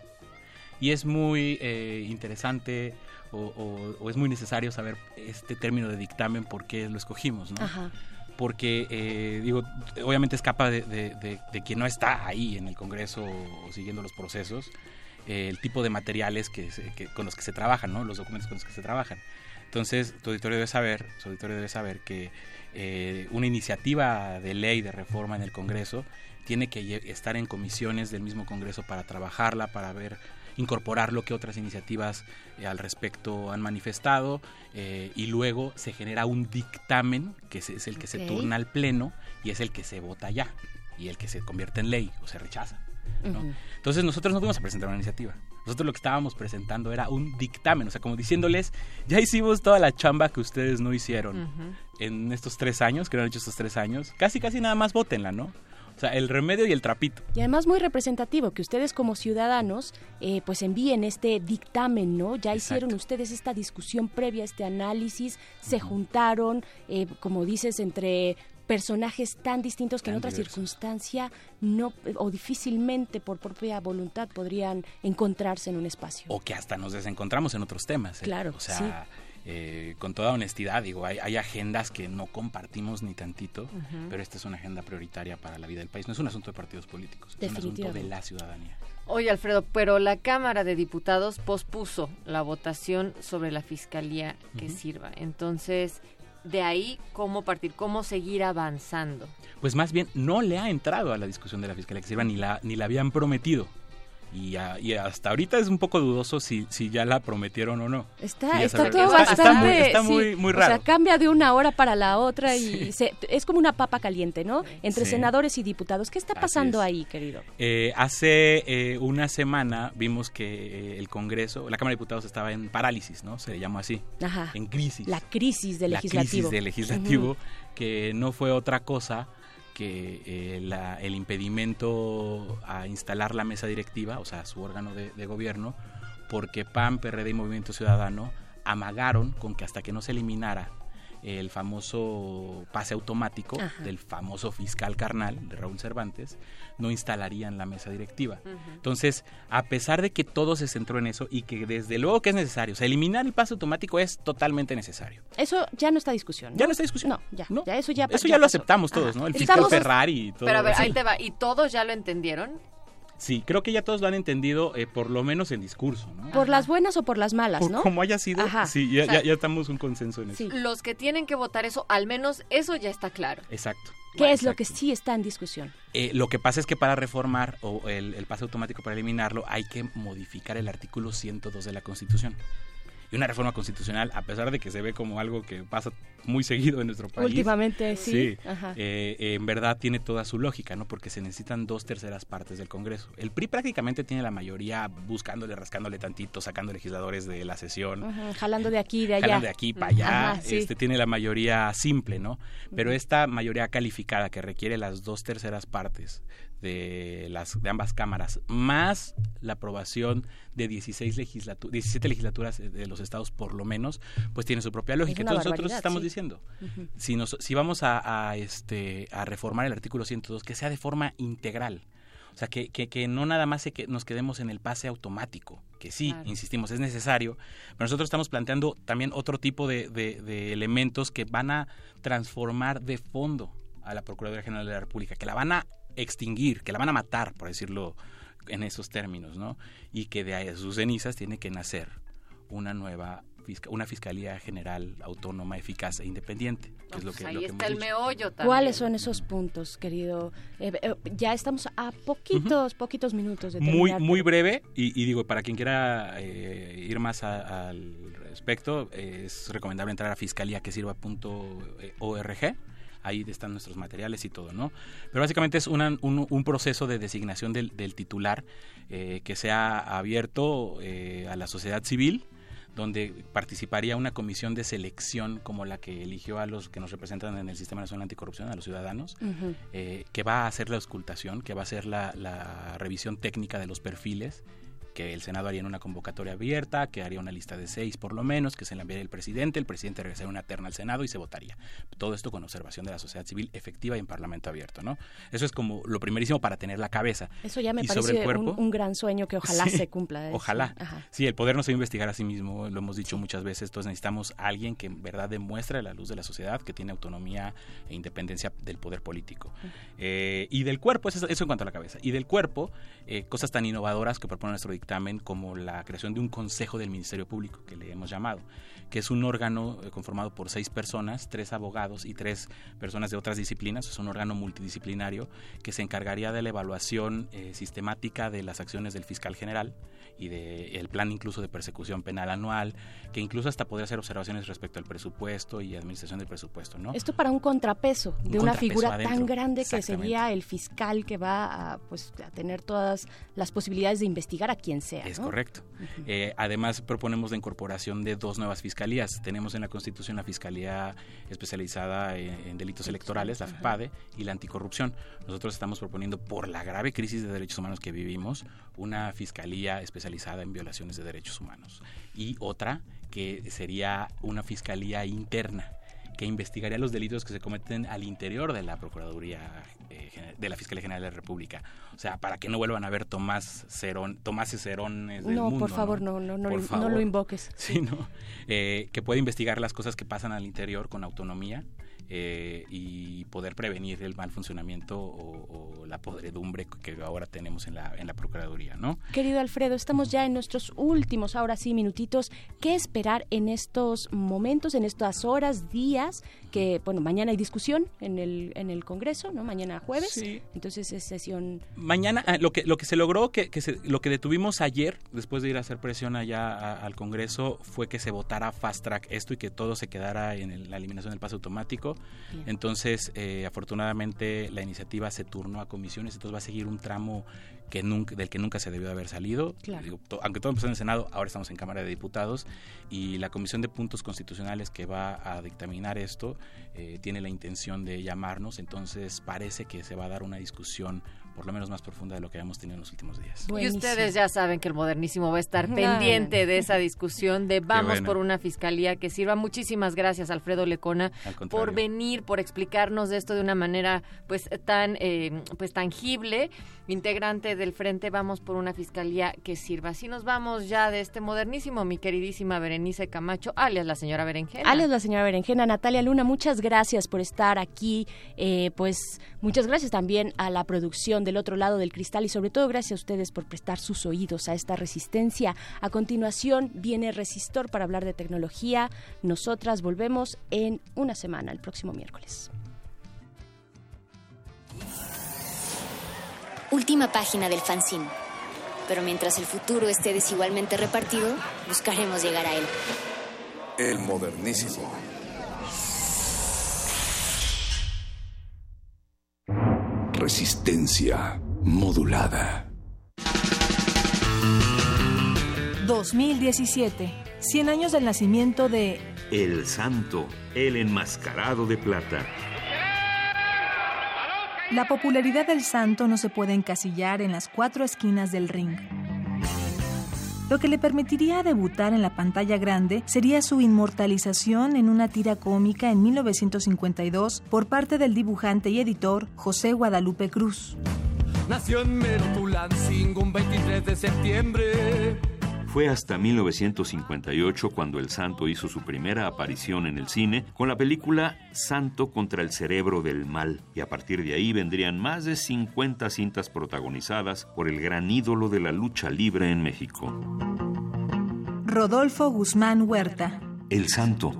Y es muy eh, interesante o, o- o es muy necesario saber este término de dictamen, por qué lo escogimos, ¿no? Ajá. Porque, eh, digo, obviamente escapa de, de, quien no está ahí en el Congreso siguiendo los procesos, eh, el tipo de materiales que, con los que se trabajan, ¿no? Los documentos con los que se trabajan. Entonces, tu auditorio debe saber, su auditorio debe saber que eh, una iniciativa de ley de reforma en el Congreso tiene que estar en comisiones del mismo Congreso para trabajarla, para ver incorporar lo que otras iniciativas eh, al respecto han manifestado eh, y luego se genera un dictamen que es, es el que se turna al pleno y es el que se vota ya y el que se convierte en ley o se rechaza. Entonces nosotros no fuimos a presentar una iniciativa. Nosotros lo que estábamos presentando era un dictamen, o sea, como diciéndoles, ya hicimos toda la chamba que ustedes no hicieron en estos tres años, que no han hecho estos tres años. Casi, casi nada más votenla, ¿no? O sea, el remedio y el trapito. Y además muy representativo que ustedes como ciudadanos eh, pues envíen este dictamen, ¿no? Ya hicieron ustedes esta discusión previa, este análisis, se juntaron, eh, como dices, entre personajes tan distintos que en otra diversos. circunstancia no o difícilmente por propia voluntad podrían encontrarse en un espacio. O que hasta nos desencontramos en otros temas. ¿eh? Claro, O sea, sí. Eh, con toda honestidad, digo, hay, hay agendas que no compartimos ni tantito, pero esta es una agenda prioritaria para la vida del país. No es un asunto de partidos políticos, es un asunto de la ciudadanía. Oye, Alfredo, pero la Cámara de Diputados pospuso la votación sobre la fiscalía que sirva. Entonces, de ahí, ¿cómo partir? ¿Cómo seguir avanzando? Pues más bien no le ha entrado a la discusión de la fiscalía que sirva ni la ni la habían prometido. Y, a- y hasta ahorita es un poco dudoso si, si ya la prometieron o no. Está, está todo Está- bastante... está muy, está sí, muy, muy O sea, raro. cambia de una hora para la otra y se- es como una papa caliente, ¿no? Entre Sí. senadores y diputados. ¿Qué está pasando es. ahí, querido? Eh, hace eh, una semana vimos que eh, el Congreso, la Cámara de Diputados estaba en parálisis, ¿no? Se le llamó así. Ajá. En crisis. La crisis del la legislativo. crisis del legislativo, que no fue otra cosa que eh, la- el impedimento a instalar la mesa directiva, o sea, su órgano de, de gobierno, porque PAN, PRD y Movimiento Ciudadano amagaron con que hasta que no se eliminara el famoso pase automático Ajá. del famoso fiscal carnal de Raúl Cervantes, no instalarían la mesa directiva. Entonces, a pesar de que todo se centró en eso y que desde luego que es necesario, o sea, eliminar el pase automático es totalmente necesario. Eso ya no está discusión. ¿no? Ya no está discusión. No, ya, ya eso ya Eso ya lo aceptamos todos, Ajá. ¿no? El fiscal Estamos- Ferrari y todo. Pero a ver, Sí. ahí te va. ¿Y todos ya lo entendieron? Sí, creo que ya todos lo han entendido, eh, por lo menos en discurso, ¿no? Por las buenas o por las malas, Por ¿no? como haya sido, Ajá. sí, ya, O sea, ya, ya estamos un consenso en eso. Los que tienen que votar eso, al menos eso ya está claro. Exacto. ¿Qué es lo que sí está en discusión? Eh, lo que pasa es que para reformar o el, el pase automático para eliminarlo hay que modificar el artículo 102 de la Constitución. Y una reforma constitucional, a pesar de que se ve como algo que pasa muy seguido en nuestro país. Últimamente, sí. Ajá. eh, en verdad tiene toda su lógica, ¿no? Porque se necesitan dos terceras partes del Congreso. El PRI prácticamente tiene la mayoría buscándole, rascándole tantito, sacando legisladores de la sesión. Jalando de aquí de allá. Jalan de aquí para allá, Ajá, sí. este tiene la mayoría simple, ¿no? Pero esta mayoría calificada que requiere las dos terceras partes de las de ambas cámaras, más la aprobación de 16 legislatu 17 legislaturas de los estados por lo menos, pues tiene su propia lógica. Entonces nosotros estamos sí. diciendo, si nos si vamos a, a, este a reformar el artículo 102 que sea de forma integral. O sea, que, que, que no nada más se que nos quedemos en el pase automático, que sí, Claro. insistimos, es necesario, pero nosotros estamos planteando también otro tipo de, de- de elementos que van a transformar de fondo a la Procuraduría General de la República, que la van a extinguir, que la van a matar, por decirlo en esos términos, ¿no? Y que de ahí, sus cenizas tiene que nacer una nueva una fiscalía general autónoma, eficaz e independiente, que es lo Pues que, ahí lo que está hemos el dicho. meollo también. ¿Cuáles son esos puntos, querido? Eh, eh, ya estamos a poquitos, poquitos minutos de muy terminar. muy breve y, y digo para quien quiera eh, ir más a- al respecto eh, es recomendable entrar a fiscalía.que-sirva.org ahí están nuestros materiales y todo no pero básicamente es una- un, un proceso de designación del, del titular eh, que sea abierto eh, a la sociedad civil donde participaría una comisión de selección como la que eligió a los que nos representan en el Sistema Nacional Anticorrupción, a los ciudadanos, eh, que va a hacer la auscultación, que va a hacer la, la revisión técnica de los perfiles que el Senado haría una convocatoria abierta, que haría una lista de seis por lo menos, que se la enviaría el presidente, el presidente regresaría una terna al Senado y se votaría. Todo esto con observación de la sociedad civil efectiva y en parlamento abierto, ¿no? Eso es como lo primerísimo para tener la cabeza. Eso ya me Y parece cuerpo, un, un gran sueño que ojalá Sí, se cumpla. ¿eh? Ojalá. Ajá. Sí, el poder no se va a investigar a sí mismo, lo hemos dicho muchas veces, entonces necesitamos a alguien que en verdad demuestre a la luz de la sociedad que tiene autonomía e independencia del poder político. Eh, y del cuerpo, eso, eso en cuanto a la cabeza. Y del cuerpo, eh, cosas tan innovadoras que propone nuestro dictamen como la creación de un consejo del Ministerio Público, que le hemos llamado, que es un órgano eh, conformado por seis personas, tres abogados y tres personas de otras disciplinas, es un órgano multidisciplinario que se encargaría de la evaluación eh, sistemática de las acciones del fiscal general y del plan incluso de persecución penal anual, que incluso hasta podría hacer observaciones respecto al presupuesto y administración del presupuesto, ¿no? Esto para un contrapeso Un de una contrapeso figura adentro. tan grande que sería el fiscal que va a, pues, a tener todas las posibilidades de investigar a quien sea. Es ¿no? correcto. Eh, además, proponemos la incorporación de dos nuevas fiscalías. Tenemos en la Constitución la Fiscalía especializada en, en delitos electorales, la FEPADE, y la anticorrupción. Nosotros estamos proponiendo, por la grave crisis de derechos humanos que vivimos, una fiscalía especializada en violaciones de derechos humanos. Y otra que sería una fiscalía interna que investigaría los delitos que se cometen al interior de la Procuraduría eh, de la Fiscalía General de la República. O sea, para que no vuelvan a ver Tomás Cerón, Tomáses Cerones del No, mundo. por favor, no, no, no, no favor. lo invoques. Sí, ¿no? Eh, que puede investigar las cosas que pasan al interior con autonomía eh, y poder prevenir el mal funcionamiento o, o la podredumbre que ahora tenemos en la, en la Procuraduría, ¿no? Querido Alfredo, estamos ya en nuestros últimos, ahora sí, minutitos. ¿Qué esperar en estos momentos, en estas horas, días? Que, bueno, mañana hay discusión en el, en el Congreso, ¿no? Mañana jueves. Sí. Entonces es sesión... Mañana, ah, lo que lo que se logró, que, que se- lo que detuvimos ayer, después de ir a hacer presión allá a- al Congreso, fue que se votara fast track esto y que todo se quedara en el- la eliminación del paso automático. Bien. Entonces, eh, afortunadamente, la iniciativa se turnó a comisiones, entonces va a seguir un tramo que nunca, del que nunca se debió de haber salido. Claro. Digo, to- aunque todo empezó en el Senado, ahora estamos en Cámara de Diputados y la Comisión de Puntos Constitucionales que va a dictaminar esto eh, tiene la intención de llamarnos, entonces parece que se va a dar una discusión por lo menos más profunda de lo que habíamos tenido en los últimos días. Y ustedes ya saben que el modernísimo va a estar No, pendiente no. de esa discusión de vamos bueno. por una fiscalía que sirva. Muchísimas gracias, Alfredo Lecona, Al por venir, por explicarnos de esto de una manera pues tan eh, pues tangible. Integrante del Frente Vamos por una fiscalía que sirva. Así nos vamos ya de este modernísimo, mi queridísima Berenice Camacho, alias la señora Berenjena. Alias la señora Berenjena, Natalia Luna, muchas gracias por estar aquí. Eh, pues muchas gracias también a la producción del otro lado del cristal y sobre todo gracias a ustedes por prestar sus oídos a esta resistencia. A continuación viene Resistor para hablar de tecnología. Nosotras volvemos en una semana, el próximo miércoles. Última página del fanzine. Pero mientras el futuro esté desigualmente repartido, buscaremos llegar a él. El modernísimo. Resistencia modulada. 2017. 100 años del nacimiento de El Santo, el enmascarado de plata. La popularidad del santo no se puede encasillar en las cuatro esquinas del ring. Lo que le permitiría debutar en la pantalla grande sería su inmortalización en una tira cómica en 1952 por parte del dibujante y editor José Guadalupe Cruz. Nació en Merotulancingo un 23 de septiembre. Fue hasta 1958 cuando el santo hizo su primera aparición en el cine con la película Santo contra el cerebro del mal y a partir de ahí vendrían más de 50 cintas protagonizadas por el gran ídolo de la lucha libre en México. Rodolfo Guzmán Huerta, El santo.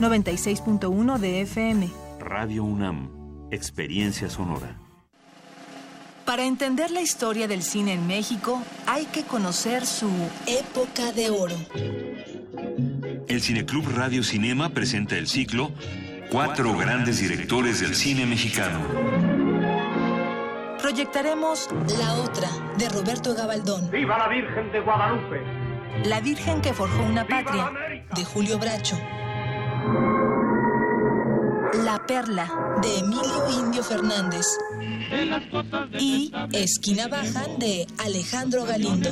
96.1 de FM. Radio UNAM. Experiencia sonora. Para entender la historia del cine en México, hay que conocer su época de oro. El Cineclub Radio Cinema presenta el ciclo Cuatro grandes directores del cine mexicano. Proyectaremos La Otra, de Roberto Gabaldón. ¡Viva la Virgen de Guadalupe! La Virgen que forjó una patria, de Julio Bracho. La La Perla, de Emilio Indio Fernández. Y Esquina Baja, de Alejandro Galindo.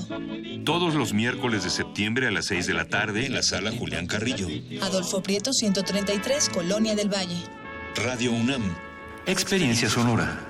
Todos los miércoles de septiembre a las 6 de la tarde en la sala Julián Carrillo. Adolfo Prieto, 133, Colonia del Valle. Radio UNAM. Experiencia sonora.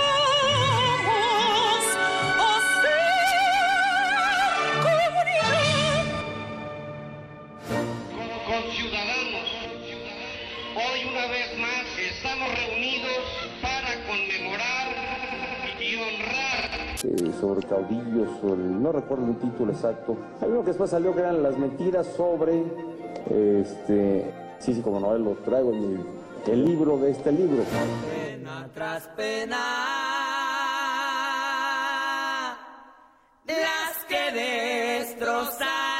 una vez más estamos reunidos para conmemorar y honrar eh, sobre caudillos, sobre- no recuerdo el título exacto. Hay uno que después salió que eran las mentiras sobre, este, sí, sí, como no, lo traigo en mi- el libro de este libro. Pena tras pena, las que destrozan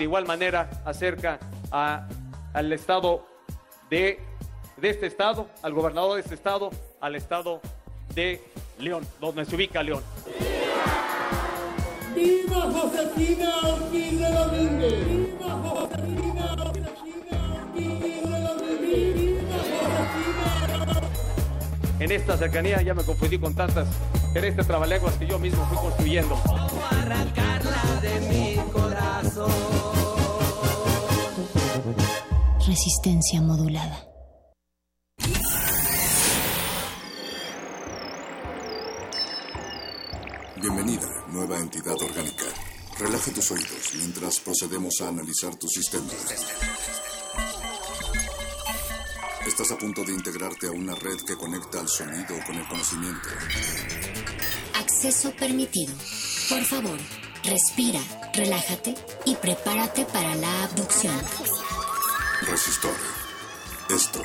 de igual manera acerca a- al estado de, de este estado, al gobernador de este estado, al estado de León, donde se ubica León. ¡Viva Josefina Ortiz de Domínguez! ¡Viva Josefina Ortiz de Domínguez! ¡Viva Josefina! En esta cercanía ya me confundí con tantas, en este trabalenguas que yo mismo fui construyendo. arrancarla de mi corazón. Resistencia modulada. Bienvenida, nueva entidad orgánica. Relaja tus oídos mientras procedemos a analizar tu sistema. Estás a punto de integrarte a una red que conecta al sonido con el conocimiento. Acceso permitido. Por favor, respira, relájate y prepárate para la abducción. Resistor. Esto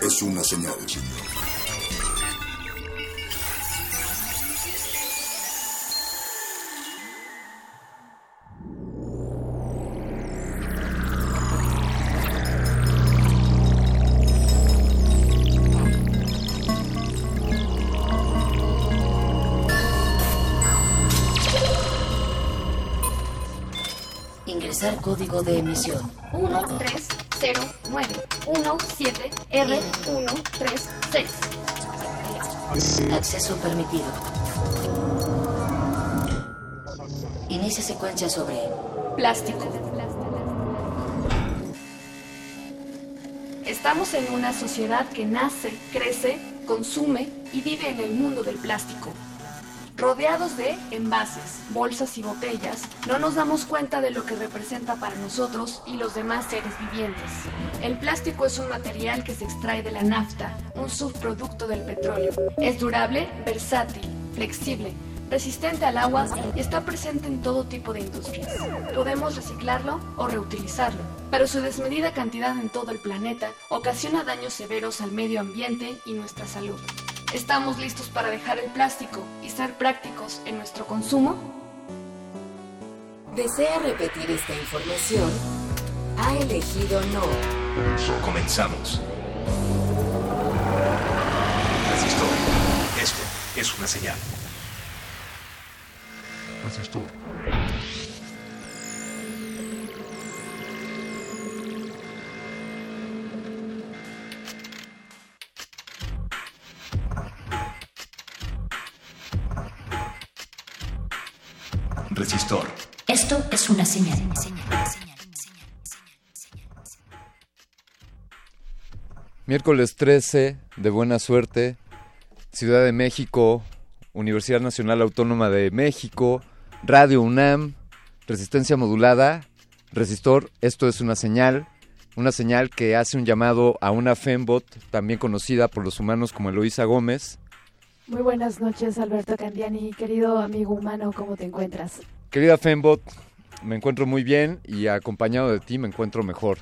es una señal. Ingresar código de emisión. 130917R136. Acceso permitido. Inicia secuencia sobre Plástico. Estamos en una sociedad que nace, crece, consume y vive en el mundo del plástico. Rodeados de envases, bolsas y botellas, no nos damos cuenta de lo que representa para nosotros y los demás seres vivientes. El plástico es un material que se extrae de la nafta, un subproducto del petróleo. Es durable, versátil, flexible, resistente al agua y está presente en todo tipo de industrias. Podemos reciclarlo o reutilizarlo, pero su desmedida cantidad en todo el planeta ocasiona daños severos al medio ambiente y nuestra salud. ¿Estamos listos para dejar el plástico y ser prácticos en nuestro consumo? ¿Desea repetir esta información? Ha elegido no. Comenzamos. Resistor. Esto es una señal. Resistor. Es una señal. Miércoles 13 de buena suerte, Ciudad de México, Universidad Nacional Autónoma de México, Radio UNAM, Resistencia Modulada, Resistor, esto es una señal, una señal que hace un llamado a una Fembot, también conocida por los humanos como Eloísa Gómez. Muy buenas noches, Alberto Candiani, querido amigo humano, ¿cómo te encuentras? Querida Fembot, me encuentro muy bien y acompañado de ti me encuentro mejor.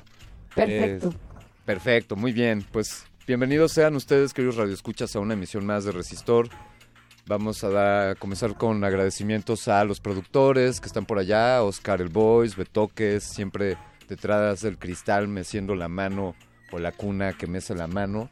Perfecto. Eh, perfecto, muy bien. Pues bienvenidos sean ustedes, queridos radioescuchas, a una emisión más de Resistor. Vamos a, dar, a comenzar con agradecimientos a los productores que están por allá, Oscar El Boys, Betoques, siempre detrás del cristal meciendo la mano o la cuna que mece la mano.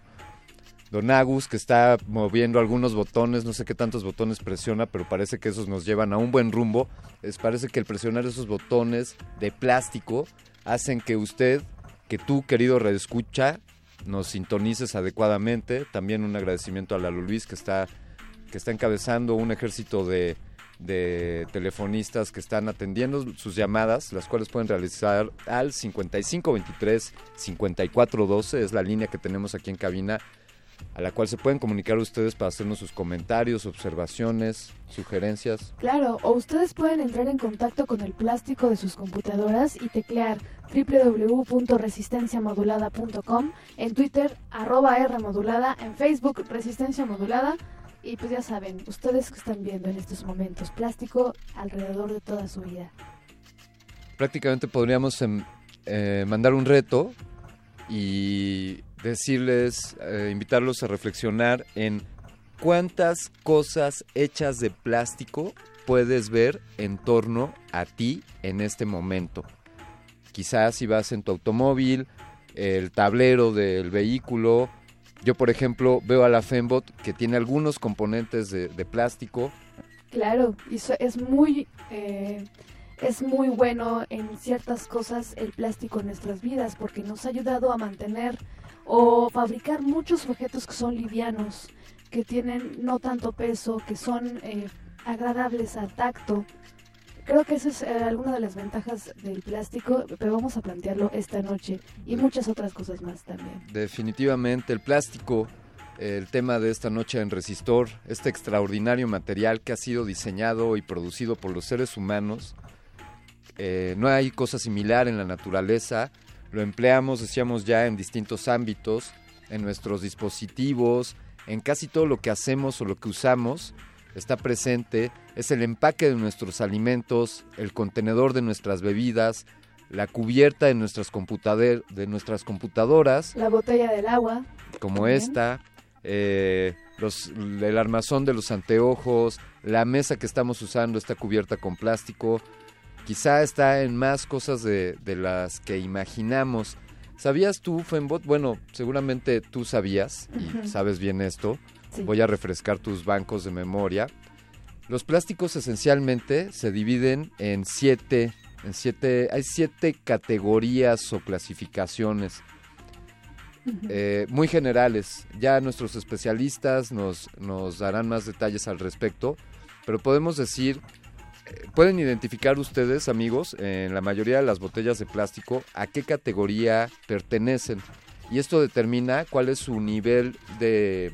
Don Agus, que está moviendo algunos botones, no sé qué tantos botones presiona, pero parece que esos nos llevan a un buen rumbo. Es, parece que el presionar esos botones de plástico hacen que usted, que tú, querido redescucha, nos sintonices adecuadamente. También un agradecimiento a Lalo Luis, que está, que está encabezando un ejército de, de telefonistas que están atendiendo sus llamadas, las cuales pueden realizar al 5523-5412, es la línea que tenemos aquí en cabina a la cual se pueden comunicar ustedes para hacernos sus comentarios, observaciones, sugerencias. Claro, o ustedes pueden entrar en contacto con el plástico de sus computadoras y teclear www.resistenciamodulada.com, en Twitter arroba Rmodulada, en Facebook Resistencia Modulada y pues ya saben, ustedes que están viendo en estos momentos plástico alrededor de toda su vida. Prácticamente podríamos em, eh, mandar un reto y decirles, eh, invitarlos a reflexionar en cuántas cosas hechas de plástico puedes ver en torno a ti en este momento. Quizás si vas en tu automóvil, el tablero del vehículo. Yo, por ejemplo, veo a la Fembot que tiene algunos componentes de, plástico. Claro, y es muy... eh, es muy bueno en ciertas cosas el plástico en nuestras vidas porque nos ha ayudado a mantener o fabricar muchos objetos que son livianos, que tienen no tanto peso, que son eh, agradables al tacto. Creo que esa es eh, alguna de las ventajas del plástico, pero vamos a plantearlo esta noche y muchas otras cosas más también. Definitivamente el plástico, el tema de esta noche en Resistor, este extraordinario material que ha sido diseñado y producido por los seres humanos. Eh, no hay cosa similar en la naturaleza, lo empleamos, decíamos ya, en distintos ámbitos, en nuestros dispositivos, en casi todo lo que hacemos o lo que usamos, está presente, es el empaque de nuestros alimentos, el contenedor de nuestras bebidas, la cubierta de nuestras, computader- de nuestras computadoras, La botella del agua. como también. esta, eh, los, el armazón de los anteojos, la mesa que estamos usando está cubierta con plástico, quizá está en más cosas de, de las que imaginamos. ¿Sabías tú, Fembot? Bueno, seguramente tú sabías y sabes bien esto. Sí. Voy a refrescar tus bancos de memoria. Los plásticos esencialmente se dividen en siete, en siete, hay siete categorías o clasificaciones eh, muy generales. Ya nuestros especialistas nos, nos darán más detalles al respecto, pero podemos decir, pueden identificar ustedes, amigos, en la mayoría de las botellas de plástico a qué categoría pertenecen. Y esto determina cuál es su nivel de,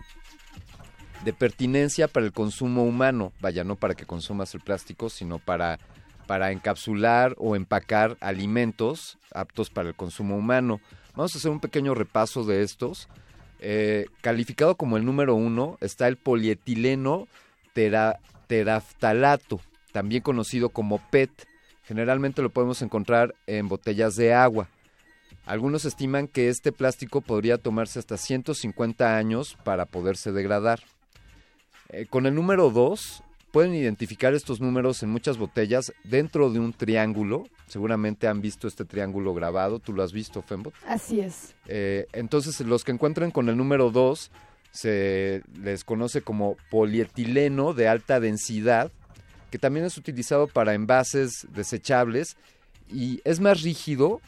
de pertinencia para el consumo humano. Vaya, no para que consumas el plástico, sino para, para encapsular o empacar alimentos aptos para el consumo humano. Vamos a hacer un pequeño repaso de estos. Eh, calificado como el número uno está el polietileno tera- teraftalato, también conocido como PET. Generalmente lo podemos encontrar en botellas de agua. Algunos estiman que este plástico podría tomarse hasta 150 años para poderse degradar. Eh, con el número 2 pueden identificar estos números en muchas botellas dentro de un triángulo. Seguramente han visto este triángulo grabado. ¿Tú lo has visto, Fembot? Así es. Eh, entonces, los que encuentren con el número 2 se les conoce como polietileno de alta densidad, que también es utilizado para envases desechables y es más rígido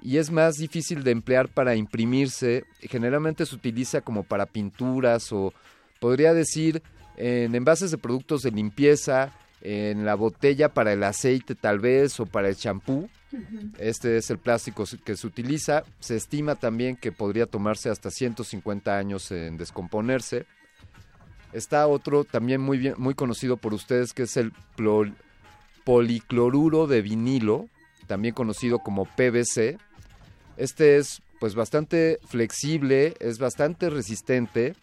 y es más difícil de emplear para imprimirse. Generalmente se utiliza como para pinturas o podría decir en envases de productos de limpieza, en la botella para el aceite tal vez o para el champú. Este es el plástico que se utiliza. Se estima también que podría tomarse hasta 150 años en descomponerse. Está otro también muy, bien, muy conocido por ustedes que es el policloruro de vinilo, también conocido como PVC. Este es pues bastante flexible, es bastante resistente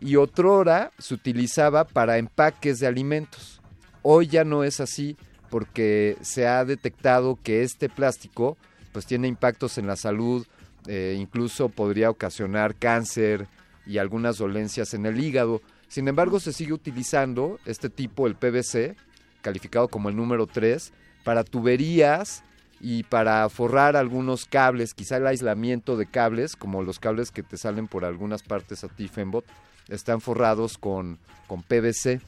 y otrora se utilizaba para empaques de alimentos. Hoy ya no es así porque se ha detectado que este plástico pues tiene impactos en la salud, eh, incluso podría ocasionar cáncer y algunas dolencias en el hígado. Sin embargo, se sigue utilizando este tipo, el PVC, calificado como el número 3, para tuberías y para forrar algunos cables, quizá el aislamiento de cables, como los cables que te salen por algunas partes a ti, Fembot, están forrados con, con PVC.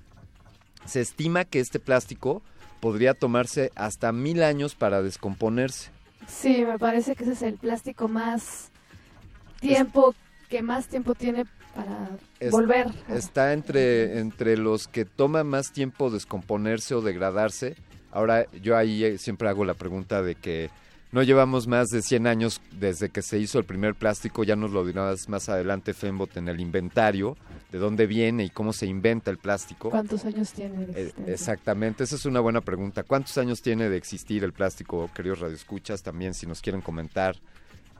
Se estima que este plástico podría tomarse hasta mil años para descomponerse. Sí, me parece que ese es el plástico más tiempo, que más tiempo tiene para volver. Está entre, entre los que toma más tiempo descomponerse o degradarse. Ahora yo ahí eh, siempre hago la pregunta de que no llevamos más de 100 años desde que se hizo el primer plástico, ya nos lo dirás más adelante Fembot en el inventario, de dónde viene y cómo se inventa el plástico. ¿Cuántos años tiene de eh, exactamente, esa es una buena pregunta. ¿Cuántos años tiene de existir el plástico, queridos radioescuchas? También si nos quieren comentar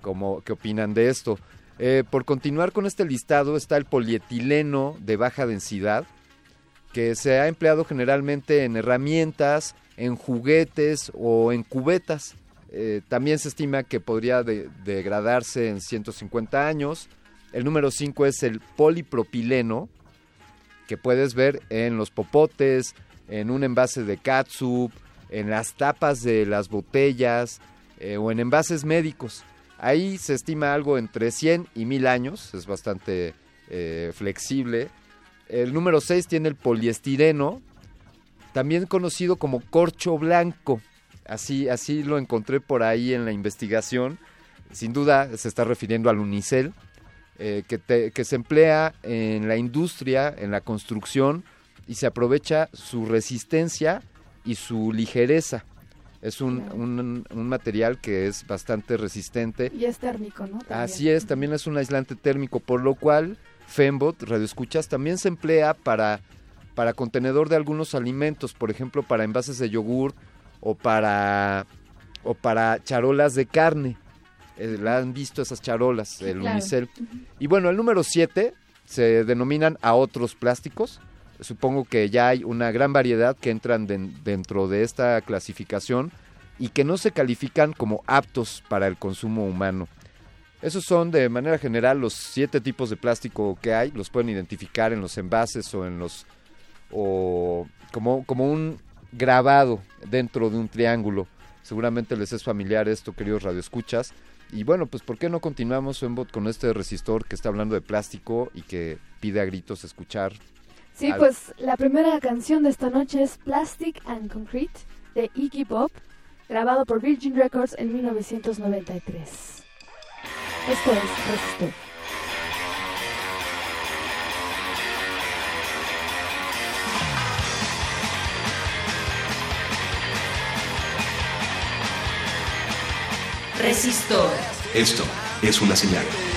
cómo, qué opinan de esto. Eh, por continuar con este listado está el polietileno de baja densidad, que se ha empleado generalmente en herramientas, en juguetes o en cubetas. Eh, también se estima que podría degradarse en 150 años. El número 5 es el polipropileno, que puedes ver en los popotes, en un envase de catsup, en las tapas de las botellas eh, o en envases médicos. Ahí se estima algo entre 100 y 1000 años, es bastante eh, flexible. El número 6 tiene el poliestireno, también conocido como corcho blanco. Así, así lo encontré por ahí en la investigación. Sin duda se está refiriendo al unicel, eh, que, que se emplea en la industria, en la construcción, y se aprovecha su resistencia y su ligereza. Es un, un, material que es bastante resistente. Y es térmico, ¿no? Así es, también es un aislante térmico, por lo cual Fembot, radioescuchas, también se emplea para, para contenedor de algunos alimentos, por ejemplo, para envases de yogur o para, o para charolas de carne. Eh, la han visto esas charolas, el unicel. Y bueno, el número 7 se denominan a otros plásticos supongo que ya hay una gran variedad que entran dentro de esta clasificación y que no se califican como aptos para el consumo humano. Esos son de manera general los siete tipos de plástico que hay, los pueden identificar en los envases o en los o como, como un grabado dentro de un triángulo. Seguramente les es familiar esto, queridos radioescuchas. Y bueno, pues ¿por qué no continuamos, con este resistor que está hablando de plástico y que pide a gritos escuchar Sí, pues la primera canción de esta noche es Plastic and Concrete de Iggy Pop, grabado por Virgin Records en 1993. Esto es Resistor. Resistor. Esto es una señal.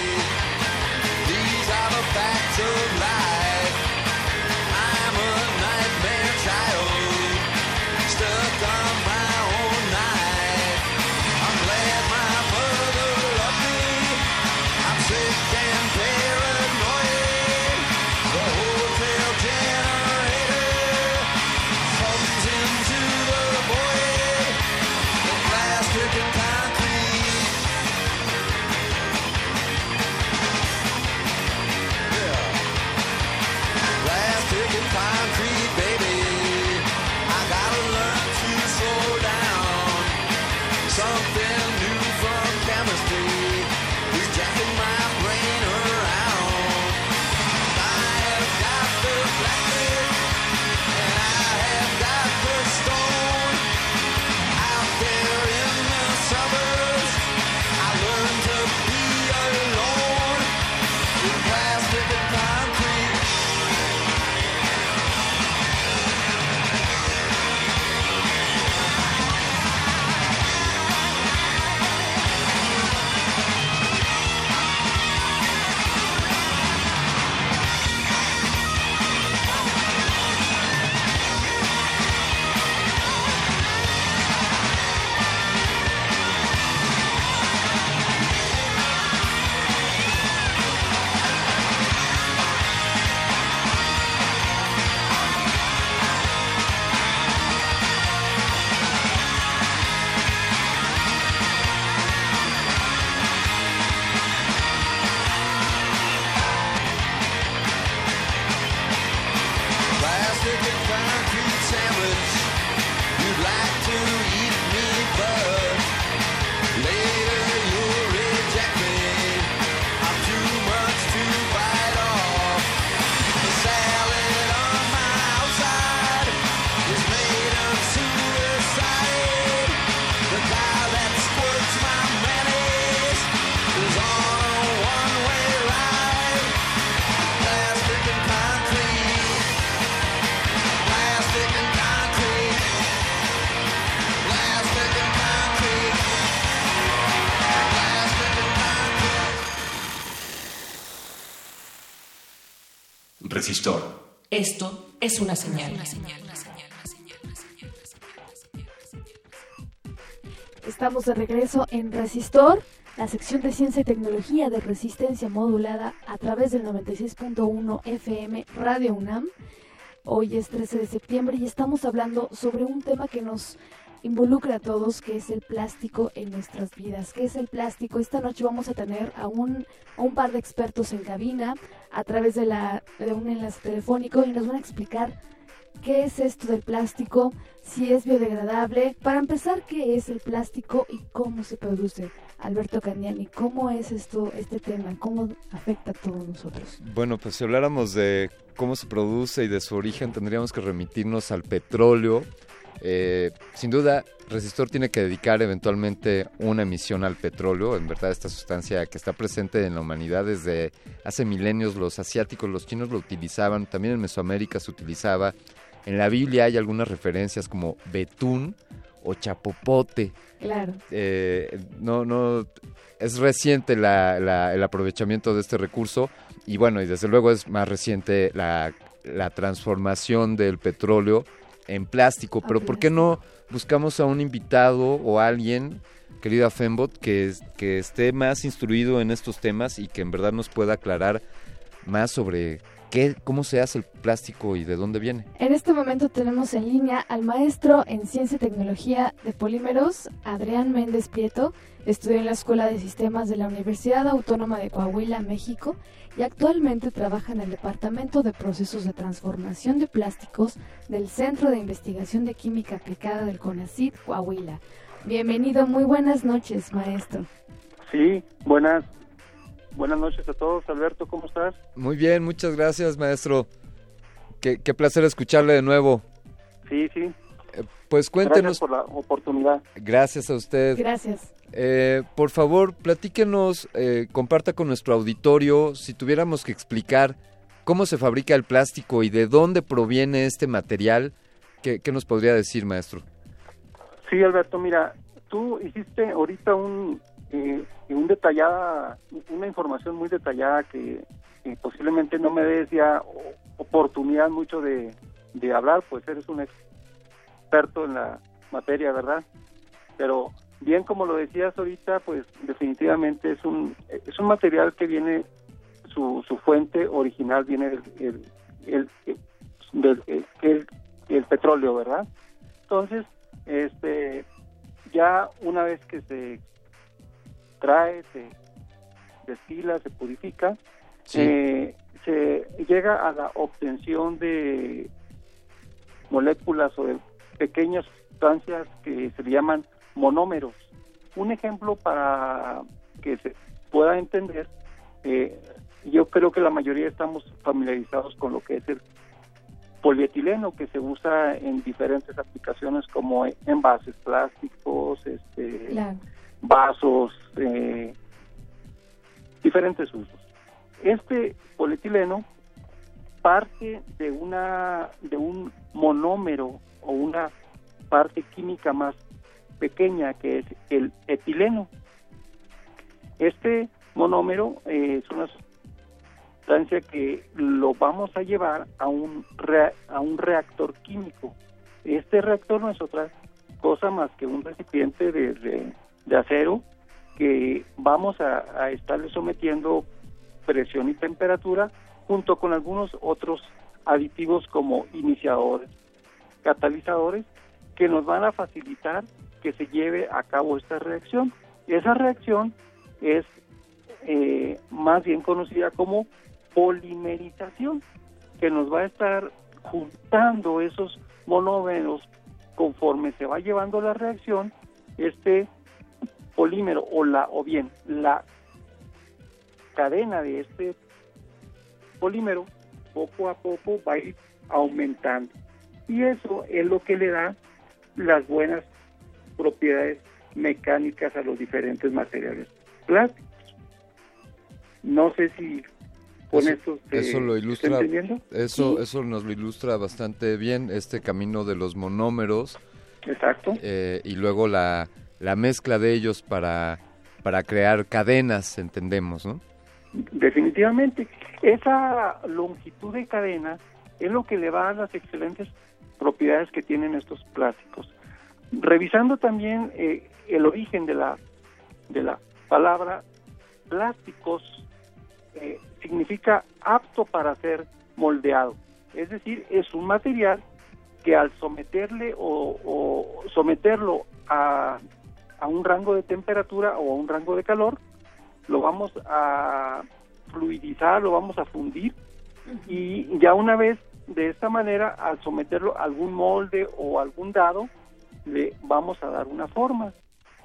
Una señal. Estamos de regreso en Resistor, la sección de ciencia y tecnología de resistencia modulada a través del 96.1 FM Radio UNAM. Hoy es 13 de septiembre y estamos hablando sobre un tema que nos involucra a todos, que es el plástico en nuestras vidas. ¿Qué es el plástico? Esta noche vamos a tener a un, a un par de expertos en cabina a través de, la, de un enlace telefónico y nos van a explicar qué es esto del plástico, si es biodegradable. Para empezar, ¿qué es el plástico y cómo se produce? Alberto Candiani, ¿cómo es esto, este tema? ¿Cómo afecta a todos nosotros? Bueno, pues si habláramos de cómo se produce y de su origen, tendríamos que remitirnos al petróleo. Eh, sin duda, Resistor tiene que dedicar eventualmente una emisión al petróleo. En verdad, esta sustancia que está presente en la humanidad desde hace milenios, los asiáticos, los chinos lo utilizaban, también en Mesoamérica se utilizaba. En la Biblia hay algunas referencias como betún o chapopote. Claro. Eh, no, no, es reciente la, la, el aprovechamiento de este recurso y bueno, y desde luego es más reciente la, la transformación del petróleo en plástico. Pero ¿por qué no buscamos a un invitado o a alguien, querida Fembot, que, que esté más instruido en estos temas y que en verdad nos pueda aclarar más sobre ¿Qué, ¿Cómo se hace el plástico y de dónde viene? En este momento tenemos en línea al maestro en Ciencia y Tecnología de Polímeros, Adrián Méndez Prieto. Estudió en la Escuela de Sistemas de la Universidad Autónoma de Coahuila, México, y actualmente trabaja en el Departamento de Procesos de Transformación de Plásticos del Centro de Investigación de Química Aplicada del CONACYT, Coahuila. Bienvenido, muy buenas noches, maestro. Sí, buenas Buenas noches a todos. Alberto, ¿cómo estás? Muy bien, muchas gracias, maestro. Qué, placer escucharle de nuevo. Sí, sí. Pues cuéntenos. Gracias por la oportunidad. Gracias a usted. Gracias. Eh, por favor, platíquenos, eh, comparta con nuestro auditorio, si tuviéramos que explicar cómo se fabrica el plástico y de dónde proviene este material, ¿qué, qué nos podría decir, maestro? Sí, Alberto, mira, tú hiciste ahorita un, eh, un detallada, una información muy detallada que, posiblemente no me des ya oportunidad mucho de, hablar, pues eres un experto en la materia, ¿verdad? Pero bien como lo decías ahorita, pues definitivamente es un es un material que viene su, su fuente original viene del el, el, el, el, petróleo, ¿verdad? Entonces, este ya una vez que se trae, se destila, se purifica, eh, se llega a la obtención de moléculas o de pequeñas sustancias que se llaman monómeros. Un ejemplo para que se pueda entender, eh, yo creo que la mayoría estamos familiarizados con lo que es el polietileno que se usa en diferentes aplicaciones como envases plásticos, este, vasos, eh, diferentes usos. Este polietileno parte de una de un monómero o una parte química más pequeña que es el etileno. Este monómero eh, es una sustancia que lo vamos a llevar a un a un reactor químico. Este reactor no es otra cosa más que un recipiente de de acero que vamos a, estarle sometiendo presión y temperatura junto con algunos otros aditivos como iniciadores, catalizadores, que nos van a facilitar que se lleve a cabo esta reacción. Esa reacción es eh, más bien conocida como polimerización, que nos va a estar juntando esos monómeros conforme se va llevando la reacción, este polímero o la o bien la cadena de este polímero poco a poco va a ir aumentando y eso es lo que le da las buenas propiedades mecánicas a los diferentes materiales plásticos. No sé si con eso, eso lo ilustra eso eso nos lo ilustra bastante bien este camino de los monómeros exacto eh, y luego la la mezcla de ellos para, para crear cadenas, entendemos, ¿no? Definitivamente. Esa longitud de cadena es lo que le va a las excelentes propiedades que tienen estos plásticos. Revisando también eh, el origen de la, de la palabra plásticos, eh, significa apto para ser moldeado. Es decir, es un material que al someterle o, o someterlo a, a un rango de temperatura o a un rango de calor, lo vamos a fluidizar, lo vamos a fundir y ya una vez de esta manera, al someterlo a algún molde o algún dado, le vamos a dar una forma.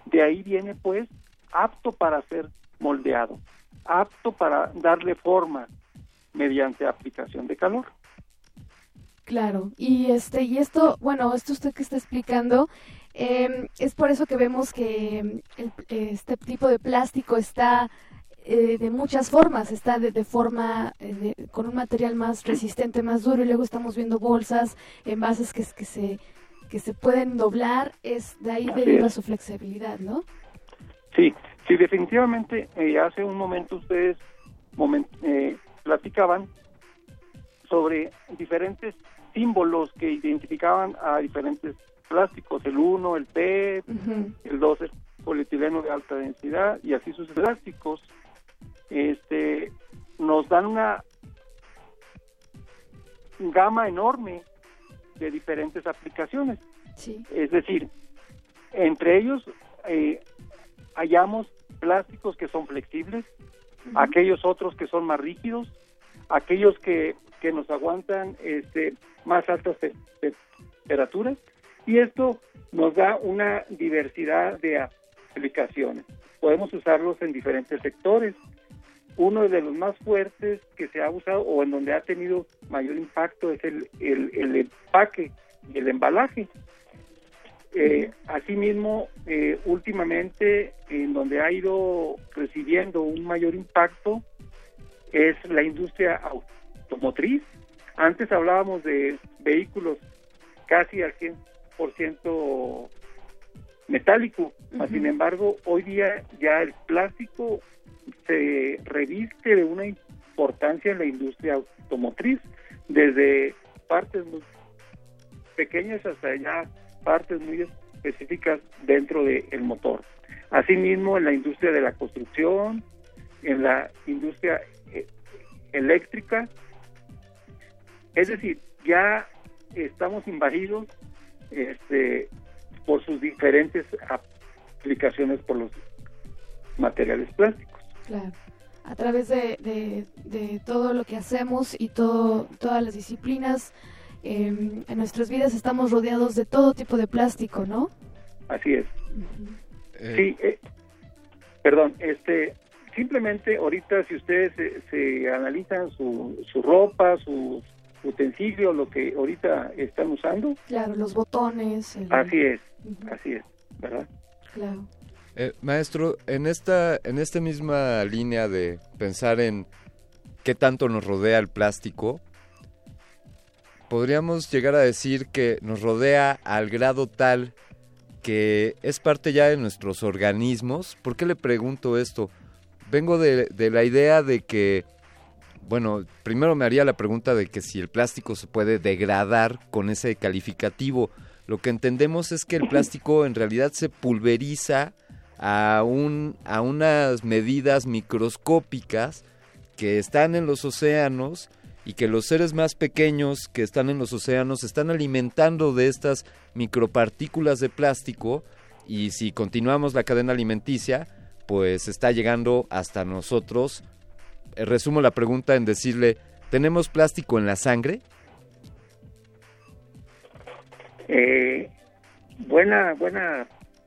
De ahí viene pues apto para ser moldeado, apto para darle forma mediante aplicación de calor. Claro, y este y esto, bueno, esto usted que está explicando, eh, es por eso que vemos que em, el, este tipo de plástico está eh, de muchas formas, está de, de forma eh, de, con un material más resistente, más duro, y luego estamos viendo bolsas, envases que, que se que se pueden doblar, es de ahí deriva su flexibilidad, ¿no? Sí, sí, definitivamente. Eh, hace un momento ustedes moment, eh, platicaban sobre diferentes símbolos que identificaban a diferentes plásticos, el 1, el P, uh -huh. el 2, el polietileno de alta densidad y así sus plásticos este nos dan una gama enorme de diferentes aplicaciones. Sí. Es decir, entre ellos eh, hallamos plásticos que son flexibles, uh -huh. aquellos otros que son más rígidos, aquellos que, que nos aguantan este, más altas te temperaturas y esto nos da una diversidad de aplicaciones. Podemos usarlos en diferentes sectores. Uno de los más fuertes que se ha usado o en donde ha tenido mayor impacto es el, el, el empaque y el embalaje. Eh, asimismo, eh, últimamente, en donde ha ido recibiendo un mayor impacto es la industria automotriz. Antes hablábamos de vehículos casi al 100% metálico, uh -huh. sin embargo, hoy día ya el plástico se reviste de una importancia en la industria automotriz, desde partes muy pequeñas hasta ya partes muy específicas dentro del de motor. Asimismo, en la industria de la construcción, en la industria eh, eléctrica, es decir, ya estamos invadidos este, por sus diferentes aplicaciones por los materiales plásticos. Claro. A través de, de, de todo lo que hacemos y todo, todas las disciplinas, eh, en nuestras vidas estamos rodeados de todo tipo de plástico, ¿no? Así es. Uh -huh. eh. Sí, eh, perdón, este, simplemente ahorita si ustedes se, se analizan su, su ropa, sus utensilio, lo que ahorita están usando. Claro, los botones. El... Así es, uh -huh. así es, ¿verdad? Claro. Eh, maestro, en esta, en esta misma línea de pensar en qué tanto nos rodea el plástico, podríamos llegar a decir que nos rodea al grado tal que es parte ya de nuestros organismos. ¿Por qué le pregunto esto? Vengo de, de la idea de que bueno, primero me haría la pregunta de que si el plástico se puede degradar con ese calificativo. Lo que entendemos es que el plástico en realidad se pulveriza a, un, a unas medidas microscópicas que están en los océanos y que los seres más pequeños que están en los océanos están alimentando de estas micropartículas de plástico y si continuamos la cadena alimenticia, pues está llegando hasta nosotros resumo la pregunta en decirle, ¿tenemos plástico en la sangre? Eh, buena, buena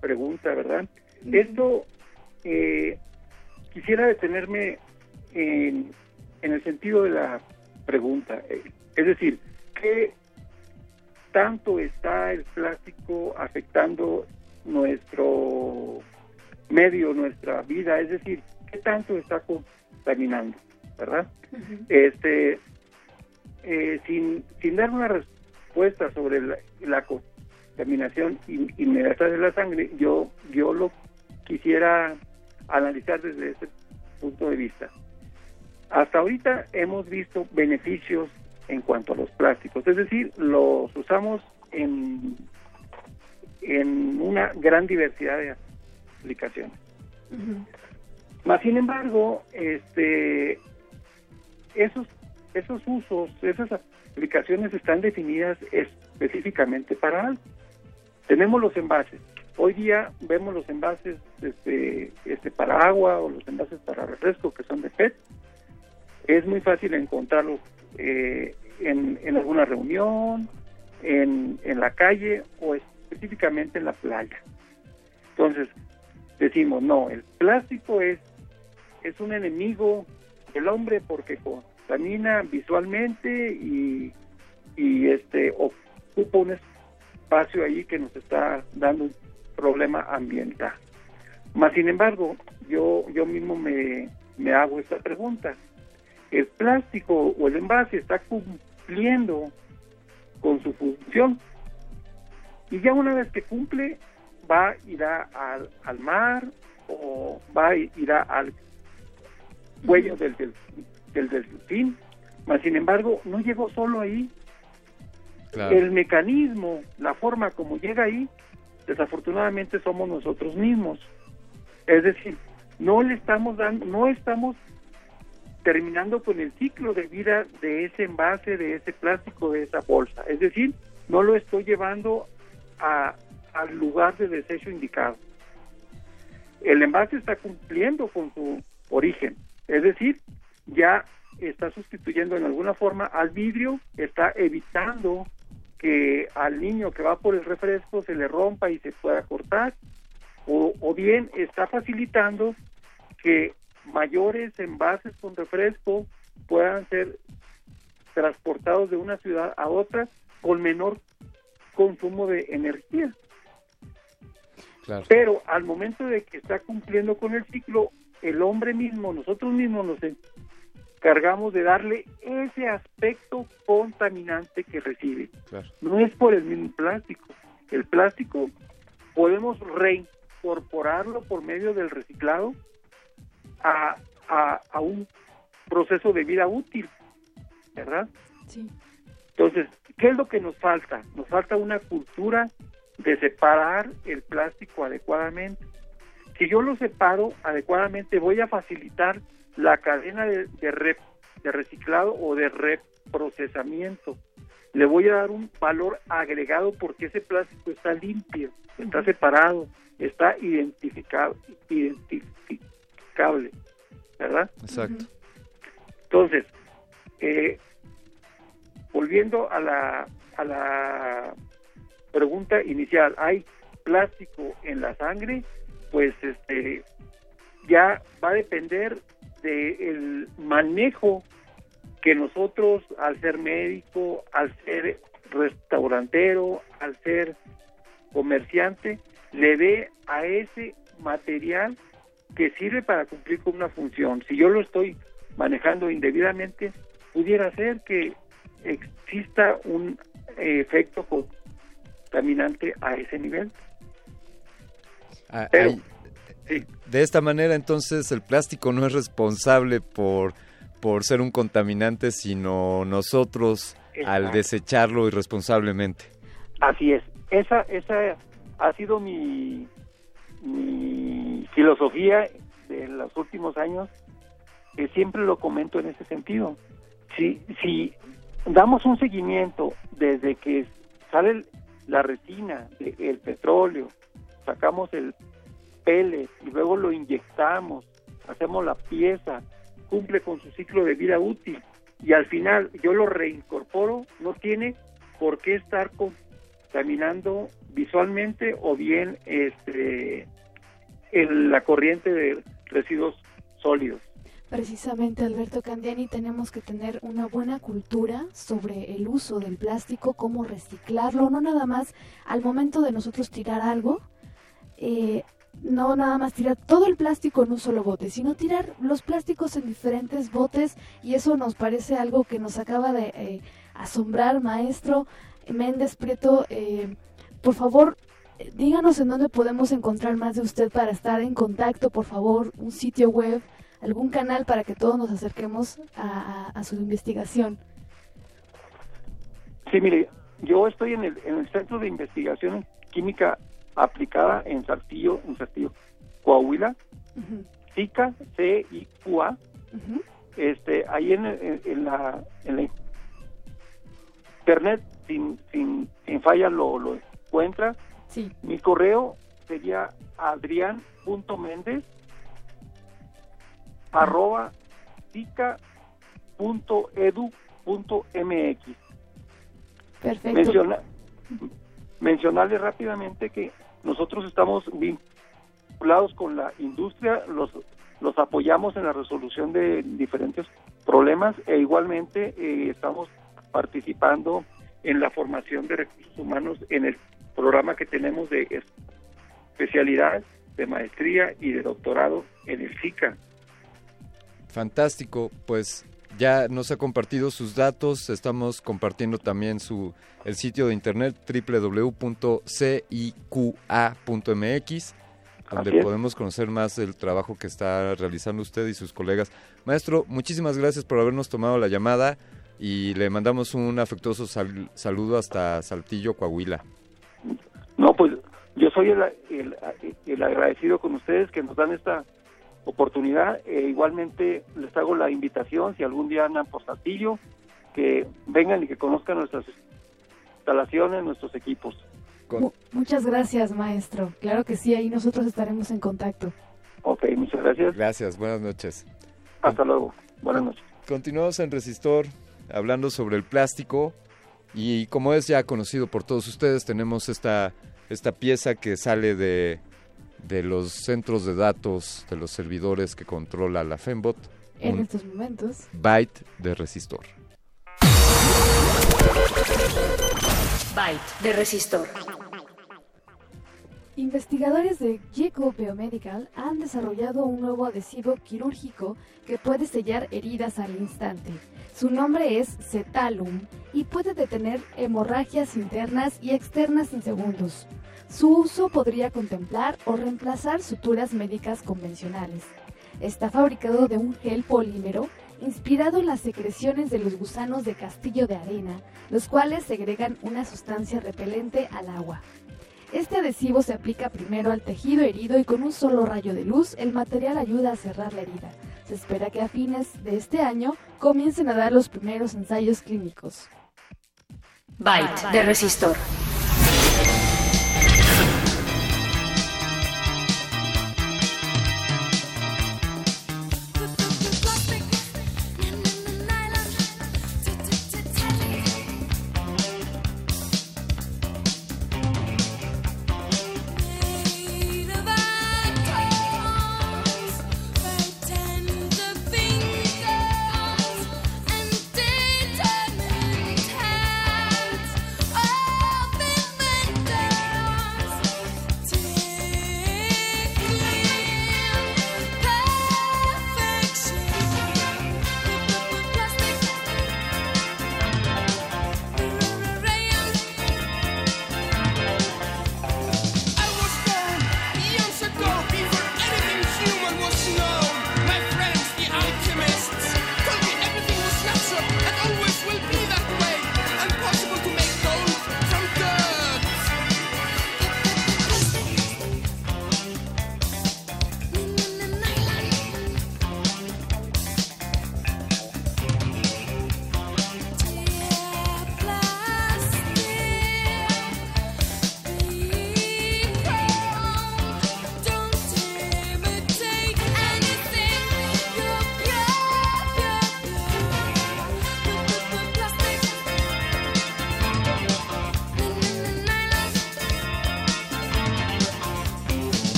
pregunta, ¿verdad? Mm. Esto, eh, quisiera detenerme en, en, el sentido de la pregunta. Es decir, ¿qué tanto está el plástico afectando nuestro medio, nuestra vida? Es decir, ¿qué tanto está contaminando, ¿verdad? Uh -huh. Este, eh, sin, sin dar una respuesta sobre la, la contaminación inmediata de la sangre, yo, yo lo quisiera analizar desde ese punto de vista. hasta ahorita hemos visto beneficios en cuanto a los plásticos, es decir, los usamos en, en una gran diversidad de aplicaciones. Más sin embargo, este, esos, esos usos, esas aplicaciones están definidas específicamente para algo. Tenemos los envases. Hoy día vemos los envases este, este, para agua o los envases para refresco que son de PET. Es muy fácil encontrarlos eh, en, en, alguna reunión, en, en la calle o específicamente en la playa. Entonces, decimos, no, el plástico es, es un enemigo del hombre porque contamina visualmente y, y este ocupa un espacio ahí que nos está dando un problema ambiental. Más sin embargo, yo, yo mismo me, me hago esta pregunta. ¿El plástico o el envase está cumpliendo con su función? Y ya una vez que cumple, va, irá al, al mar o va, irá al cuello del, del, del delfín. Mas, sin embargo, no llegó solo ahí. El mecanismo, la forma como llega ahí, desafortunadamente somos nosotros mismos. Es decir, no le estamos dando, no estamos terminando con el ciclo de vida de ese envase, de ese plástico, de esa bolsa. Es decir, no lo estoy llevando a, al lugar de desecho indicado. El envase está cumpliendo con su origen, es decir, ya está sustituyendo en alguna forma al vidrio, está evitando que al niño que va por el refresco se le rompa y se pueda cortar, o, o bien está facilitando que mayores envases con refresco puedan ser transportados de una ciudad a otra con menor consumo de energía. Pero al momento de que está cumpliendo con el ciclo, el hombre mismo, nosotros mismos nos encargamos de darle ese aspecto contaminante que recibe. No es por el mismo plástico. El plástico podemos reincorporarlo por medio del reciclado a, a, a un proceso de vida útil, ¿verdad? Sí. Entonces, ¿qué es lo que nos falta? Nos falta una cultura de separar el plástico adecuadamente. Si yo lo separo adecuadamente, voy a facilitar la cadena de, de, de reciclado o de reprocesamiento. Le voy a dar un valor agregado porque ese plástico está limpio, está separado, está identificado, identificable, ¿verdad? Exacto. Entonces, eh, volviendo a la, a la pregunta inicial, ¿hay plástico en la sangre? Pues este ya va a depender del manejo que nosotros, al ser médico, al ser restaurantero, al ser comerciante, le dé a ese material que sirve para cumplir con una función. Si yo lo estoy manejando indebidamente, pudiera ser que exista un efecto contaminante a ese nivel. Ah, de esta manera, entonces, el plástico no es responsable por, por ser un contaminante, sino nosotros al desecharlo irresponsablemente. Así es. Esa, esa ha sido mi, mi filosofía de los últimos años, que siempre lo comento en ese sentido. Si, si damos un seguimiento desde que sale la resina, el petróleo, sacamos el pele y luego lo inyectamos, hacemos la pieza, cumple con su ciclo de vida útil y al final yo lo reincorporo, no tiene por qué estar contaminando visualmente o bien este en la corriente de residuos sólidos. Precisamente, Alberto Candiani, tenemos que tener una buena cultura sobre el uso del plástico, cómo reciclarlo, no nada más al momento de nosotros tirar algo, eh, no nada más tirar todo el plástico en un solo bote, sino tirar los plásticos en diferentes botes y eso nos parece algo que nos acaba de eh, asombrar, maestro Méndez Prieto. Eh, por favor, díganos en dónde podemos encontrar más de usted para estar en contacto, por favor, un sitio web algún canal para que todos nos acerquemos a, su investigación. Sí, mire, yo estoy en el, en el Centro de Investigación Química Aplicada en Sartillo, en Sartillo, Coahuila, SICA, C-I-Q-A, este, ahí en, en, la, en la internet, sin, sin, sin falla lo, lo encuentra. Sí. Mi correo sería adrián.méndez arroba mx Perfecto. Mencionarle rápidamente que nosotros estamos vinculados con la industria, los, los apoyamos en la resolución de diferentes problemas e igualmente eh, estamos participando en la formación de recursos humanos en el programa que tenemos de especialidad, de maestría y de doctorado en el SICA. Fantástico, pues ya nos ha compartido sus datos, estamos compartiendo también su el sitio de internet www.ciqa.mx donde podemos conocer más el trabajo que está realizando usted y sus colegas. Maestro, muchísimas gracias por habernos tomado la llamada y le mandamos un afectuoso saludo hasta Saltillo, Coahuila. No, pues yo soy el, el, agradecido con ustedes que nos dan esta oportunidad. E igualmente les hago la invitación, si algún día andan por Saltillo, que vengan y que conozcan nuestras instalaciones, nuestros equipos. Muchas gracias, maestro. Claro que sí, ahí nosotros estaremos en contacto. Ok, muchas gracias. Gracias, buenas noches. Hasta luego. Buenas noches. Continuamos en Resistor hablando sobre el plástico y como es ya conocido por todos ustedes, tenemos esta, esta pieza que sale de, de los centros de datos de los servidores que controla la Fembot. En estos momentos. Byte de resistor. Byte de resistor. Investigadores de Ginkgo Biomedical han desarrollado un nuevo adhesivo quirúrgico que puede sellar heridas al instante. Su nombre es Cetalum y puede detener hemorragias internas y externas en segundos. Su uso podría contemplar o reemplazar suturas médicas convencionales. Está fabricado de un gel polímero inspirado en las secreciones de los gusanos de castillo de arena, los cuales segregan una sustancia repelente al agua. Este adhesivo se aplica primero al tejido herido y con un solo rayo de luz el material ayuda a cerrar la herida. Se espera que a fines de este año comiencen a dar los primeros ensayos clínicos. Byte de resistor.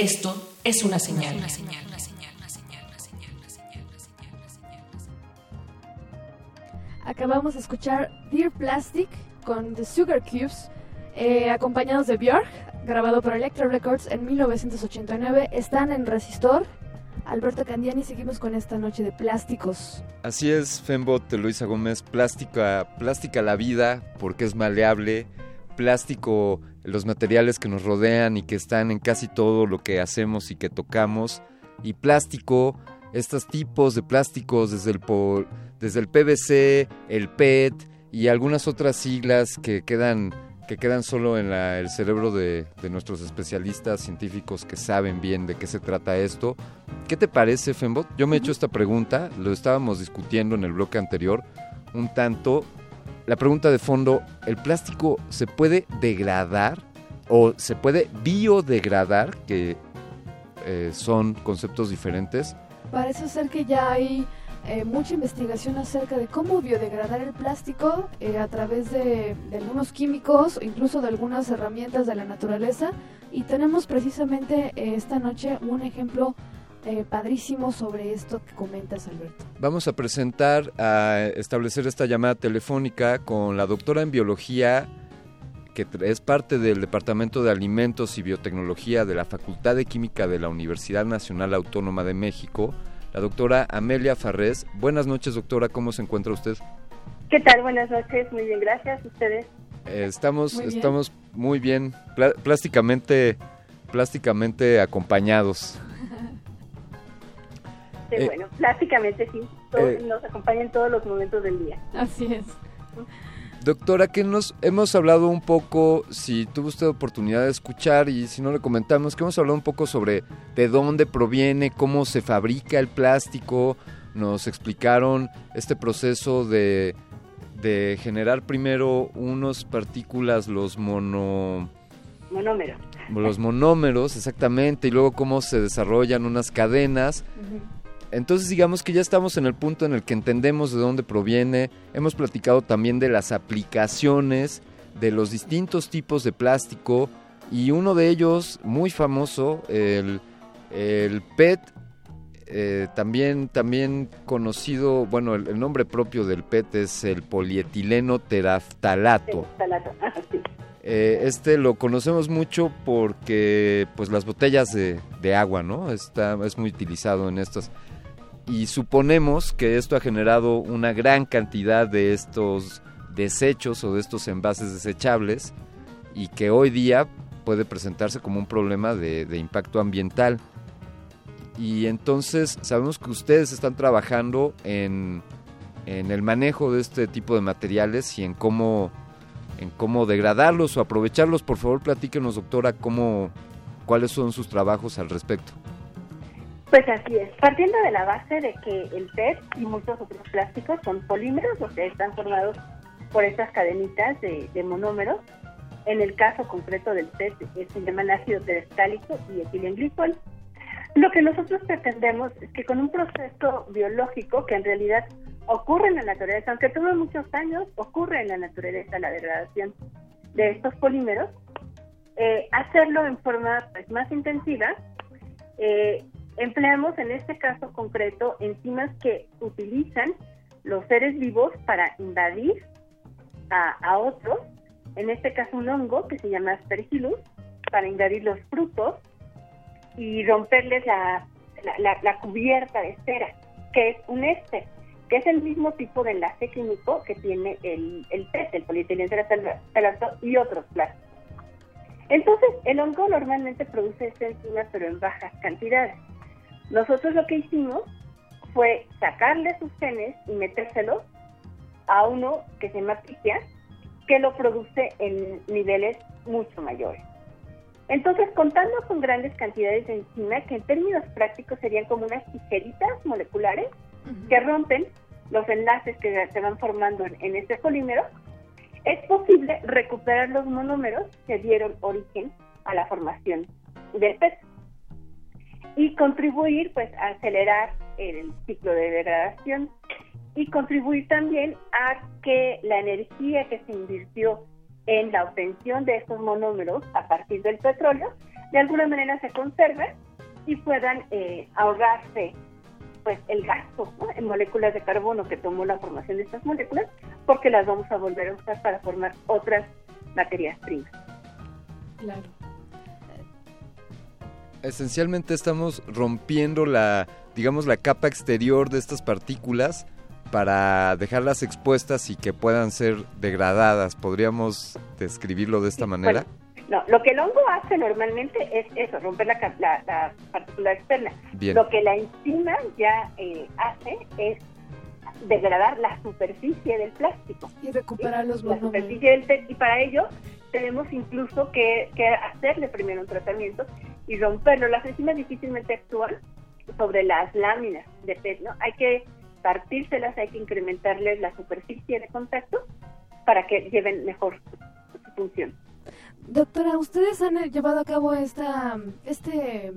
Esto es una señal. Acabamos de escuchar Dear Plastic con The Sugar Cubes, eh, acompañados de Björk, grabado por Electro Records en 1989. Están en Resistor. Alberto Candiani, seguimos con esta noche de plásticos. Así es, Fembot de Luisa Gómez, plástica, plástica la vida porque es maleable, plástico los materiales que nos rodean y que están en casi todo lo que hacemos y que tocamos. Y plástico, estos tipos de plásticos desde el, desde el PVC, el PET y algunas otras siglas que quedan, que quedan solo en el cerebro de, de, nuestros especialistas científicos que saben bien de qué se trata esto. ¿Qué te parece, Fembot? Yo me he hecho esta pregunta, lo estábamos discutiendo en el bloque anterior un tanto la pregunta de fondo, ¿el plástico se puede degradar o se puede biodegradar, que eh, son conceptos diferentes? Parece ser que ya hay eh, mucha investigación acerca de cómo biodegradar el plástico eh, a través de, de, algunos químicos o incluso de algunas herramientas de la naturaleza. Y tenemos precisamente esta noche un ejemplo eh, padrísimo sobre esto que comentas, Alberto. Vamos a presentar, a establecer esta llamada telefónica con la doctora en biología, que es parte del Departamento de Alimentos y Biotecnología de la Facultad de Química de la Universidad Nacional Autónoma de México, la doctora Amelia Farrés. Buenas noches, doctora, ¿cómo se encuentra usted? ¿Qué tal? Buenas noches, muy bien, gracias. ¿Ustedes? Eh, estamos, muy estamos muy bien, plásticamente, plásticamente acompañados. Eh, bueno, plásticamente sí, eh, nos acompaña en todos los momentos del día. Así es. Doctora, que nos hemos hablado un poco, si tuvo usted oportunidad de escuchar y si no le comentamos, que hemos hablado un poco sobre de dónde proviene, cómo se fabrica el plástico, nos explicaron este proceso de, de generar primero unos partículas, los mono... Monómeros. Los monómeros, exactamente, y luego cómo se desarrollan unas cadenas. Entonces digamos que ya estamos en el punto en el que entendemos de dónde proviene, hemos platicado también de las aplicaciones, de los distintos tipos de plástico y uno de ellos muy famoso, el, PET, eh, también, también conocido, bueno, el, nombre propio del PET es el polietileno teraftalato. Eh, este lo conocemos mucho porque pues las botellas de, de agua, ¿no? Está, es muy utilizado en estas y suponemos que esto ha generado una gran cantidad de estos desechos o de estos envases desechables y que hoy día puede presentarse como un problema de, impacto ambiental. Y entonces sabemos que ustedes están trabajando en, en, el manejo de este tipo de materiales y en cómo, en cómo degradarlos o aprovecharlos. Por favor, platíquenos, doctora, cómo, cuáles son sus trabajos al respecto. Pues así es, partiendo de la base de que el PET y muchos otros plásticos son polímeros, o sea, están formados por estas cadenitas de, monómeros. En el caso concreto del PET se llaman ácido terestálico y etilenglicol. Lo que nosotros pretendemos es que con un proceso biológico que en realidad ocurre en la naturaleza, aunque toma muchos años, ocurre en la naturaleza la degradación de estos polímeros, eh, hacerlo en forma pues, más intensiva eh, Empleamos en este caso concreto enzimas que utilizan los seres vivos para invadir a, otros, en este caso un hongo que se llama Aspergillus, para invadir los frutos y romperles la, cubierta de cera, que es un éster, que es el mismo tipo de enlace químico que tiene el, el PET, el polietileno y otros plásticos. Entonces, el hongo normalmente produce esta enzima, pero en bajas cantidades. Nosotros lo que hicimos fue sacarle sus genes y metérselos a uno que se llama que lo produce en niveles mucho mayores. Entonces, contando con grandes cantidades de enzima, que en términos prácticos serían como unas tijeritas moleculares que rompen los enlaces que se van formando en, este polímero, es posible recuperar los monómeros que dieron origen a la formación del PET y contribuir pues a acelerar el ciclo de degradación y contribuir también a que la energía que se invirtió en la obtención de estos monómeros a partir del petróleo, de alguna manera se conserven y puedan eh, ahorrarse pues el gasto en moléculas de carbono que tomó la formación de estas moléculas, porque las vamos a volver a usar para formar otras materias primas. Claro. Esencialmente estamos rompiendo la, digamos, la capa exterior de estas partículas para dejarlas expuestas y que puedan ser degradadas. ¿Podríamos describirlo de esta manera? no, lo que el hongo hace normalmente es eso, romper la, la, partícula externa. Lo que la enzima ya eh, hace es degradar la superficie del plástico. Y recuperar los La superficie del y para ello tenemos incluso que, que hacerle primero un tratamiento y romperlo. Las enzimas difícilmente actúan sobre las láminas de PET, ¿no? Hay que partírselas, hay que incrementarles la superficie de contacto para que lleven mejor su, función. Doctora, ¿ustedes han llevado a cabo esta, este,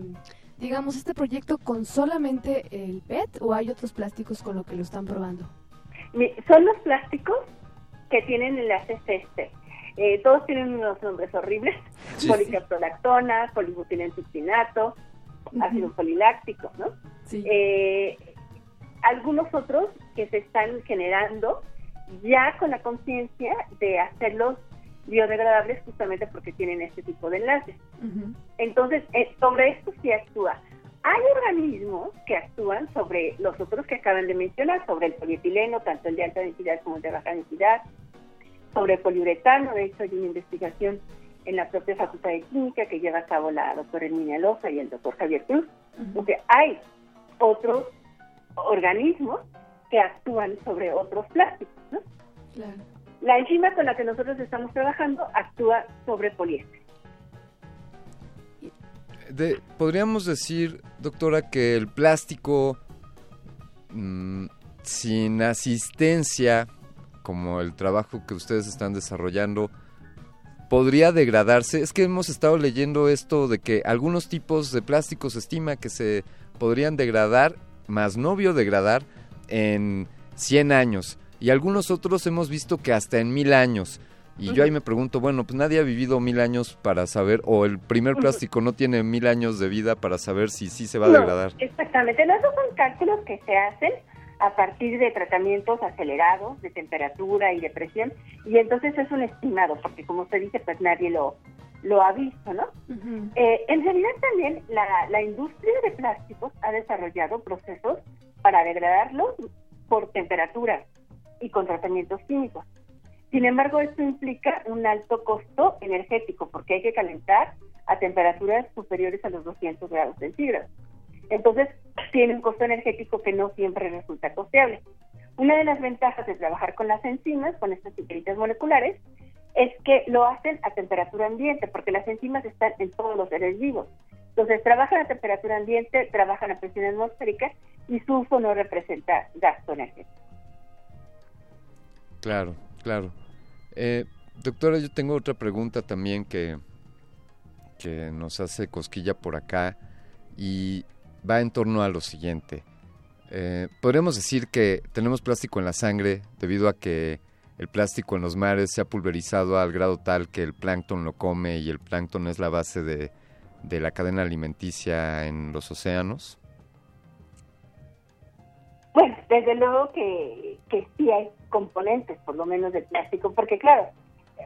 digamos, este proyecto con solamente el PET o hay otros plásticos con lo que lo están probando? Son los plásticos que tienen enlaces este. Eh, todos tienen unos nombres horribles, sí. policaprolactona, polibutilensuccinato, ácido poliláctico, ¿no? Sí. Eh, algunos otros que se están generando ya con la conciencia de hacerlos biodegradables justamente porque tienen este tipo de enlaces. Entonces, eh, sobre esto sí actúa. Hay organismos que actúan sobre los otros que acaban de mencionar, sobre el polietileno, tanto el de alta densidad como el de baja densidad, sobre poliuretano, de hecho hay una investigación en la propia Facultad de Química que lleva a cabo la doctora Herminia Loza y el doctor Javier Cruz, porque hay otros organismos que actúan sobre otros plásticos. ¿no? La enzima con la que nosotros estamos trabajando actúa sobre poliéster. De, podríamos decir, doctora, que el plástico mmm, sin asistencia, como el trabajo que ustedes están desarrollando, podría degradarse. Es que hemos estado leyendo esto de que algunos tipos de plástico se estima que se podrían degradar más no biodegradar en 100 años y algunos otros hemos visto que hasta en mil años. Y yo ahí me pregunto, bueno, pues nadie ha vivido mil años para saber, o el primer plástico no tiene mil años de vida para saber si sí se va a degradar. Exactamente, esos son cálculos que se hacen a partir de tratamientos acelerados de temperatura y de presión, y entonces es un estimado, porque como usted dice, pues nadie lo, lo ha visto, ¿no? eh, en realidad también la, la industria de plásticos ha desarrollado procesos para degradarlos por temperatura y con tratamientos químicos. Sin embargo, esto implica un alto costo energético porque hay que calentar a temperaturas superiores a los 200 grados centígrados. Entonces, tiene un costo energético que no siempre resulta costeable. Una de las ventajas de trabajar con las enzimas, con estas tijeritas moleculares, es que lo hacen a temperatura ambiente, porque las enzimas están en todos los seres vivos. Entonces, trabajan a temperatura ambiente, trabajan a presión atmosférica y su uso no representa gasto energético. Claro, claro. Eh, doctora, yo tengo otra pregunta también que, que nos hace cosquilla por acá y va en torno a lo siguiente. Eh, podríamos decir que tenemos plástico en la sangre debido a que el plástico en los mares se ha pulverizado al grado tal que el plancton lo come y el plancton es la base de, de la cadena alimenticia en los océanos? Bueno, desde luego que, que sí hay componentes, por lo menos del plástico, porque claro,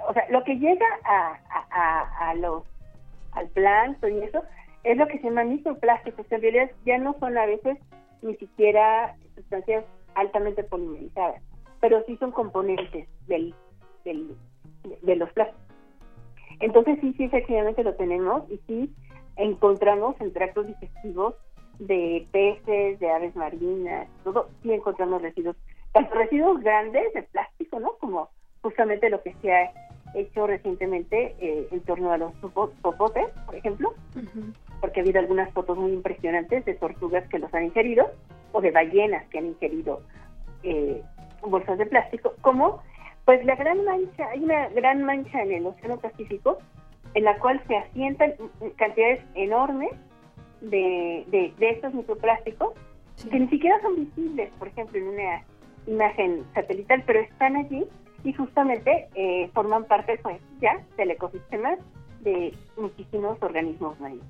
o sea, lo que llega a, a, a, los al planto y eso es lo que se llama microplásticos, en realidad ya no son a veces ni siquiera sustancias altamente polimerizadas, pero sí son componentes del, del, de los plásticos. Entonces sí, sí, efectivamente lo tenemos y sí encontramos en tractos digestivos de peces, de aves marinas, todo, sí encontramos residuos, tanto residuos grandes de plástico, ¿no? Como justamente lo que se ha hecho recientemente eh, en torno a los popotes, por ejemplo, porque ha habido algunas fotos muy impresionantes de tortugas que los han ingerido o de ballenas que han ingerido eh, bolsas de plástico, como pues la gran mancha, hay una gran mancha en el Océano Pacífico en la cual se asientan cantidades enormes de, de, estos microplásticos que ni siquiera son visibles, por ejemplo, en una imagen satelital, pero están allí y justamente eh, forman parte pues ya del ecosistema de muchísimos organismos marinos.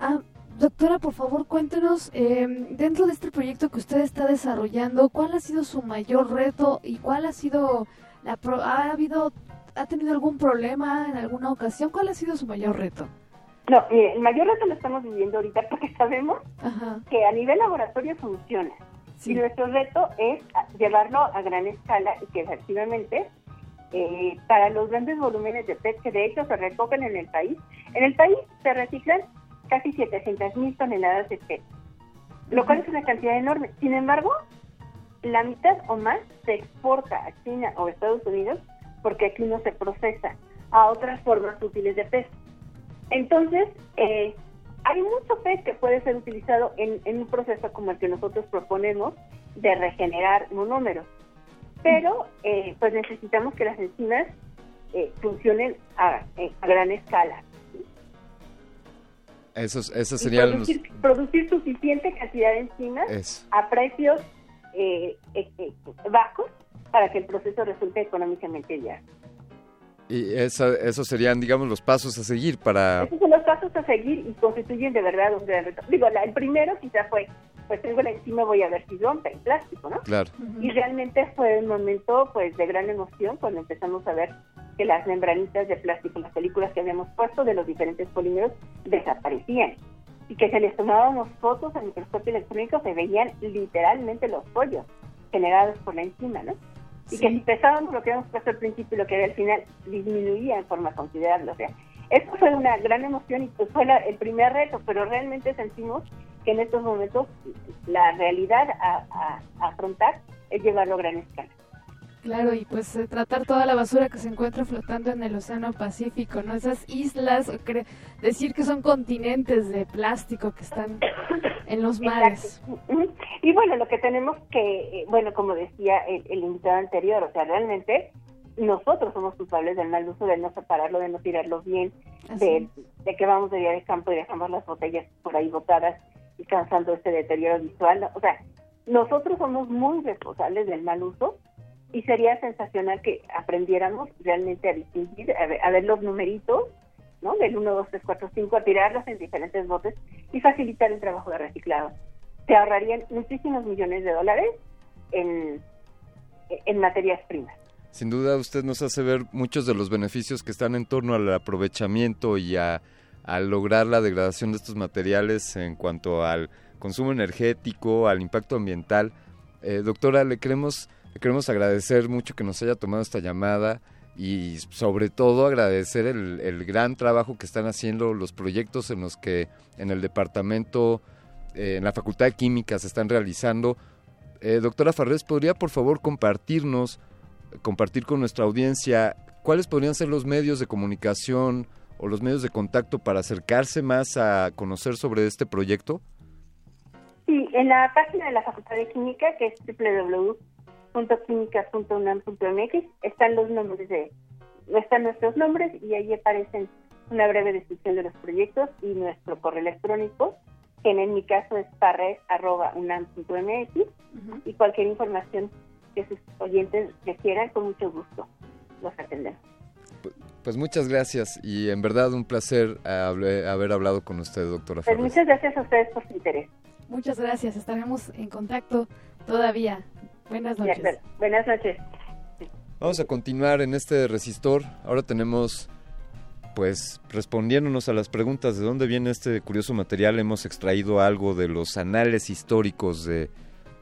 Ah, doctora, por favor, cuéntenos, em, dentro de este proyecto que usted está desarrollando, ¿cuál ha sido su mayor reto y cuál ha sido, la ha habido, ha tenido algún problema en alguna ocasión? ¿Cuál ha sido su mayor reto? No, el mayor reto lo estamos viviendo ahorita porque sabemos que a nivel laboratorio funciona. Y nuestro reto es llevarlo a gran escala y que efectivamente eh, para los grandes volúmenes de PET que de hecho se recogen en el país, en el país se reciclan casi 700 mil toneladas de PET, lo cual es una cantidad enorme. Sin embargo, la mitad o más se exporta a China o Estados Unidos porque aquí no se procesa a otras formas útiles de PET. Entonces, eh, hay mucho pez que puede ser utilizado en, un proceso como el que nosotros proponemos de regenerar monómeros, pero eh, pues necesitamos que las enzimas eh, funcionen a, gran escala. Esos, esos serían producir, producir, suficiente cantidad de enzimas a precios bajos para que el proceso resulte económicamente viable. Y esos serían, digamos, los pasos a seguir para... Esos son los pasos a seguir y constituyen de verdad un gran reto. Digo, el primero quizá fue, pues tengo la encima, voy a ver si rompe el plástico, ¿no? Claro. Y realmente fue un momento, pues, de gran emoción cuando empezamos a ver que las membranitas de plástico, las películas que habíamos puesto de los diferentes polímeros, desaparecían. Y que si les tomábamos fotos al microscopio electrónico, se veían literalmente los pollos generados por la enzima, ¿no? y que si pesábamos lo que habíamos puesto al principio y lo que había al final, disminuía en forma considerable. O sea, esto fue una gran emoción y pues fue el primer reto, pero realmente sentimos que en estos momentos la realidad a, a afrontar es llevarlo a gran escala. Claro, y pues eh, tratar toda la basura que se encuentra flotando en el Océano Pacífico, ¿no? Esas islas, decir que son continentes de plástico que están en los mares. Y bueno, lo que tenemos que, eh, bueno, como decía el, invitado anterior, o sea, realmente nosotros somos culpables del mal uso, de no separarlo, de no tirarlo bien, de, que vamos de día de campo y dejamos las botellas por ahí botadas y causando este deterioro visual. O sea, nosotros somos muy responsables del mal uso y sería sensacional que aprendiéramos realmente a distinguir, a ver, los numeritos, ¿no? Del 1, 2, 3, 4, 5, a tirarlos en diferentes botes y facilitar el trabajo de reciclado. Se ahorrarían muchísimos millones de dólares en, en materias primas. Sin duda usted nos hace ver muchos de los beneficios que están en torno al aprovechamiento y a, lograr la degradación de estos materiales en cuanto al consumo energético, al impacto ambiental. Eh, doctora, le queremos queremos agradecer mucho que nos haya tomado esta llamada y sobre todo agradecer el, gran trabajo que están haciendo los proyectos en los que en el departamento, eh, en la Facultad de Química se están realizando. Eh, doctora Farrés, ¿podría por favor compartirnos, compartir con nuestra audiencia cuáles podrían ser los medios de comunicación o los medios de contacto para acercarse más a conocer sobre este proyecto? Sí, en la página de la Facultad de Química, que es www .química.unam.mx están los nombres de están nuestros nombres y ahí aparecen una breve descripción de los proyectos y nuestro correo electrónico que en, mi caso es parres.unam.mx y cualquier información que sus oyentes quieran con mucho gusto los atendemos. Pues muchas gracias y en verdad un placer haber hablado con usted, doctora Pues muchas gracias a ustedes por su interés. Muchas gracias, estaremos en contacto todavía. Buenas noches. Buenas noches. Vamos a continuar en este resistor. Ahora tenemos, pues, respondiéndonos a las preguntas de dónde viene este curioso material, hemos extraído algo de los anales históricos de,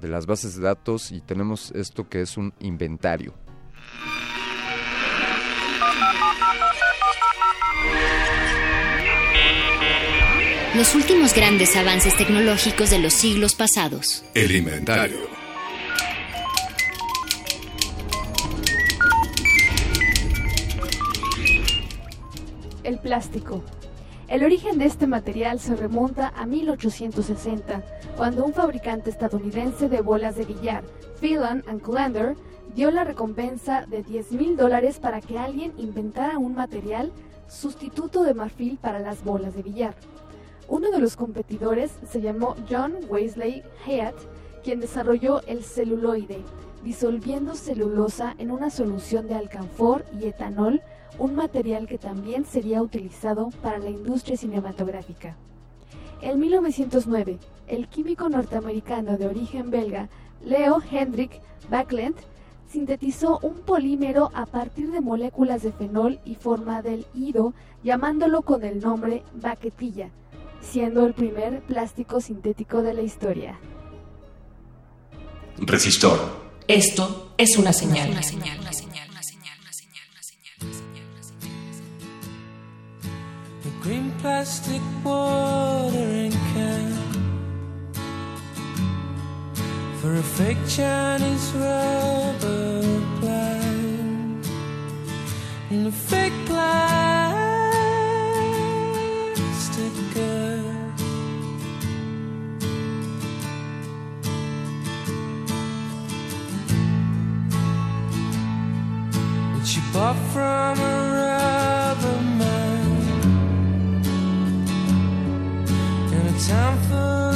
de las bases de datos y tenemos esto que es un inventario. Los últimos grandes avances tecnológicos de los siglos pasados. El inventario. El plástico. El origen de este material se remonta a 1860, cuando un fabricante estadounidense de bolas de billar, Phelan and Clender, dio la recompensa de 10 mil dólares para que alguien inventara un material sustituto de marfil para las bolas de billar. Uno de los competidores se llamó John Wesley Hyatt, quien desarrolló el celuloide, disolviendo celulosa en una solución de alcanfor y etanol, un material que también sería utilizado para la industria cinematográfica. En 1909, el químico norteamericano de origen belga Leo Hendrik Backland sintetizó un polímero a partir de moléculas de fenol y forma del ido, llamándolo con el nombre baquetilla, siendo el primer plástico sintético de la historia. Resistor. Esto es una señal. Una señal. Green plastic watering can for a fake Chinese rubber plant and a fake plastic girl. That she bought from a rubber in a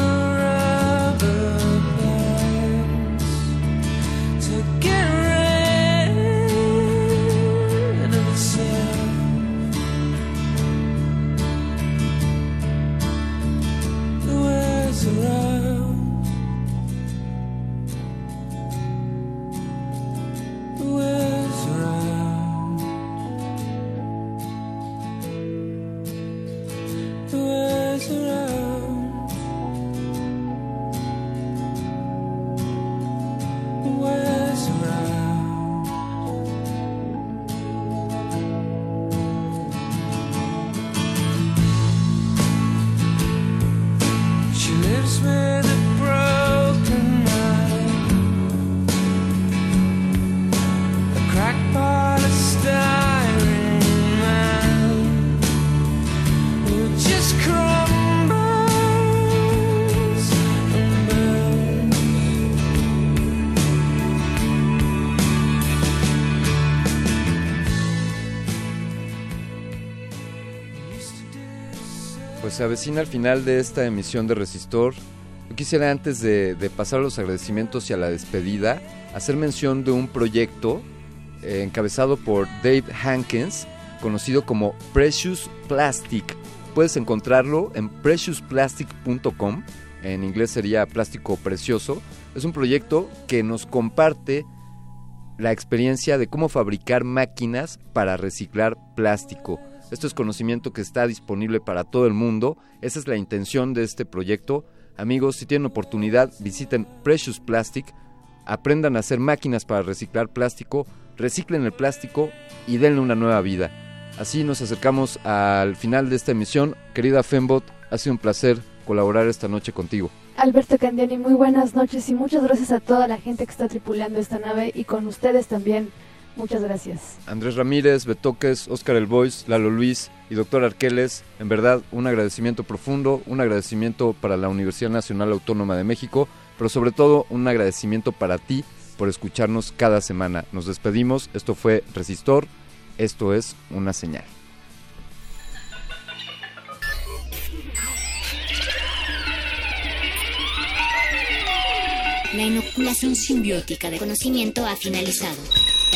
se avecina al final de esta emisión de Resistor. Yo quisiera antes de, pasar los agradecimientos y a la despedida, hacer mención de un proyecto eh, encabezado por Dave Hankins, conocido como Precious Plastic. Puedes encontrarlo en preciousplastic.com, en inglés sería plástico precioso. Es un proyecto que nos comparte la experiencia de cómo fabricar máquinas para reciclar plástico. Esto es conocimiento que está disponible para todo el mundo. Esa es la intención de este proyecto. Amigos, si tienen oportunidad, visiten Precious Plastic, aprendan a hacer máquinas para reciclar plástico, reciclen el plástico y denle una nueva vida. Así nos acercamos al final de esta emisión. Querida Fembot, ha sido un placer colaborar esta noche contigo. Alberto Candiani, muy buenas noches y muchas gracias a toda la gente que está tripulando esta nave y con ustedes también. Muchas gracias. Andrés Ramírez, Betoques, Oscar El Boys, Lalo Luis y Doctor Arqueles, en verdad un agradecimiento profundo, un agradecimiento para la Universidad Nacional Autónoma de México, pero sobre todo un agradecimiento para ti por escucharnos cada semana. Nos despedimos, esto fue Resistor, esto es una señal. La inoculación simbiótica de conocimiento ha finalizado.